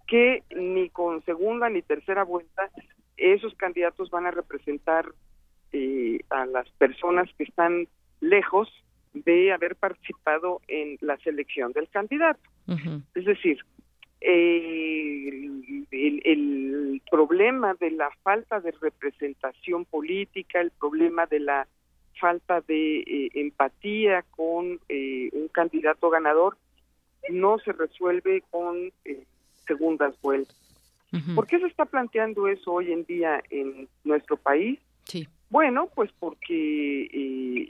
que ni con segunda ni tercera vuelta esos candidatos van a representar eh, a las personas que están lejos de haber participado en la selección del candidato. Es decir, eh, el, el, problema de la falta de representación política, el problema de la falta de eh, empatía con eh, un candidato ganador no se resuelve con eh, segundas vueltas. ¿Por qué se está planteando eso hoy en día en nuestro país? Sí. Bueno, pues porque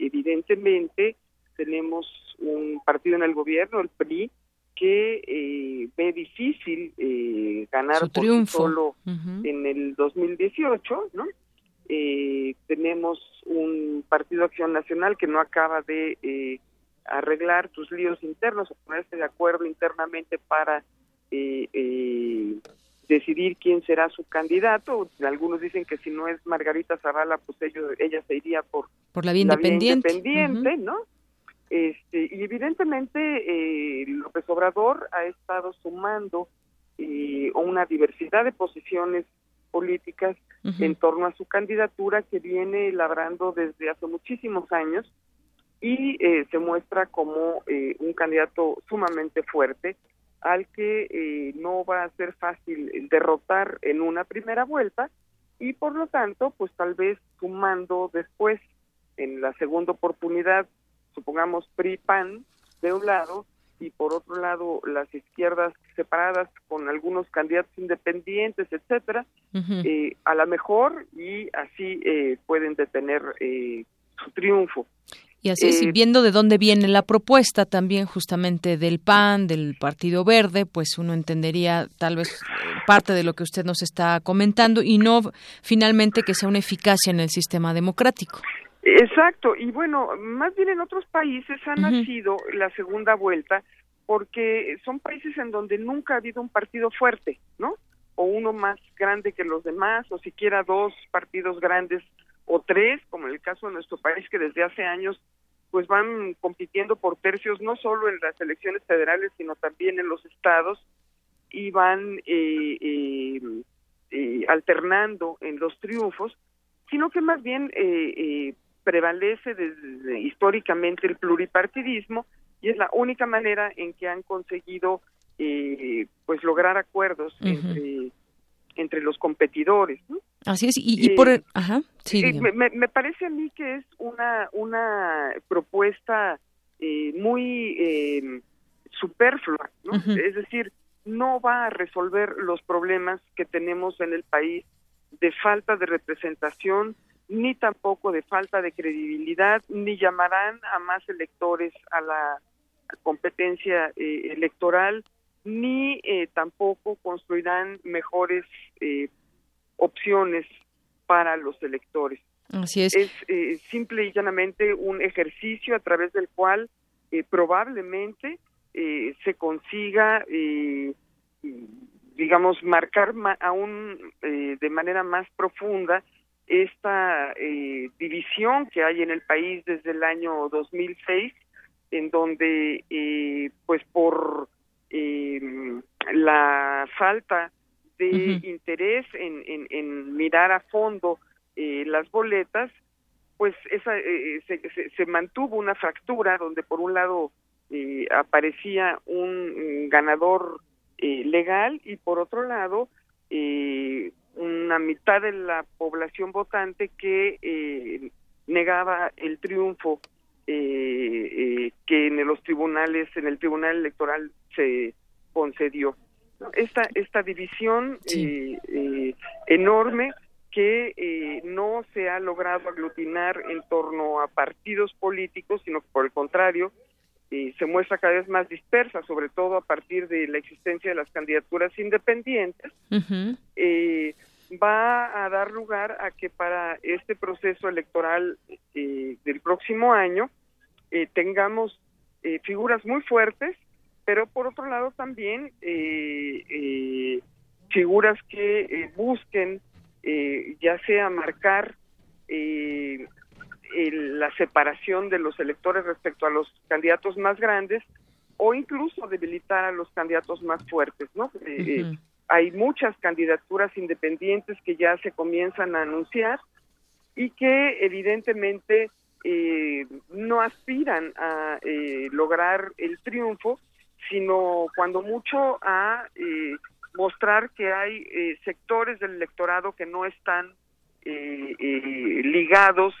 evidentemente tenemos un partido en el gobierno, el PRI, que ve difícil ganar por solo en el 2018, ¿no? Eh, tenemos un Partido Acción Nacional que no acaba de eh, arreglar sus líos internos o ponerse de acuerdo internamente para eh, eh, decidir quién será su candidato. Algunos dicen que si no es Margarita Zavala, pues ellos, ella se iría por, por la vía independiente, independiente ¿no? Este, y evidentemente eh, López Obrador ha estado sumando una diversidad de posiciones políticas en torno a su candidatura que viene labrando desde hace muchísimos años y eh, se muestra como eh, un candidato sumamente fuerte al que eh, no va a ser fácil derrotar en una primera vuelta y por lo tanto pues tal vez sumando después en la segunda oportunidad supongamos PRI PAN de un lado y por otro lado las izquierdas separadas con algunos candidatos independientes, etcétera, eh, a lo mejor y así eh, pueden detener eh, su triunfo. Y así es, y viendo de dónde viene la propuesta también justamente del PAN, del Partido Verde, pues uno entendería tal vez parte de lo que usted nos está comentando y no finalmente que sea una eficacia en el sistema democrático. Exacto, y bueno, más bien en otros países ha nacido la segunda vuelta porque son países en donde nunca ha habido un partido fuerte, ¿no? O uno más grande que los demás, o siquiera dos partidos grandes o tres, como en el caso de nuestro país que desde hace años pues van compitiendo por tercios no solo en las elecciones federales sino también en los estados y van eh, eh, eh, alternando en los triunfos, sino que más bien prevalece desde, históricamente el pluripartidismo y es la única manera en que han conseguido eh, pues lograr acuerdos entre, entre los competidores. Así es, y, por... Eh, ajá, sí, eh, me, me, parece a mí que es una, una propuesta muy superflua, ¿no? Es decir, no va a resolver los problemas que tenemos en el país de falta de representación, ni tampoco de falta de credibilidad, ni llamarán a más electores a la competencia eh, electoral, ni eh, tampoco construirán mejores eh, opciones para los electores. Así es. Es simple y llanamente un ejercicio a través del cual probablemente se consiga, digamos, marcar aún de manera más profunda esta eh, división que hay en el país desde el año 2006, en donde, eh, pues por eh, la falta de interés en, en, mirar a fondo las boletas, pues esa, se, se, mantuvo una fractura donde por un lado aparecía un ganador legal y por otro lado eh, una mitad de la población votante que eh, negaba el triunfo eh, eh, que en los tribunales, en el tribunal electoral se concedió. Esta, esta división enorme que no se ha logrado aglutinar en torno a partidos políticos, sino que por el contrario se muestra cada vez más dispersa, sobre todo a partir de la existencia de las candidaturas independientes va a dar lugar a que para este proceso electoral eh, del próximo año eh, tengamos eh, figuras muy fuertes, pero por otro lado también figuras que busquen ya sea marcar la separación de los electores respecto a los candidatos más grandes o incluso debilitar a los candidatos más fuertes, ¿no? Hay muchas candidaturas independientes que ya se comienzan a anunciar y que evidentemente eh, no aspiran a eh, lograr el triunfo, sino cuando mucho a eh, mostrar que hay sectores del electorado que no están ligados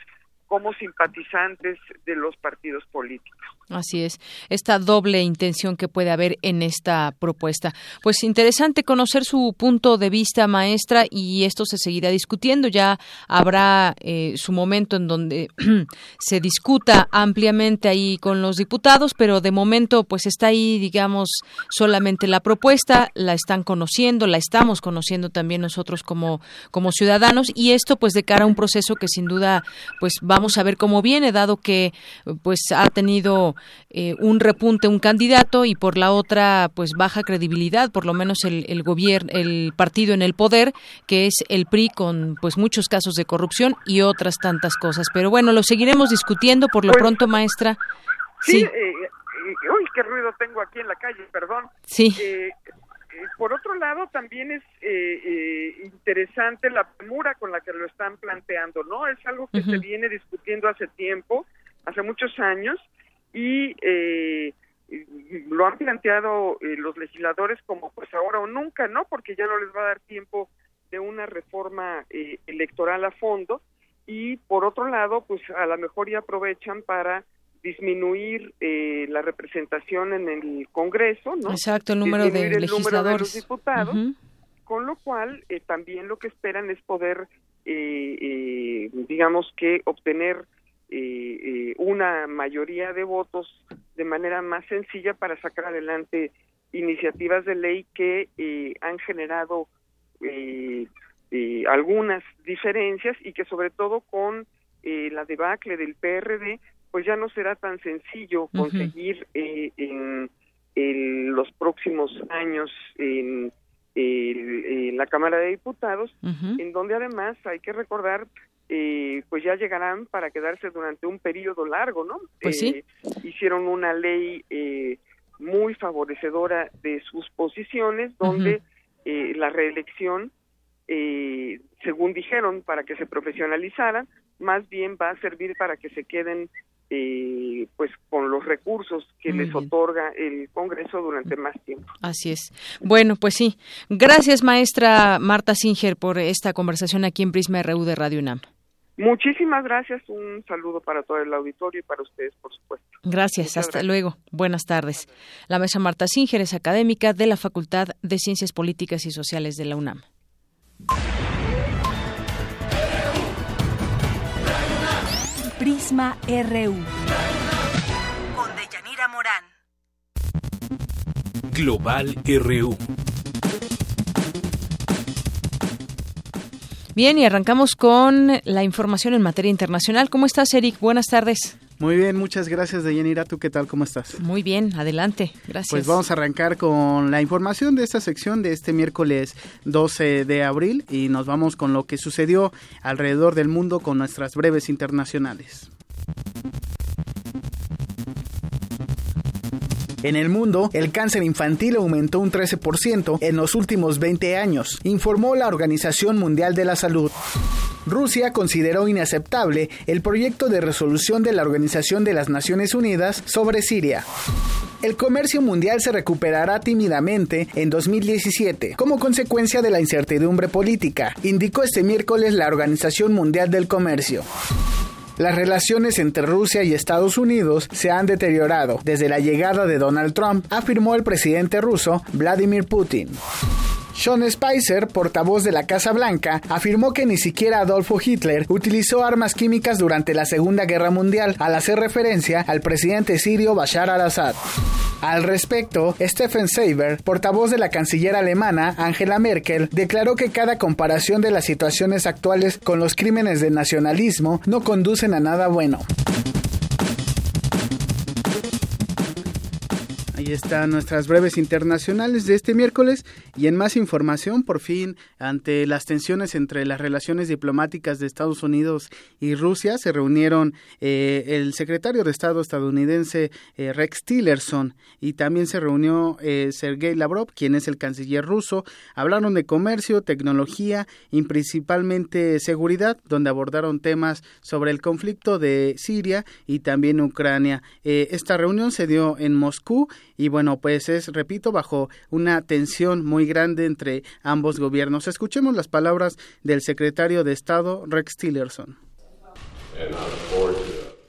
como simpatizantes de los partidos políticos. Así es, esta doble intención que puede haber en esta propuesta. Pues interesante conocer su punto de vista, maestra, y esto se seguirá discutiendo. Ya habrá eh, su momento en donde <clears throat> se discuta ampliamente ahí con los diputados, pero de momento pues está ahí, digamos, solamente la propuesta, la están conociendo, la estamos conociendo también nosotros como, como ciudadanos, y esto pues de cara a un proceso que sin duda pues vamos a ver cómo viene, dado que pues ha tenido eh, un repunte un candidato y por la otra pues baja credibilidad por lo menos el, el gobierno el partido en el poder que es el PRI con pues muchos casos de corrupción y otras tantas cosas. Pero bueno lo seguiremos discutiendo. Por lo pues, pronto maestra. Sí, sí. Eh, eh, uy qué ruido tengo aquí en la calle perdón. Sí por otro lado, también es eh, eh, interesante la premura con la que lo están planteando, ¿no? Es algo que se viene discutiendo hace tiempo, hace muchos años, y eh, lo han planteado los legisladores como pues ahora o nunca, ¿no? Porque ya no les va a dar tiempo de una reforma electoral a fondo, y por otro lado, pues a lo mejor ya aprovechan para disminuir eh, la representación en el Congreso, ¿no? Exacto, el número de el legisladores. Número de los diputados, con lo cual eh, también lo que esperan es poder, eh, digamos que obtener una mayoría de votos de manera más sencilla para sacar adelante iniciativas de ley que han generado algunas diferencias y que sobre todo con la debacle del PRD pues ya no será tan sencillo conseguir eh, en, los próximos años en, la Cámara de Diputados, en donde además hay que recordar, eh, pues ya llegarán para quedarse durante un periodo largo, ¿no? Pues sí. Eh, hicieron una ley muy favorecedora de sus posiciones, donde la reelección, según dijeron, para que se profesionalizaran, más bien va a servir para que se queden eh, pues con los recursos que les otorga el Congreso durante más tiempo. Así es. Bueno, pues sí. Gracias, maestra Marta Singer, por esta conversación aquí en Prisma RU de Radio UNAM. Muchísimas gracias. Un saludo para todo el auditorio y para ustedes, por supuesto. Gracias. hasta luego. Buenas tardes. La maestra Marta Singer es académica de la Facultad de Ciencias Políticas y Sociales de la UNAM. Prisma RU. Con Deyanira Morán. Global RU. Bien, y arrancamos con la información en materia internacional. ¿Cómo estás, Eric? Buenas tardes. Muy bien, muchas gracias, Deyanira. ¿Tú qué tal? ¿Cómo estás? Muy bien, adelante. Gracias. Pues vamos a arrancar con la información de esta sección de este miércoles 12 de abril y nos vamos con lo que sucedió alrededor del mundo con nuestras breves internacionales. En el mundo, el cáncer infantil aumentó un 13% en los últimos 20 años, informó la Organización Mundial de la Salud. Rusia consideró inaceptable el proyecto de resolución de la Organización de las Naciones Unidas sobre Siria. El comercio mundial se recuperará tímidamente en 2017 como consecuencia de la incertidumbre política, indicó este miércoles la Organización Mundial del Comercio. Las relaciones entre Rusia y Estados Unidos se han deteriorado desde la llegada de Donald Trump, afirmó el presidente ruso Vladimir Putin. Sean Spicer, portavoz de la Casa Blanca, afirmó que ni siquiera Adolfo Hitler utilizó armas químicas durante la Segunda Guerra Mundial, al hacer referencia al presidente sirio Bashar al-Assad. Al respecto, Stephen Seiber, portavoz de la canciller alemana Angela Merkel, declaró que cada comparación de las situaciones actuales con los crímenes de nacionalismo no conducen a nada bueno. Ahí están nuestras breves internacionales de este miércoles y en más información, por fin, ante las tensiones entre las relaciones diplomáticas de Estados Unidos y Rusia, se reunieron eh, el secretario de Estado estadounidense eh, Rex Tillerson y también se reunió eh, Sergei Lavrov, quien es el canciller ruso. Hablaron de comercio, tecnología y principalmente seguridad, donde abordaron temas sobre el conflicto de Siria y también Ucrania. esta reunión se dio en Moscú y bueno, pues es, repito, bajo una tensión muy grande entre ambos gobiernos. Escuchemos las palabras del secretario de Estado, Rex Tillerson.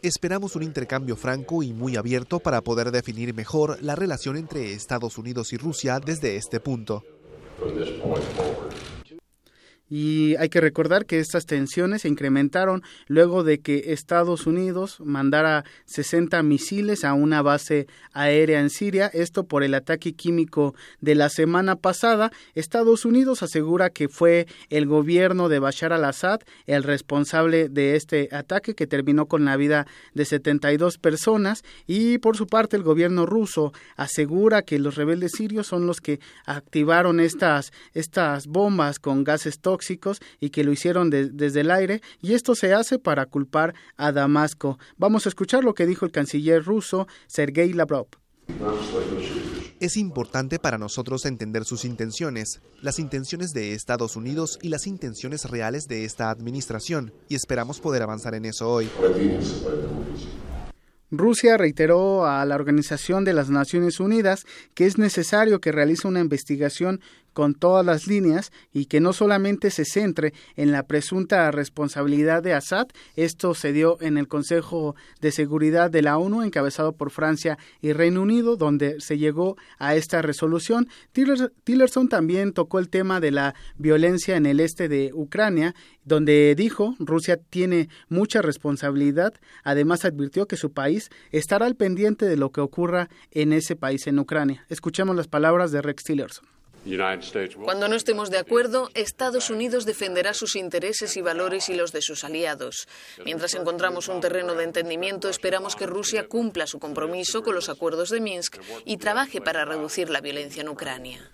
Esperamos un intercambio franco y muy abierto para poder definir mejor la relación entre Estados Unidos y Rusia desde este punto. Y hay que recordar que estas tensiones se incrementaron luego de que Estados Unidos mandara 60 misiles a una base aérea en Siria, esto por el ataque químico de la semana pasada. Estados Unidos asegura que fue el gobierno de Bashar al-Assad el responsable de este ataque que terminó con la vida de 72 personas y por su parte el gobierno ruso asegura que los rebeldes sirios son los que activaron estas, estas bombas con gases tóxicos y que lo hicieron desde el aire y esto se hace para culpar a Damasco. Vamos a escuchar lo que dijo el canciller ruso Sergei Lavrov. Es importante para nosotros entender sus intenciones, las intenciones de Estados Unidos y las intenciones reales de esta administración, y esperamos poder avanzar en eso hoy. Rusia reiteró a la Organización de las Naciones Unidas que es necesario que realice una investigación con todas las líneas y que no solamente se centre en la presunta responsabilidad de Assad. Esto se dio en el Consejo de Seguridad de la ONU, encabezado por Francia y Reino Unido, donde se llegó a esta resolución. Tillerson también tocó el tema de la violencia en el este de Ucrania, donde dijo Rusia tiene mucha responsabilidad. Además advirtió que su país estará al pendiente de lo que ocurra en ese país, en Ucrania. Escuchemos las palabras de Rex Tillerson. Cuando no estemos de acuerdo, Estados Unidos defenderá sus intereses y valores y los de sus aliados. Mientras encontramos un terreno de entendimiento, esperamos que Rusia cumpla su compromiso con los acuerdos de Minsk y trabaje para reducir la violencia en Ucrania.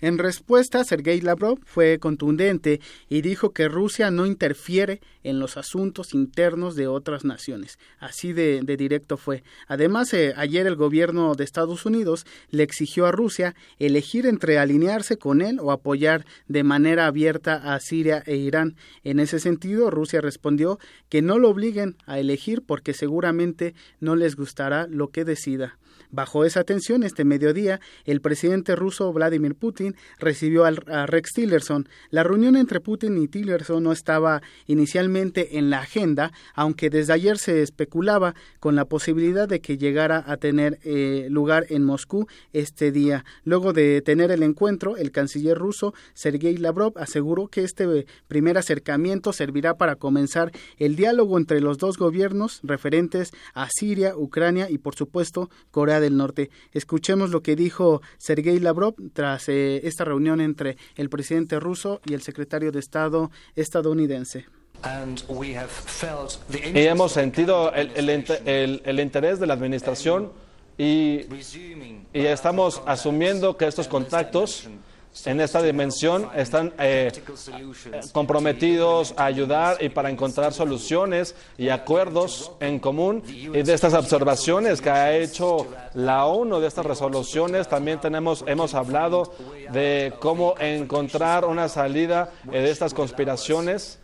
En respuesta, Sergei Lavrov fue contundente y dijo que Rusia no interfiere en los asuntos internos de otras naciones. Así de, directo fue. Además, eh, ayer el gobierno de Estados Unidos le exigió a Rusia elegir entre alinearse con él o apoyar de manera abierta a Siria e Irán. En ese sentido, Rusia respondió que no lo obliguen a elegir porque seguramente no les gustará lo que decida. Bajo esa tensión, este mediodía, el presidente ruso Vladimir Putin recibió a Rex Tillerson. La reunión entre Putin y Tillerson no estaba inicialmente en la agenda, aunque desde ayer se especulaba con la posibilidad de que llegara a tener eh, lugar en Moscú este día. Luego de tener el encuentro, el canciller ruso Sergei Lavrov aseguró que este primer acercamiento servirá para comenzar el diálogo entre los dos gobiernos referentes a Siria, Ucrania y por supuesto Corea del Norte. Escuchemos lo que dijo Sergei Lavrov tras eh, esta reunión entre el presidente ruso y el secretario de Estado estadounidense. Y hemos sentido el, interés de la administración y, y estamos asumiendo que estos contactos en esta dimensión están eh, comprometidos a ayudar y para encontrar soluciones y acuerdos en común. Y de estas observaciones que ha hecho la ONU, de estas resoluciones, también tenemos, hemos hablado de cómo encontrar una salida eh, de estas conspiraciones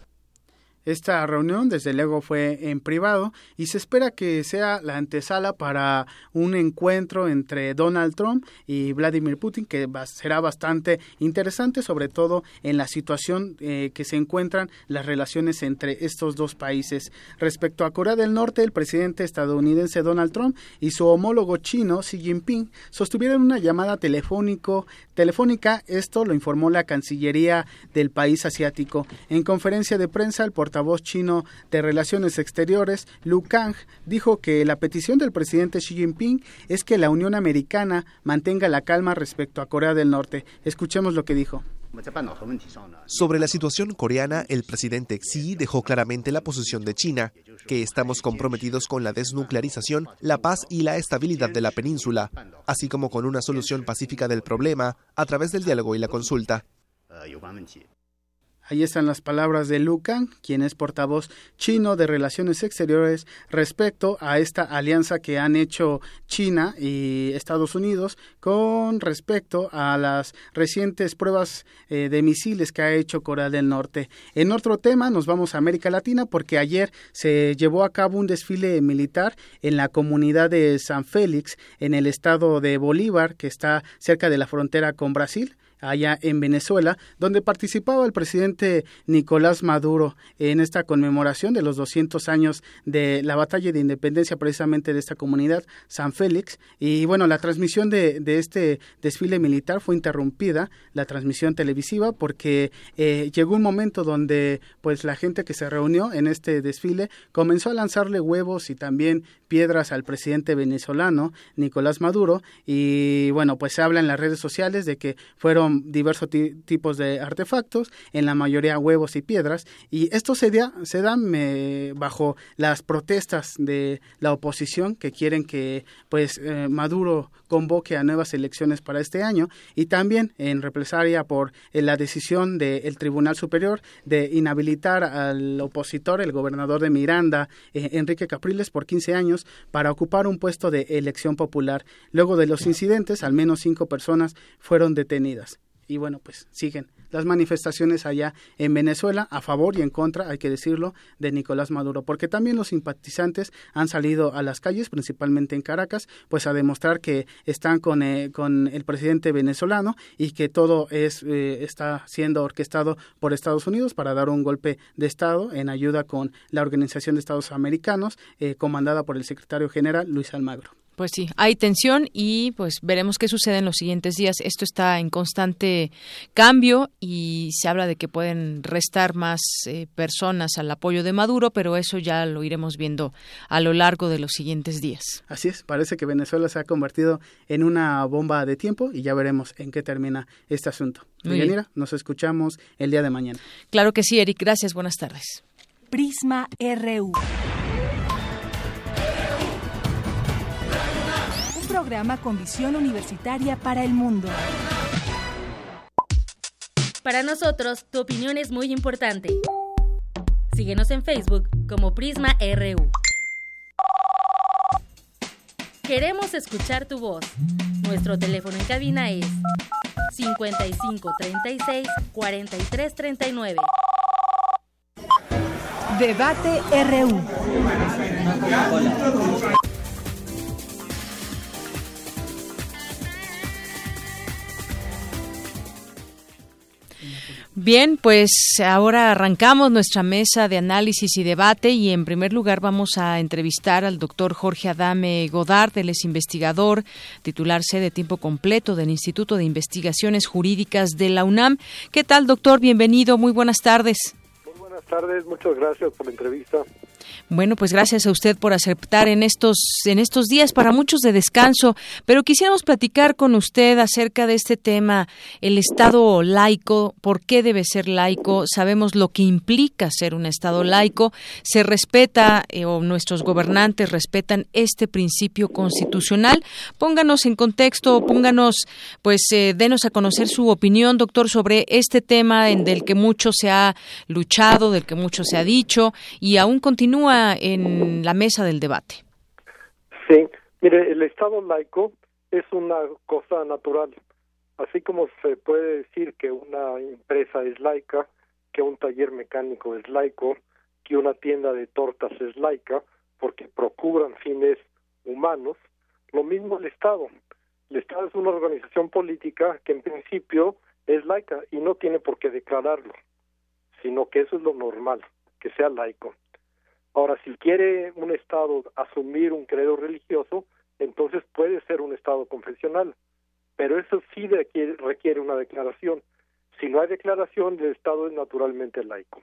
esta reunión, desde luego, fue en privado y se espera que sea la antesala para un encuentro entre Donald Trump y Vladimir Putin, que será bastante interesante, sobre todo en la situación eh, que se encuentran las relaciones entre estos dos países. Respecto a Corea del Norte, el presidente estadounidense Donald Trump y su homólogo chino Xi Jinping sostuvieron una llamada telefónico, telefónica. Esto lo informó la Cancillería del país asiático. En conferencia de prensa, el portavoz chino de Relaciones Exteriores, Lu Kang, dijo que la petición del presidente Xi Jinping es que la Unión Americana mantenga la calma respecto a Corea del Norte. Escuchemos lo que dijo. Sobre la situación coreana, el presidente Xi dejó claramente la posición de China, que estamos comprometidos con la desnuclearización, la paz y la estabilidad de la península, así como con una solución pacífica del problema a través del diálogo y la consulta. Ahí están las palabras de Lu Kang, quien es portavoz chino de Relaciones Exteriores respecto a esta alianza que han hecho China y Estados Unidos con respecto a las recientes pruebas eh, de misiles que ha hecho Corea del Norte. En otro tema nos vamos a América Latina porque ayer se llevó a cabo un desfile militar en la comunidad de San Félix en el estado de Bolívar que está cerca de la frontera con Brasil allá en Venezuela, donde participaba el presidente Nicolás Maduro en esta conmemoración de los 200 años de la batalla de independencia precisamente de esta comunidad, San Félix. Y bueno, la transmisión de, este desfile militar fue interrumpida, la transmisión televisiva, porque eh, llegó un momento donde pues la gente que se reunió en este desfile comenzó a lanzarle huevos y también piedras al presidente venezolano, Nicolás Maduro, y bueno, pues se habla en las redes sociales de que fueron diversos tipos de artefactos, en la mayoría huevos y piedras, y esto se da, se da bajo las protestas de la oposición que quieren que pues eh, Maduro convoque a nuevas elecciones para este año y también en represalia por eh, la decisión del Tribunal Superior de inhabilitar al opositor, el gobernador de Miranda, eh, Enrique Capriles, por 15 años para ocupar un puesto de elección popular. Luego de los incidentes, al menos cinco personas fueron detenidas. Y bueno, pues siguen las manifestaciones allá en Venezuela a favor y en contra, hay que decirlo, de Nicolás Maduro, porque también los simpatizantes han salido a las calles, principalmente en Caracas, pues a demostrar que están con, eh, con el presidente venezolano y que todo es eh, está siendo orquestado por Estados Unidos para dar un golpe de Estado en ayuda con la Organización de Estados Americanos, eh, comandada por el secretario general Luis Almagro. Pues sí, hay tensión y pues veremos qué sucede en los siguientes días. Esto está en constante cambio y se habla de que pueden restar más eh, personas al apoyo de Maduro, pero eso ya lo iremos viendo a lo largo de los siguientes días. Así es, parece que Venezuela se ha convertido en una bomba de tiempo y ya veremos en qué termina este asunto. Mira, nos escuchamos el día de mañana. Claro que sí, Eric. Gracias. Buenas tardes. Prisma RU. Programa con visión universitaria para el mundo. Para nosotros, tu opinión es muy importante. Síguenos en Facebook como Prisma RU. Queremos escuchar tu voz. Nuestro teléfono en cabina es 55 36 43 39. Debate RU. Bien, pues ahora arrancamos nuestra mesa de análisis y debate y en primer lugar vamos a entrevistar al doctor Jorge Adame Godard, él es investigador, titularse de tiempo completo del Instituto de Investigaciones Jurídicas de la UNAM. ¿Qué tal, doctor? Bienvenido, muy buenas tardes. Muy buenas tardes, muchas gracias por la entrevista. Bueno, pues gracias a usted por aceptar en estos en estos días para muchos de descanso, pero quisiéramos platicar con usted acerca de este tema, el Estado laico, por qué debe ser laico, sabemos lo que implica ser un Estado laico, se respeta eh, o nuestros gobernantes respetan este principio constitucional. Pónganos en contexto, pónganos, pues eh, denos a conocer su opinión, doctor, sobre este tema en del que mucho se ha luchado, del que mucho se ha dicho y aún continúa en la mesa del debate. Sí, mire, el Estado laico es una cosa natural. Así como se puede decir que una empresa es laica, que un taller mecánico es laico, que una tienda de tortas es laica, porque procuran fines humanos, lo mismo el Estado. El Estado es una organización política que en principio es laica y no tiene por qué declararlo, sino que eso es lo normal, que sea laico. Ahora, si quiere un Estado asumir un credo religioso, entonces puede ser un Estado confesional, pero eso sí requiere, requiere una declaración. Si no hay declaración, el Estado es naturalmente laico.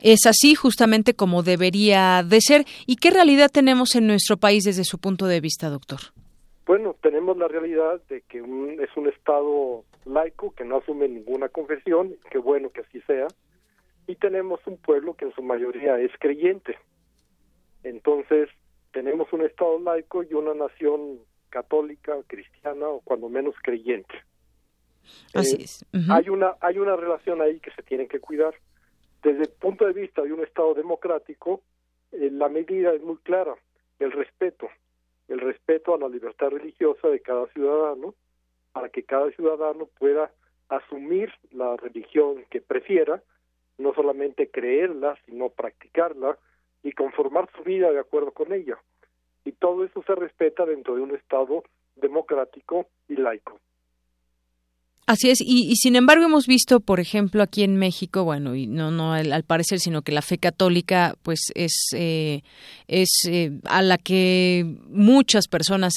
Es así justamente como debería de ser. ¿Y qué realidad tenemos en nuestro país desde su punto de vista, doctor? Bueno, tenemos la realidad de que es un Estado laico que no asume ninguna confesión, qué bueno que así sea, y tenemos un pueblo que en su mayoría es creyente. Entonces, tenemos un Estado laico y una nación católica, cristiana o cuando menos creyente. Así eh, es. Hay una hay una relación ahí que se tiene que cuidar. Desde el punto de vista de un Estado democrático, eh, la medida es muy clara, el respeto, el respeto a la libertad religiosa de cada ciudadano, para que cada ciudadano pueda asumir la religión que prefiera no solamente creerla, sino practicarla y conformar su vida de acuerdo con ella. Y todo eso se respeta dentro de un Estado democrático y laico. Así es, y, sin embargo hemos visto, por ejemplo, aquí en México, bueno, y no no al, parecer, sino que la fe católica, pues es eh, es eh, a la que muchas personas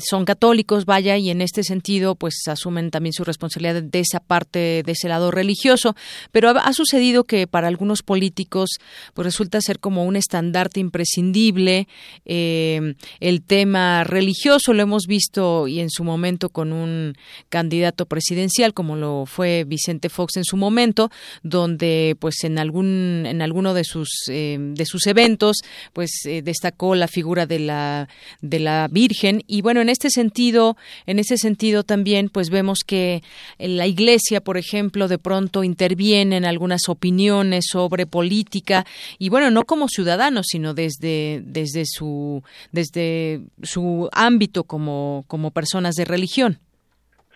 son católicos, vaya, y en este sentido, pues asumen también su responsabilidad de esa parte, de ese lado religioso. Pero ha, sucedido que para algunos políticos, pues resulta ser como un estandarte imprescindible eh, el tema religioso. Lo hemos visto y en su momento con un candidato presidente como lo fue Vicente Fox en su momento, donde pues en algún en alguno de sus eh, de sus eventos pues eh, destacó la figura de la de la Virgen. Y bueno en este sentido en ese sentido también pues vemos que la Iglesia por ejemplo de pronto interviene en algunas opiniones sobre política y bueno no como ciudadanos sino desde desde su desde su ámbito como como personas de religión.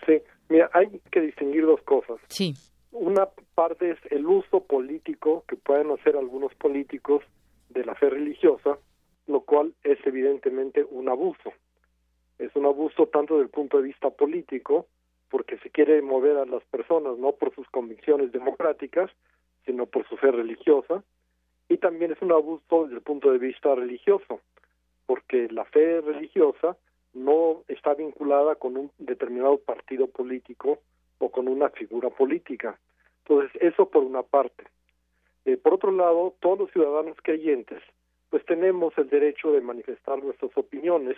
Sí mira hay que distinguir dos cosas. Sí. Una parte es el uso político que pueden hacer algunos políticos de la fe religiosa, lo cual es evidentemente un abuso. Es un abuso tanto desde el punto de vista político, porque se quiere mover a las personas no por sus convicciones democráticas, sino por su fe religiosa, y también es un abuso desde el punto de vista religioso, porque la fe religiosa no está vinculada con un determinado partido político o con una figura política. Entonces, eso por una parte. Eh, por otro lado, todos los ciudadanos creyentes, pues tenemos el derecho de manifestar nuestras opiniones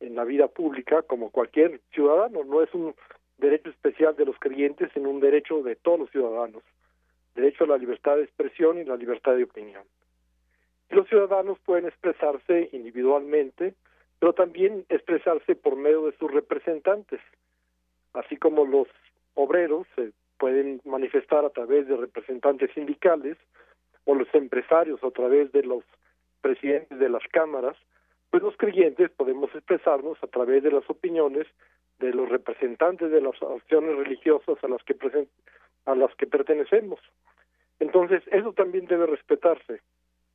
en la vida pública como cualquier ciudadano. No es un derecho especial de los creyentes, sino un derecho de todos los ciudadanos. Derecho a la libertad de expresión y la libertad de opinión. Y los ciudadanos pueden expresarse individualmente, pero también expresarse por medio de sus representantes, así como los obreros se pueden manifestar a través de representantes sindicales o los empresarios a través de los presidentes de las cámaras, pues los creyentes podemos expresarnos a través de las opiniones de los representantes de las opciones religiosas a las que a las que pertenecemos. Entonces, eso también debe respetarse.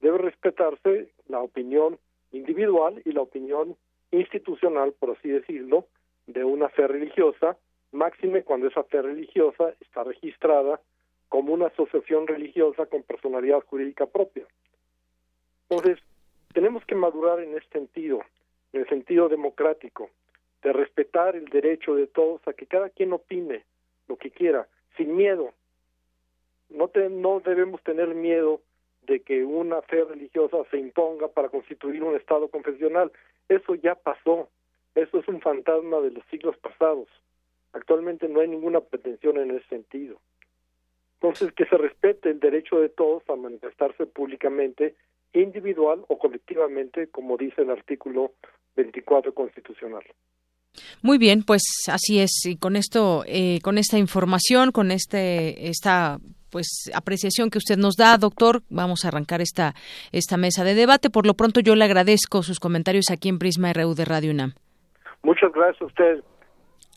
Debe respetarse la opinión individual y la opinión institucional, por así decirlo, de una fe religiosa máxime cuando esa fe religiosa está registrada como una asociación religiosa con personalidad jurídica propia. Entonces, tenemos que madurar en este sentido, en el sentido democrático, de respetar el derecho de todos a que cada quien opine lo que quiera, sin miedo. No, no debemos tener miedo de que una fe religiosa se imponga para constituir un Estado confesional. Eso ya pasó. Eso es un fantasma de los siglos pasados. Actualmente no hay ninguna pretensión en ese sentido. Entonces, que se respete el derecho de todos a manifestarse públicamente, individual o colectivamente, como dice el artículo 24 constitucional. Muy bien, pues así es. Y con esto, eh, con esta información, con este, esta pues apreciación que usted nos da, doctor. Vamos a arrancar esta, esta mesa de debate. Por lo pronto yo le agradezco sus comentarios aquí en Prisma RU de Radio UNAM. Muchas gracias a usted.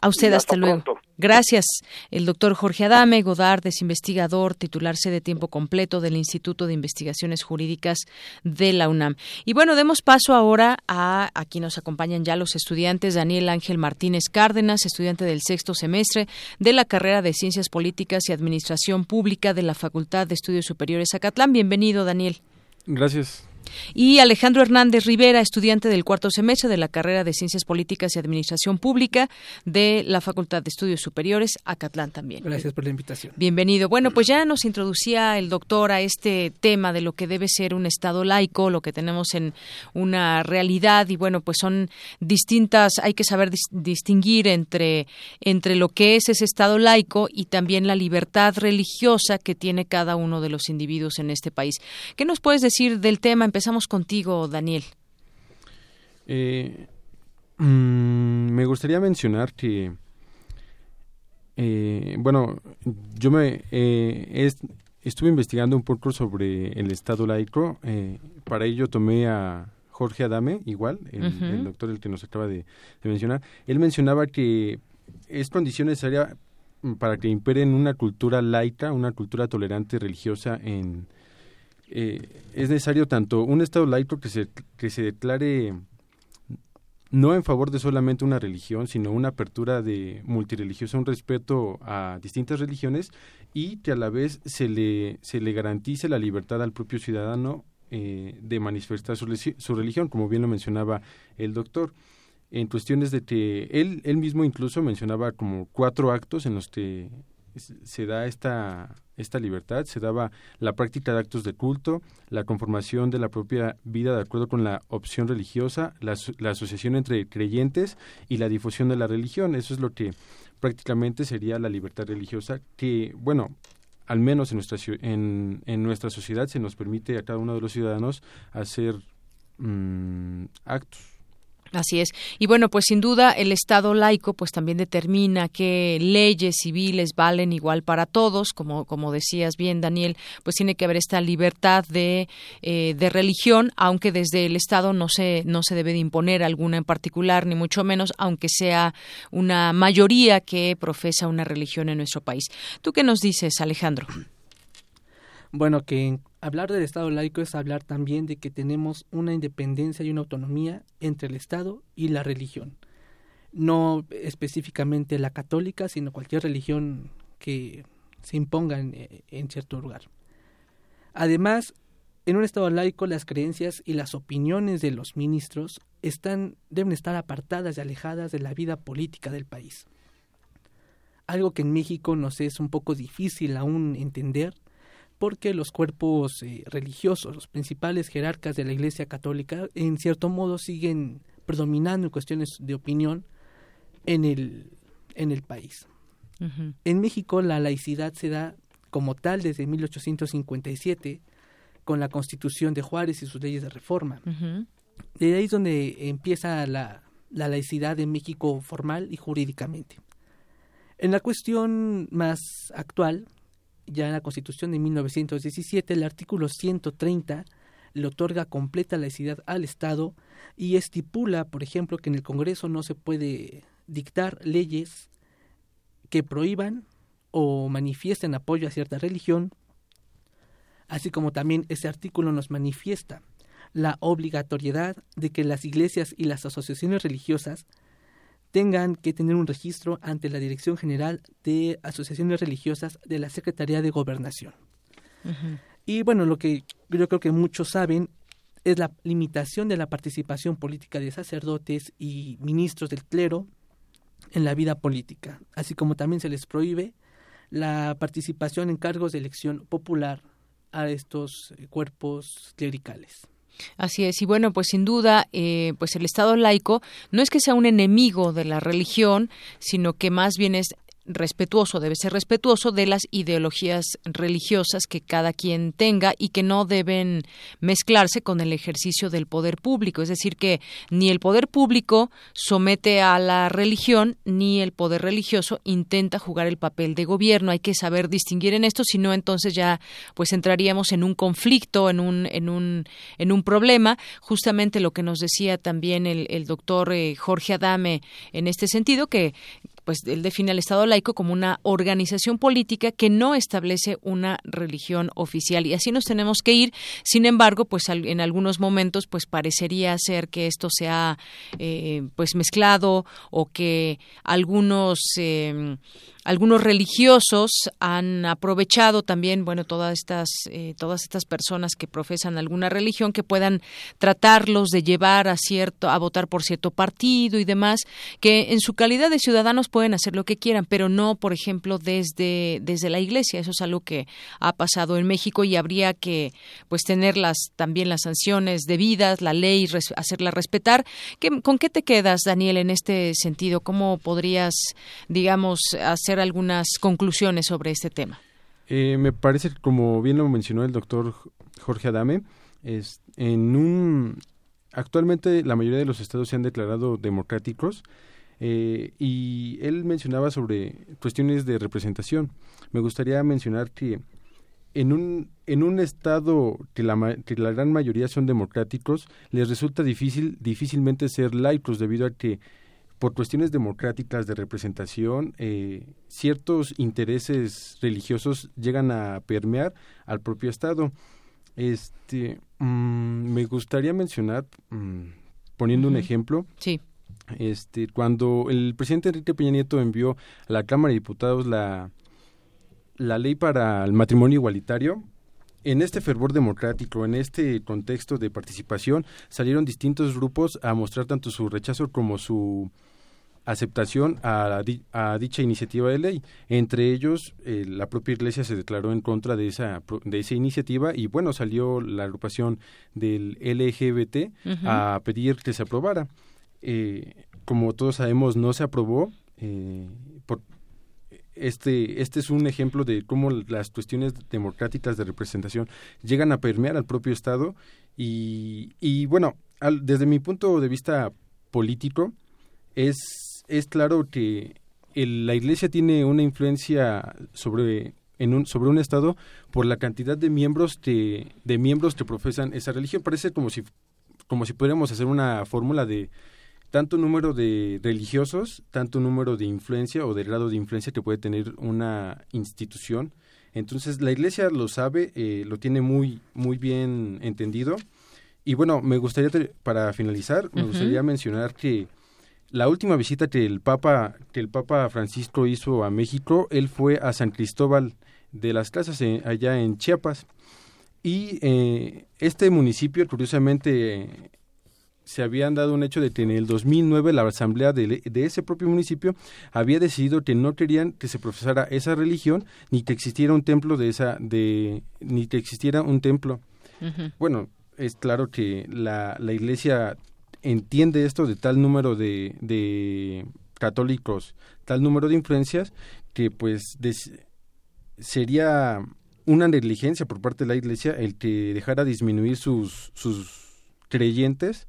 A usted, hasta, luego. Gracias. El doctor Jorge Adame Godard es investigador, titularse de tiempo completo del Instituto de Investigaciones Jurídicas de la UNAM. Y bueno, demos paso ahora a aquí nos acompañan ya los estudiantes Daniel Ángel Martínez Cárdenas, estudiante del sexto semestre de la carrera de Ciencias Políticas y Administración Pública de la Facultad de Estudios Superiores Acatlán. Bienvenido, Daniel. Gracias. Y Alejandro Hernández Rivera, estudiante del cuarto semestre de la carrera de Ciencias Políticas y Administración Pública de la Facultad de Estudios Superiores, Acatlán también. Gracias por la invitación. Bienvenido. Bueno, pues ya nos introducía el doctor a este tema de lo que debe ser un Estado laico, lo que tenemos en una realidad y bueno, pues son distintas, hay que saber distinguir entre, entre lo que es ese Estado laico y también la libertad religiosa que tiene cada uno de los individuos en este país. ¿Qué nos puedes decir del tema? Empezamos contigo, Daniel. Eh, mm, me gustaría mencionar que, eh, bueno, yo me eh, estuve investigando un poco sobre el Estado laico. para ello tomé a Jorge Adame, igual, el, doctor el que nos acaba de, de, mencionar. Él mencionaba que es condición necesaria para que imperen una cultura laica, una cultura tolerante religiosa en, eh, es necesario tanto un Estado laico que se, que se declare no en favor de solamente una religión, sino una apertura de multireligiosa, un respeto a distintas religiones y que a la vez se le, se le garantice la libertad al propio ciudadano eh, de manifestar su, su, religión, como bien lo mencionaba el doctor. En cuestiones de que él, él mismo incluso mencionaba como cuatro actos en los que se da esta, esta libertad, se daba la práctica de actos de culto, la conformación de la propia vida de acuerdo con la opción religiosa, la, asociación entre creyentes y la difusión de la religión. Eso es lo que prácticamente sería la libertad religiosa que, bueno, al menos en nuestra, en, en nuestra sociedad se nos permite a cada uno de los ciudadanos hacer mm, actos Así es. Y bueno, pues sin duda el Estado laico pues también determina que leyes civiles valen igual para todos, como, como decías bien, Daniel, pues tiene que haber esta libertad de, eh, de religión, aunque desde el Estado no se, no se debe de imponer alguna en particular, ni mucho menos, aunque sea una mayoría que profesa una religión en nuestro país. ¿Tú qué nos dices, Alejandro? Bueno, que hablar del Estado laico es hablar también de que tenemos una independencia y una autonomía entre el Estado y la religión. No específicamente la católica, sino cualquier religión que se imponga en, cierto lugar. Además, en un Estado laico las creencias y las opiniones de los ministros están, deben estar apartadas y alejadas de la vida política del país. Algo que en México nos es un poco difícil aún entender porque los cuerpos eh, religiosos, los principales jerarcas de la Iglesia Católica, en cierto modo siguen predominando en cuestiones de opinión en el, en el país. En México la laicidad se da como tal desde 1857 con la Constitución de Juárez y sus leyes de reforma. De ahí es donde empieza la, la laicidad en México formal y jurídicamente. En la cuestión más actual, ya en la Constitución de 1917, el artículo 130 le otorga completa laicidad al Estado y estipula, por ejemplo, que en el Congreso no se puede dictar leyes que prohíban o manifiesten apoyo a cierta religión, así como también ese artículo nos manifiesta la obligatoriedad de que las iglesias y las asociaciones religiosas tengan que tener un registro ante la Dirección General de Asociaciones Religiosas de la Secretaría de Gobernación. Y bueno, lo que yo creo que muchos saben es la limitación de la participación política de sacerdotes y ministros del clero en la vida política, así como también se les prohíbe la participación en cargos de elección popular a estos cuerpos clericales. Así es, y bueno, pues sin duda, eh, pues el Estado laico no es que sea un enemigo de la religión, sino que más bien es respetuoso, debe ser respetuoso de las ideologías religiosas que cada quien tenga y que no deben mezclarse con el ejercicio del poder público. Es decir, que ni el poder público somete a la religión ni el poder religioso intenta jugar el papel de gobierno. Hay que saber distinguir en esto, si no entonces ya pues entraríamos en un conflicto, en un, en un, en un problema. Justamente lo que nos decía también el, doctor eh, Jorge Adame en este sentido, que pues él define al Estado laico como una organización política que no establece una religión oficial y así nos tenemos que ir. Sin embargo, pues en algunos momentos pues parecería ser que esto se ha eh, pues mezclado o que algunos eh, algunos religiosos han aprovechado también, bueno, todas estas, eh, todas estas personas que profesan alguna religión que puedan tratarlos de llevar a cierto, a votar por cierto partido y demás, que en su calidad de ciudadanos pueden hacer lo que quieran, pero no, por ejemplo, desde, desde la iglesia. Eso es algo que ha pasado en México y habría que, pues, tener las, también las sanciones debidas, la ley, hacerla respetar. ¿Qué, ¿Con qué te quedas, Daniel, en este sentido? ¿Cómo podrías, digamos, hacer algunas conclusiones sobre este tema. Eh, me parece, como bien lo mencionó el doctor Jorge Adame, es, en un actualmente la mayoría de los estados se han declarado democráticos eh, y él mencionaba sobre cuestiones de representación. Me gustaría mencionar que en un, en un estado que la, que la gran mayoría son democráticos, les resulta difícil difícilmente ser laicos debido a que por cuestiones democráticas de representación, eh, ciertos intereses religiosos llegan a permear al propio Estado. Este, mm, me gustaría mencionar, mm, poniendo un ejemplo, sí. este, cuando el presidente Enrique Peña Nieto envió a la Cámara de Diputados la, la ley para el matrimonio igualitario, en este fervor democrático, en este contexto de participación, salieron distintos grupos a mostrar tanto su rechazo como su aceptación a, a dicha iniciativa de ley. Entre ellos, eh, la propia Iglesia se declaró en contra de esa, de esa iniciativa y bueno, salió la agrupación del LGBT a pedir que se aprobara. Eh, como todos sabemos, no se aprobó eh, por, este, este es un ejemplo de cómo las cuestiones democráticas de representación llegan a permear al propio Estado y, y bueno, desde mi punto de vista político, es, es claro que la Iglesia tiene una influencia sobre en un, sobre un estado por la cantidad de miembros que, de miembros que profesan esa religión. Parece como si como si pudiéramos hacer una fórmula de tanto número de religiosos, tanto número de influencia o de grado de influencia que puede tener una institución. Entonces la Iglesia lo sabe, eh, lo tiene muy muy bien entendido. Y bueno, me gustaría para finalizar, me gustaría mencionar que la última visita que el Papa que el Papa Francisco hizo a México, él fue a San Cristóbal de las Casas allá en Chiapas y eh, este municipio curiosamente se habían dado un hecho de que en el 2009 la asamblea de, ese propio municipio había decidido que no querían que se profesara esa religión ni que existiera un templo de esa de ni que existiera un templo. Bueno es claro que la, la iglesia entiende esto de tal número de, de católicos, tal número de influencias, que pues sería una negligencia por parte de la Iglesia el que dejara disminuir sus, sus creyentes,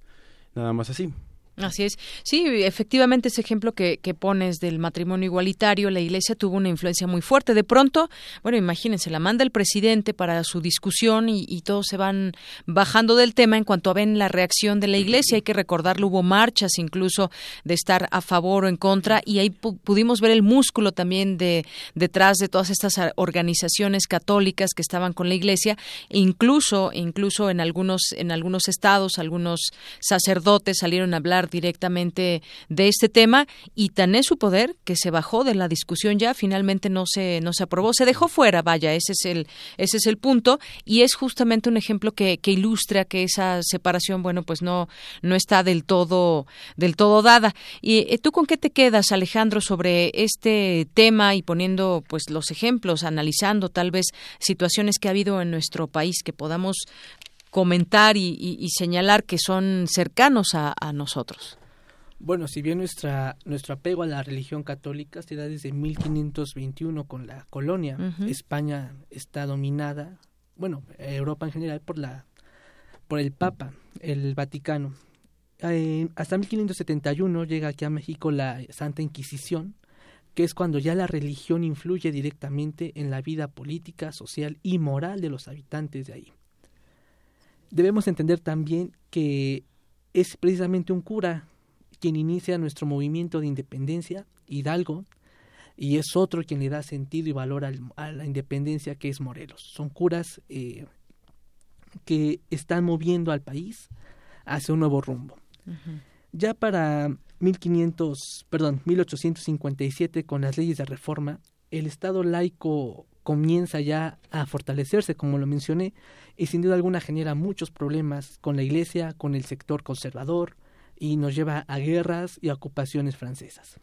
nada más así. Así es. Sí, efectivamente ese ejemplo que, que, pones del matrimonio igualitario, la Iglesia tuvo una influencia muy fuerte. De pronto, bueno, imagínense, la manda el presidente para su discusión y, y todos se van bajando del tema en cuanto a ven la reacción de la Iglesia. Hay que recordarlo, hubo marchas incluso de estar a favor o en contra y ahí pudimos ver el músculo también de detrás de todas estas organizaciones católicas que estaban con la Iglesia e incluso incluso en algunos en algunos estados algunos sacerdotes salieron a hablar directamente de este tema. Y tan es su poder que se bajó de la discusión ya finalmente no se no se aprobó. Se dejó fuera vaya ese es el ese es el punto. Y es justamente un ejemplo que, que ilustra que esa separación bueno pues no no está del todo del todo dada. Y eh, tú con qué te quedas Alejandro sobre este tema y poniendo pues los ejemplos analizando tal vez situaciones que ha habido en nuestro país que podamos comentar y, señalar que son cercanos a, nosotros. Bueno, si bien nuestra, nuestro apego a la religión católica se da desde 1521 con la colonia, España está dominada, bueno, Europa en general por la por el Papa, el Vaticano. Eh, hasta 1571 llega aquí a México la Santa Inquisición, que es cuando ya la religión influye directamente en la vida política, social y moral de los habitantes de ahí debemos entender también que es precisamente un cura quien inicia nuestro movimiento de independencia, Hidalgo, y es otro quien le da sentido y valor a la independencia que es Morelos. Son curas eh, que están moviendo al país hacia un nuevo rumbo. Ya para 1500, perdón, 1857 con las leyes de reforma, el Estado laico comienza ya a fortalecerse, como lo mencioné, y sin duda alguna genera muchos problemas con la Iglesia, con el sector conservador, y nos lleva a guerras y a ocupaciones francesas.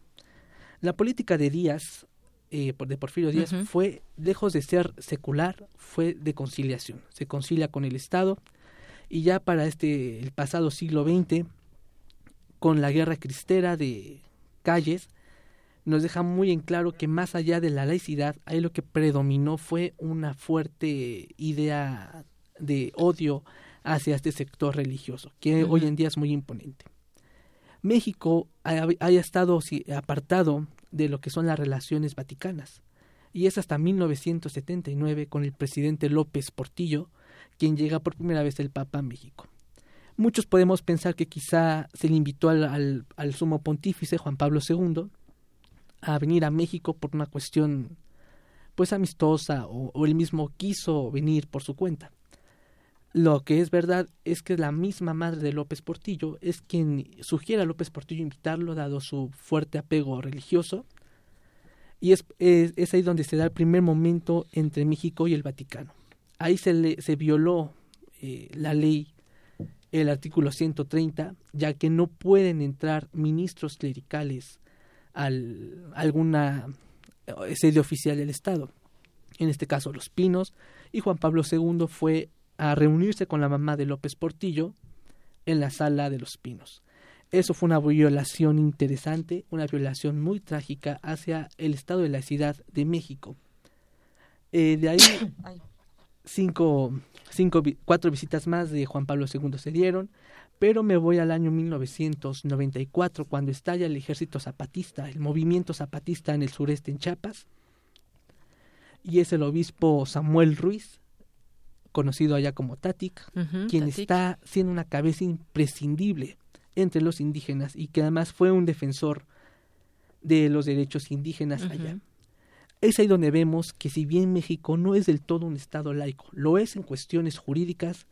La política de Díaz, eh, de Porfirio Díaz, fue, lejos de ser secular, fue de conciliación. Se concilia con el Estado, y ya para este, el pasado siglo XX, con la guerra cristera de calles, nos deja muy en claro que más allá de la laicidad, ahí lo que predominó fue una fuerte idea de odio hacia este sector religioso, que hoy en día es muy imponente. México haya estado apartado de lo que son las relaciones vaticanas, y es hasta 1979 con el presidente López Portillo quien llega por primera vez el Papa a México. Muchos podemos pensar que quizá se le invitó al, al sumo pontífice Juan Pablo II, a venir a México por una cuestión pues amistosa o, él mismo quiso venir por su cuenta. Lo que es verdad es que la misma madre de López Portillo es quien sugiere a López Portillo invitarlo dado su fuerte apego religioso y es, es, ahí donde se da el primer momento entre México y el Vaticano. Ahí se, le, se violó eh, la ley, el artículo 130, ya que no pueden entrar ministros clericales al, alguna eh, sede oficial del Estado, en este caso Los Pinos, y Juan Pablo II fue a reunirse con la mamá de López Portillo en la sala de Los Pinos. Eso fue una violación interesante, una violación muy trágica hacia el Estado de la Ciudad de México. Eh, de ahí, <coughs> cinco, cinco, cuatro visitas más de Juan Pablo II se dieron, pero me voy al año 1994, cuando estalla el ejército zapatista, el movimiento zapatista en el sureste en Chiapas, y es el obispo Samuel Ruiz, conocido allá como Tatic, quien está siendo una cabeza imprescindible entre los indígenas y que además fue un defensor de los derechos indígenas allá. Es ahí donde vemos que si bien México no es del todo un Estado laico, lo es en cuestiones jurídicas,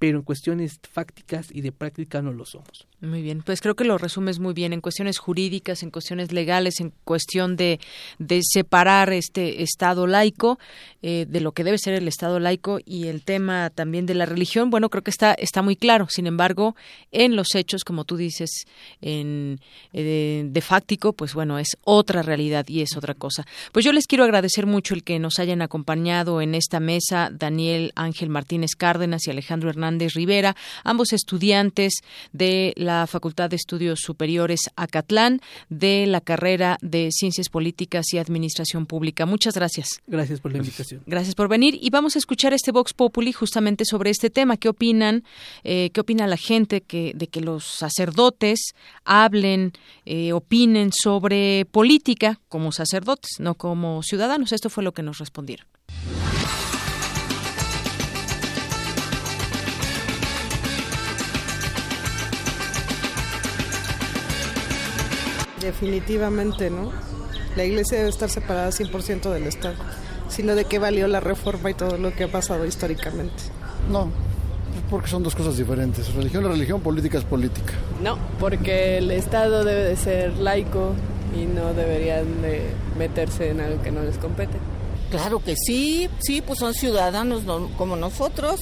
pero en cuestiones fácticas y de práctica no lo somos. Muy bien, pues creo que lo resumes muy bien en cuestiones jurídicas, en cuestiones legales, en cuestión de, de separar este Estado laico eh, de lo que debe ser el Estado laico y el tema también de la religión. Bueno, creo que está, está muy claro. Sin embargo, en los hechos, como tú dices, en, eh, de fáctico, pues bueno, es otra realidad y es otra cosa. Pues yo les quiero agradecer mucho el que nos hayan acompañado en esta mesa, Daniel Ángel Martínez Cárdenas y Alejandro Hernández Rivera, ambos estudiantes de la la Facultad de Estudios Superiores Acatlán de la carrera de Ciencias Políticas y Administración Pública. Muchas gracias. Gracias por la invitación. Gracias por venir y vamos a escuchar este Vox Populi justamente sobre este tema. ¿Qué opinan? Eh, ¿Qué opina la gente que, de que los sacerdotes hablen, eh, opinen sobre política como sacerdotes, no como ciudadanos? Esto fue lo que nos respondieron. Definitivamente, ¿no? La iglesia debe estar separada 100% del Estado, sino de qué valió la reforma y todo lo que ha pasado históricamente. No, porque son dos cosas diferentes. Religión es religión, política es política. No, porque el Estado debe de ser laico y no deberían de meterse en algo que no les compete. Claro que sí, sí, pues son ciudadanos como nosotros,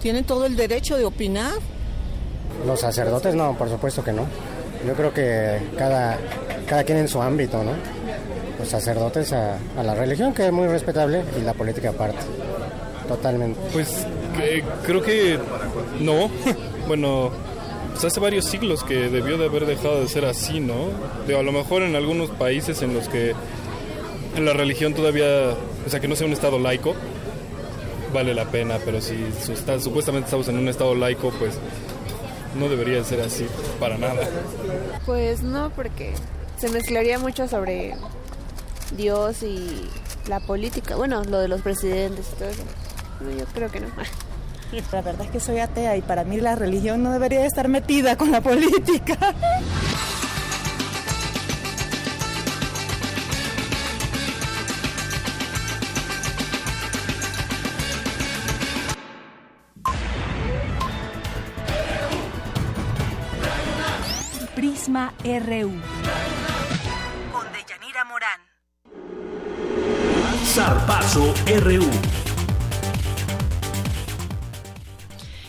tienen todo el derecho de opinar. Los sacerdotes no, por supuesto que no. Yo creo que cada, cada quien en su ámbito, ¿no? Los sacerdotes a, la religión, que es muy respetable, y la política aparte. Totalmente. Pues creo que no. <laughs> bueno, pues hace varios siglos que debió de haber dejado de ser así, ¿no? a lo mejor en algunos países en los que la religión todavía, o sea, que no sea un estado laico, vale la pena, pero si supuestamente estamos en un estado laico, pues no debería ser así para nada. Pues no, porque se mezclaría mucho sobre Dios y la política. Bueno, lo de los presidentes y todo eso. yo creo que no. <laughs> La verdad es que soy atea y para mí la religión no debería estar metida con la política. <laughs> RU. Con Deyanira Morán. Zarpazo RU.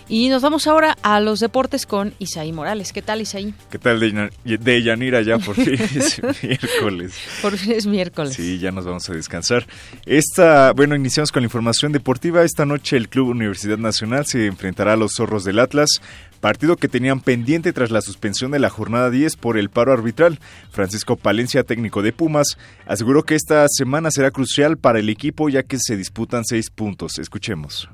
Y nos vamos ahora a los deportes con Isaí Morales. ¿Qué tal, Isaí? ¿Qué tal, de Yanira? Ya por fin <laughs> es miércoles. Por fin es miércoles. Sí, ya nos vamos a descansar. Esta, bueno, iniciamos con la información deportiva. Esta noche el Club Universidad Nacional se enfrentará a los zorros del Atlas partido que tenían pendiente tras la suspensión de la jornada 10 por el paro arbitral. Francisco Palencia, técnico de Pumas, aseguró que esta semana será crucial para el equipo ya que se disputan seis puntos. Escuchemos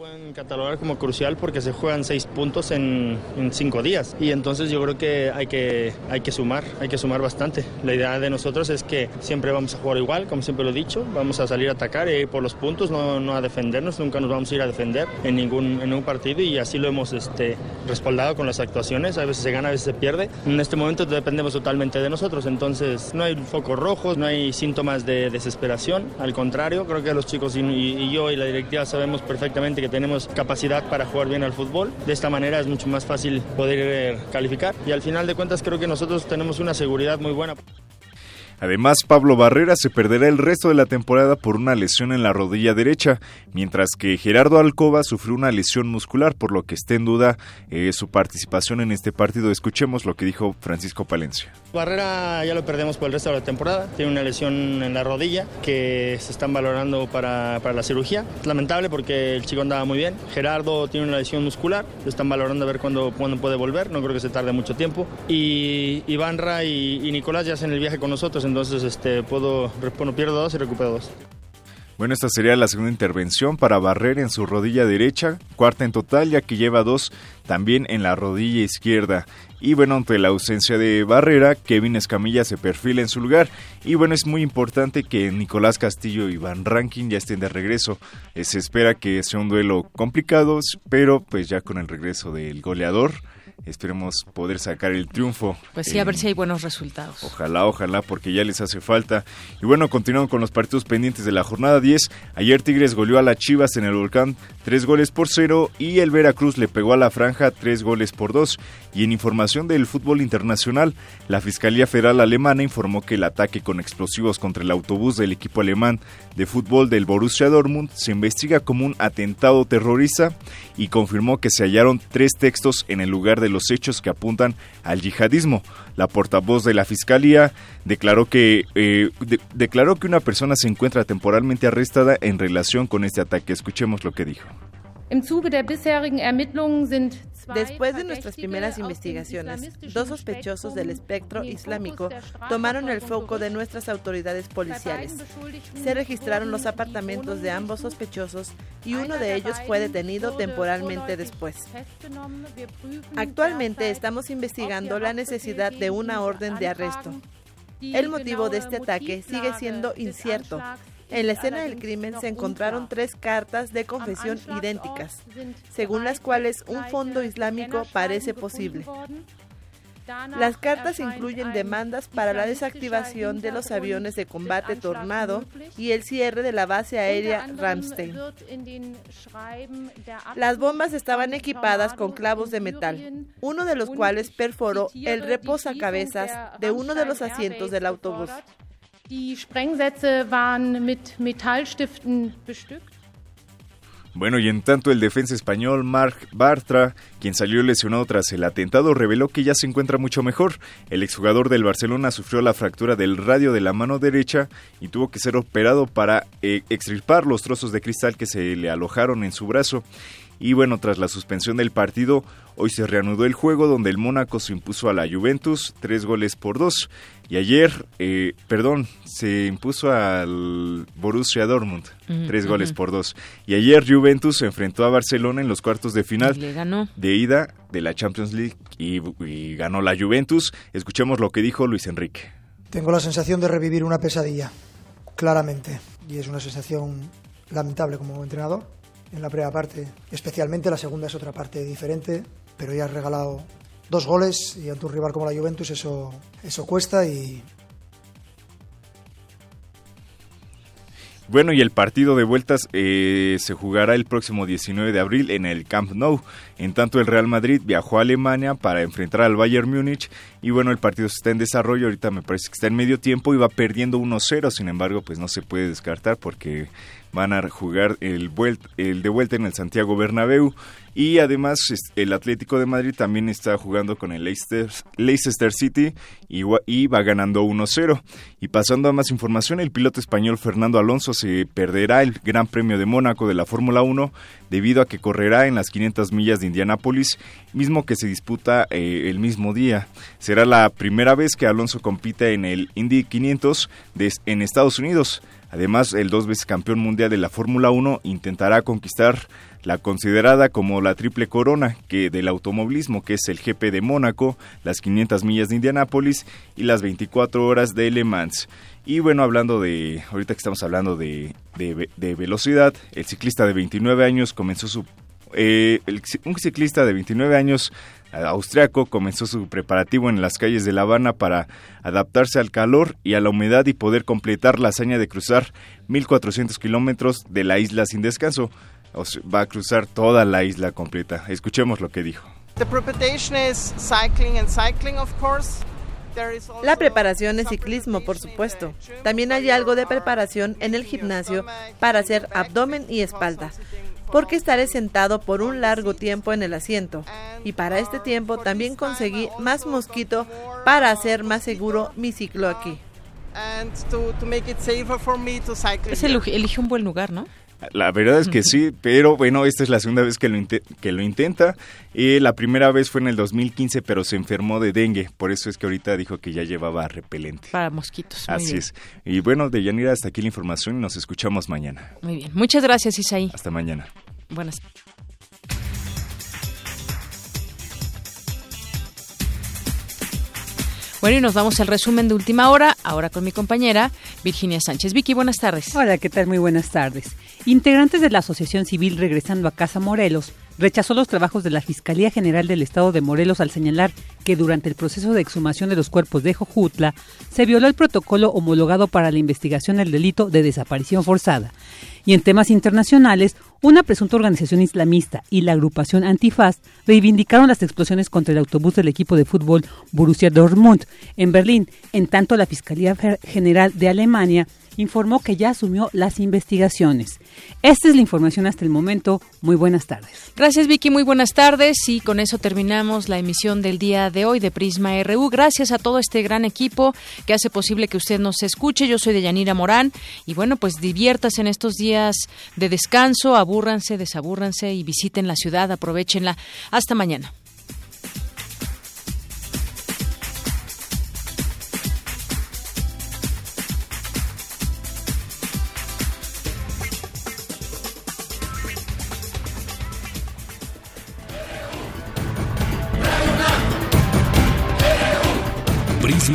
pueden catalogar como crucial porque se juegan seis puntos en, cinco días y entonces yo creo que hay, que hay que sumar, hay que sumar bastante. La idea de nosotros es que siempre vamos a jugar igual, como siempre lo he dicho, vamos a salir a atacar y por los puntos, no, no a defendernos, nunca nos vamos a ir a defender en ningún, en un partido y así lo hemos este, respaldado con las actuaciones, a veces se gana, a veces se pierde. En este momento dependemos totalmente de nosotros, entonces no hay focos rojos, no hay síntomas de desesperación, al contrario, creo que los chicos y, y yo y la directiva sabemos perfectamente que tenemos capacidad para jugar bien al fútbol. De esta manera es mucho más fácil poder eh, calificar y al final de cuentas creo que nosotros tenemos una seguridad muy buena. Además, Pablo Barrera se perderá el resto de la temporada por una lesión en la rodilla derecha, mientras que Gerardo Alcoba sufrió una lesión muscular, por lo que está en duda eh, su participación en este partido. Escuchemos lo que dijo Francisco Palencia. Barrera ya lo perdemos por el resto de la temporada. Tiene una lesión en la rodilla que se están valorando para, para la cirugía. Lamentable porque el chico andaba muy bien. Gerardo tiene una lesión muscular. Lo están valorando a ver cuándo, cuándo puede volver. No creo que se tarde mucho tiempo. Y Ivanra y, y Nicolás ya hacen el viaje con nosotros entonces este, puedo, bueno, pierdo dos y recupero dos. Bueno, esta sería la segunda intervención para Barrer en su rodilla derecha, cuarta en total, ya que lleva dos también en la rodilla izquierda. Y bueno, ante la ausencia de Barrera, Kevin Escamilla se perfila en su lugar. Y bueno, es muy importante que Nicolás Castillo y Van Rankin ya estén de regreso. Eh, se espera que sea un duelo complicado, pero pues ya con el regreso del goleador Esperemos poder sacar el triunfo. Pues sí, a ver si hay buenos resultados. Ojalá, ojalá, porque ya les hace falta. Y bueno, continuamos con los partidos pendientes de la jornada 10. Ayer Tigres goleó a las Chivas en el Volcán tres goles por cero y el Veracruz le pegó a la franja tres goles por dos. Y en información del fútbol internacional, la Fiscalía Federal Alemana informó que el ataque con explosivos contra el autobús del equipo alemán de fútbol del Borussia Dortmund se investiga como un atentado terrorista y confirmó que se hallaron tres textos en el lugar de los hechos que apuntan al yihadismo. La portavoz de la Fiscalía declaró que, eh, declaró que una persona se encuentra temporalmente arrestada en relación con este ataque. Escuchemos lo que dijo. Después de nuestras primeras investigaciones, dos sospechosos del espectro islámico tomaron el foco de nuestras autoridades policiales. Se registraron los apartamentos de ambos sospechosos y uno de ellos fue detenido temporalmente después. Actualmente estamos investigando la necesidad de una orden de arresto. El motivo de este ataque sigue siendo incierto en la escena del crimen se encontraron tres cartas de confesión idénticas, según las cuales un fondo islámico parece posible. Las cartas incluyen demandas para la desactivación de los aviones de combate Tornado y el cierre de la base aérea Ramstein. Las bombas estaban equipadas con clavos de metal, uno de los cuales perforó el reposacabezas de uno de los asientos del autobús. Die Sprengsätze waren mit Metallstiften bestückt. Bueno, y en tanto el defensa español Marc Bartra, quien salió lesionado tras el atentado, reveló que ya se encuentra mucho mejor. El exjugador del Barcelona sufrió la fractura del radio de la mano derecha y tuvo que ser operado para eh, extirpar los trozos de cristal que se le alojaron en su brazo. Y bueno, tras la suspensión del partido, hoy se reanudó el juego donde el Mónaco se impuso a la Juventus tres goles por dos. Y ayer, eh, perdón, se impuso al Borussia Dortmund tres goles por dos. Y ayer Juventus se enfrentó a Barcelona en los cuartos de final de ida de la Champions League y, y ganó la Juventus. Escuchemos lo que dijo Luis Enrique. Tengo la sensación de revivir una pesadilla, claramente. Y es una sensación lamentable como entrenador en la primera parte, especialmente la segunda es otra parte diferente, pero ya has regalado dos goles y ante un rival como la Juventus eso, eso cuesta y, Bueno, y el partido de vueltas eh, se jugará el próximo 19 de abril en el Camp Nou. En tanto, el Real Madrid viajó a Alemania para enfrentar al Bayern Múnich. Y bueno, el partido está en desarrollo. Ahorita me parece que está en medio tiempo y va perdiendo 1-0. Sin embargo, pues no se puede descartar porque van a jugar el, el de vuelta en el Santiago Bernabéu y además el Atlético de Madrid también está jugando con el Leicester, City y, y va ganando 1-0. Y pasando a más información, el piloto español Fernando Alonso se perderá el Gran Premio de Mónaco de la Fórmula 1 debido a que correrá en las 500 millas de Indianápolis, mismo que se disputa eh, el mismo día. Será la primera vez que Alonso compite en el Indy 500 de, en Estados Unidos. Además, el dos veces campeón mundial de la Fórmula 1 intentará conquistar la considerada como la triple corona que del automovilismo, que es el GP de Mónaco, las 500 millas de Indianápolis y las 24 horas de Le Mans. Y bueno, hablando de, ahorita que estamos hablando de, de, velocidad, el ciclista de 29 años comenzó su... Eh, un ciclista de 29 años austriaco comenzó su preparativo en las calles de La Habana para adaptarse al calor y a la humedad y poder completar la hazaña de cruzar 1.400 kilómetros de la isla sin descanso. va a cruzar toda la isla completa. Escuchemos lo que dijo. The preparation is cycling and cycling, of course. La preparación es ciclismo, por supuesto. También hay algo de preparación en el gimnasio para hacer abdomen y espalda, porque estaré sentado por un largo tiempo en el asiento. Y para este tiempo también conseguí más mosquito para hacer más seguro mi ciclo aquí. Se elige un buen lugar, ¿no? La verdad es que sí, pero bueno, esta es la segunda vez que lo, que lo intenta. y la primera vez fue en el 2015, pero se enfermó de dengue. Por eso es que ahorita dijo que ya llevaba repelente. Para mosquitos. Así es. Y bueno, de Yanira, hasta aquí la información y nos escuchamos mañana. Muy bien. Muchas gracias, Isaí. Hasta mañana. Buenas. Bueno, y nos vamos al resumen de última hora, ahora con mi compañera Virginia Sánchez. Vicky, buenas tardes. Hola, ¿qué tal? Muy buenas tardes. Integrantes de la Asociación Civil Regresando a Casa Morelos rechazó los trabajos de la Fiscalía General del Estado de Morelos al señalar que durante el proceso de exhumación de los cuerpos de Jojutla se violó el protocolo homologado para la investigación del delito de desaparición forzada. Y en temas internacionales, una presunta organización islamista y la agrupación Antifaz reivindicaron las explosiones contra el autobús del equipo de fútbol Borussia Dortmund en Berlín, en tanto la Fiscalía General de Alemania informó que ya asumió las investigaciones. Esta es la información hasta el momento. Muy buenas tardes. Gracias Vicky, muy buenas tardes y con eso terminamos la emisión del día de hoy de Prisma RU. Gracias a todo este gran equipo que hace posible que usted nos escuche. Yo soy de Yanira Morán y bueno, pues diviértase en estos días de descanso, abúrranse, desabúrranse y visiten la ciudad, aprovechenla. Hasta mañana.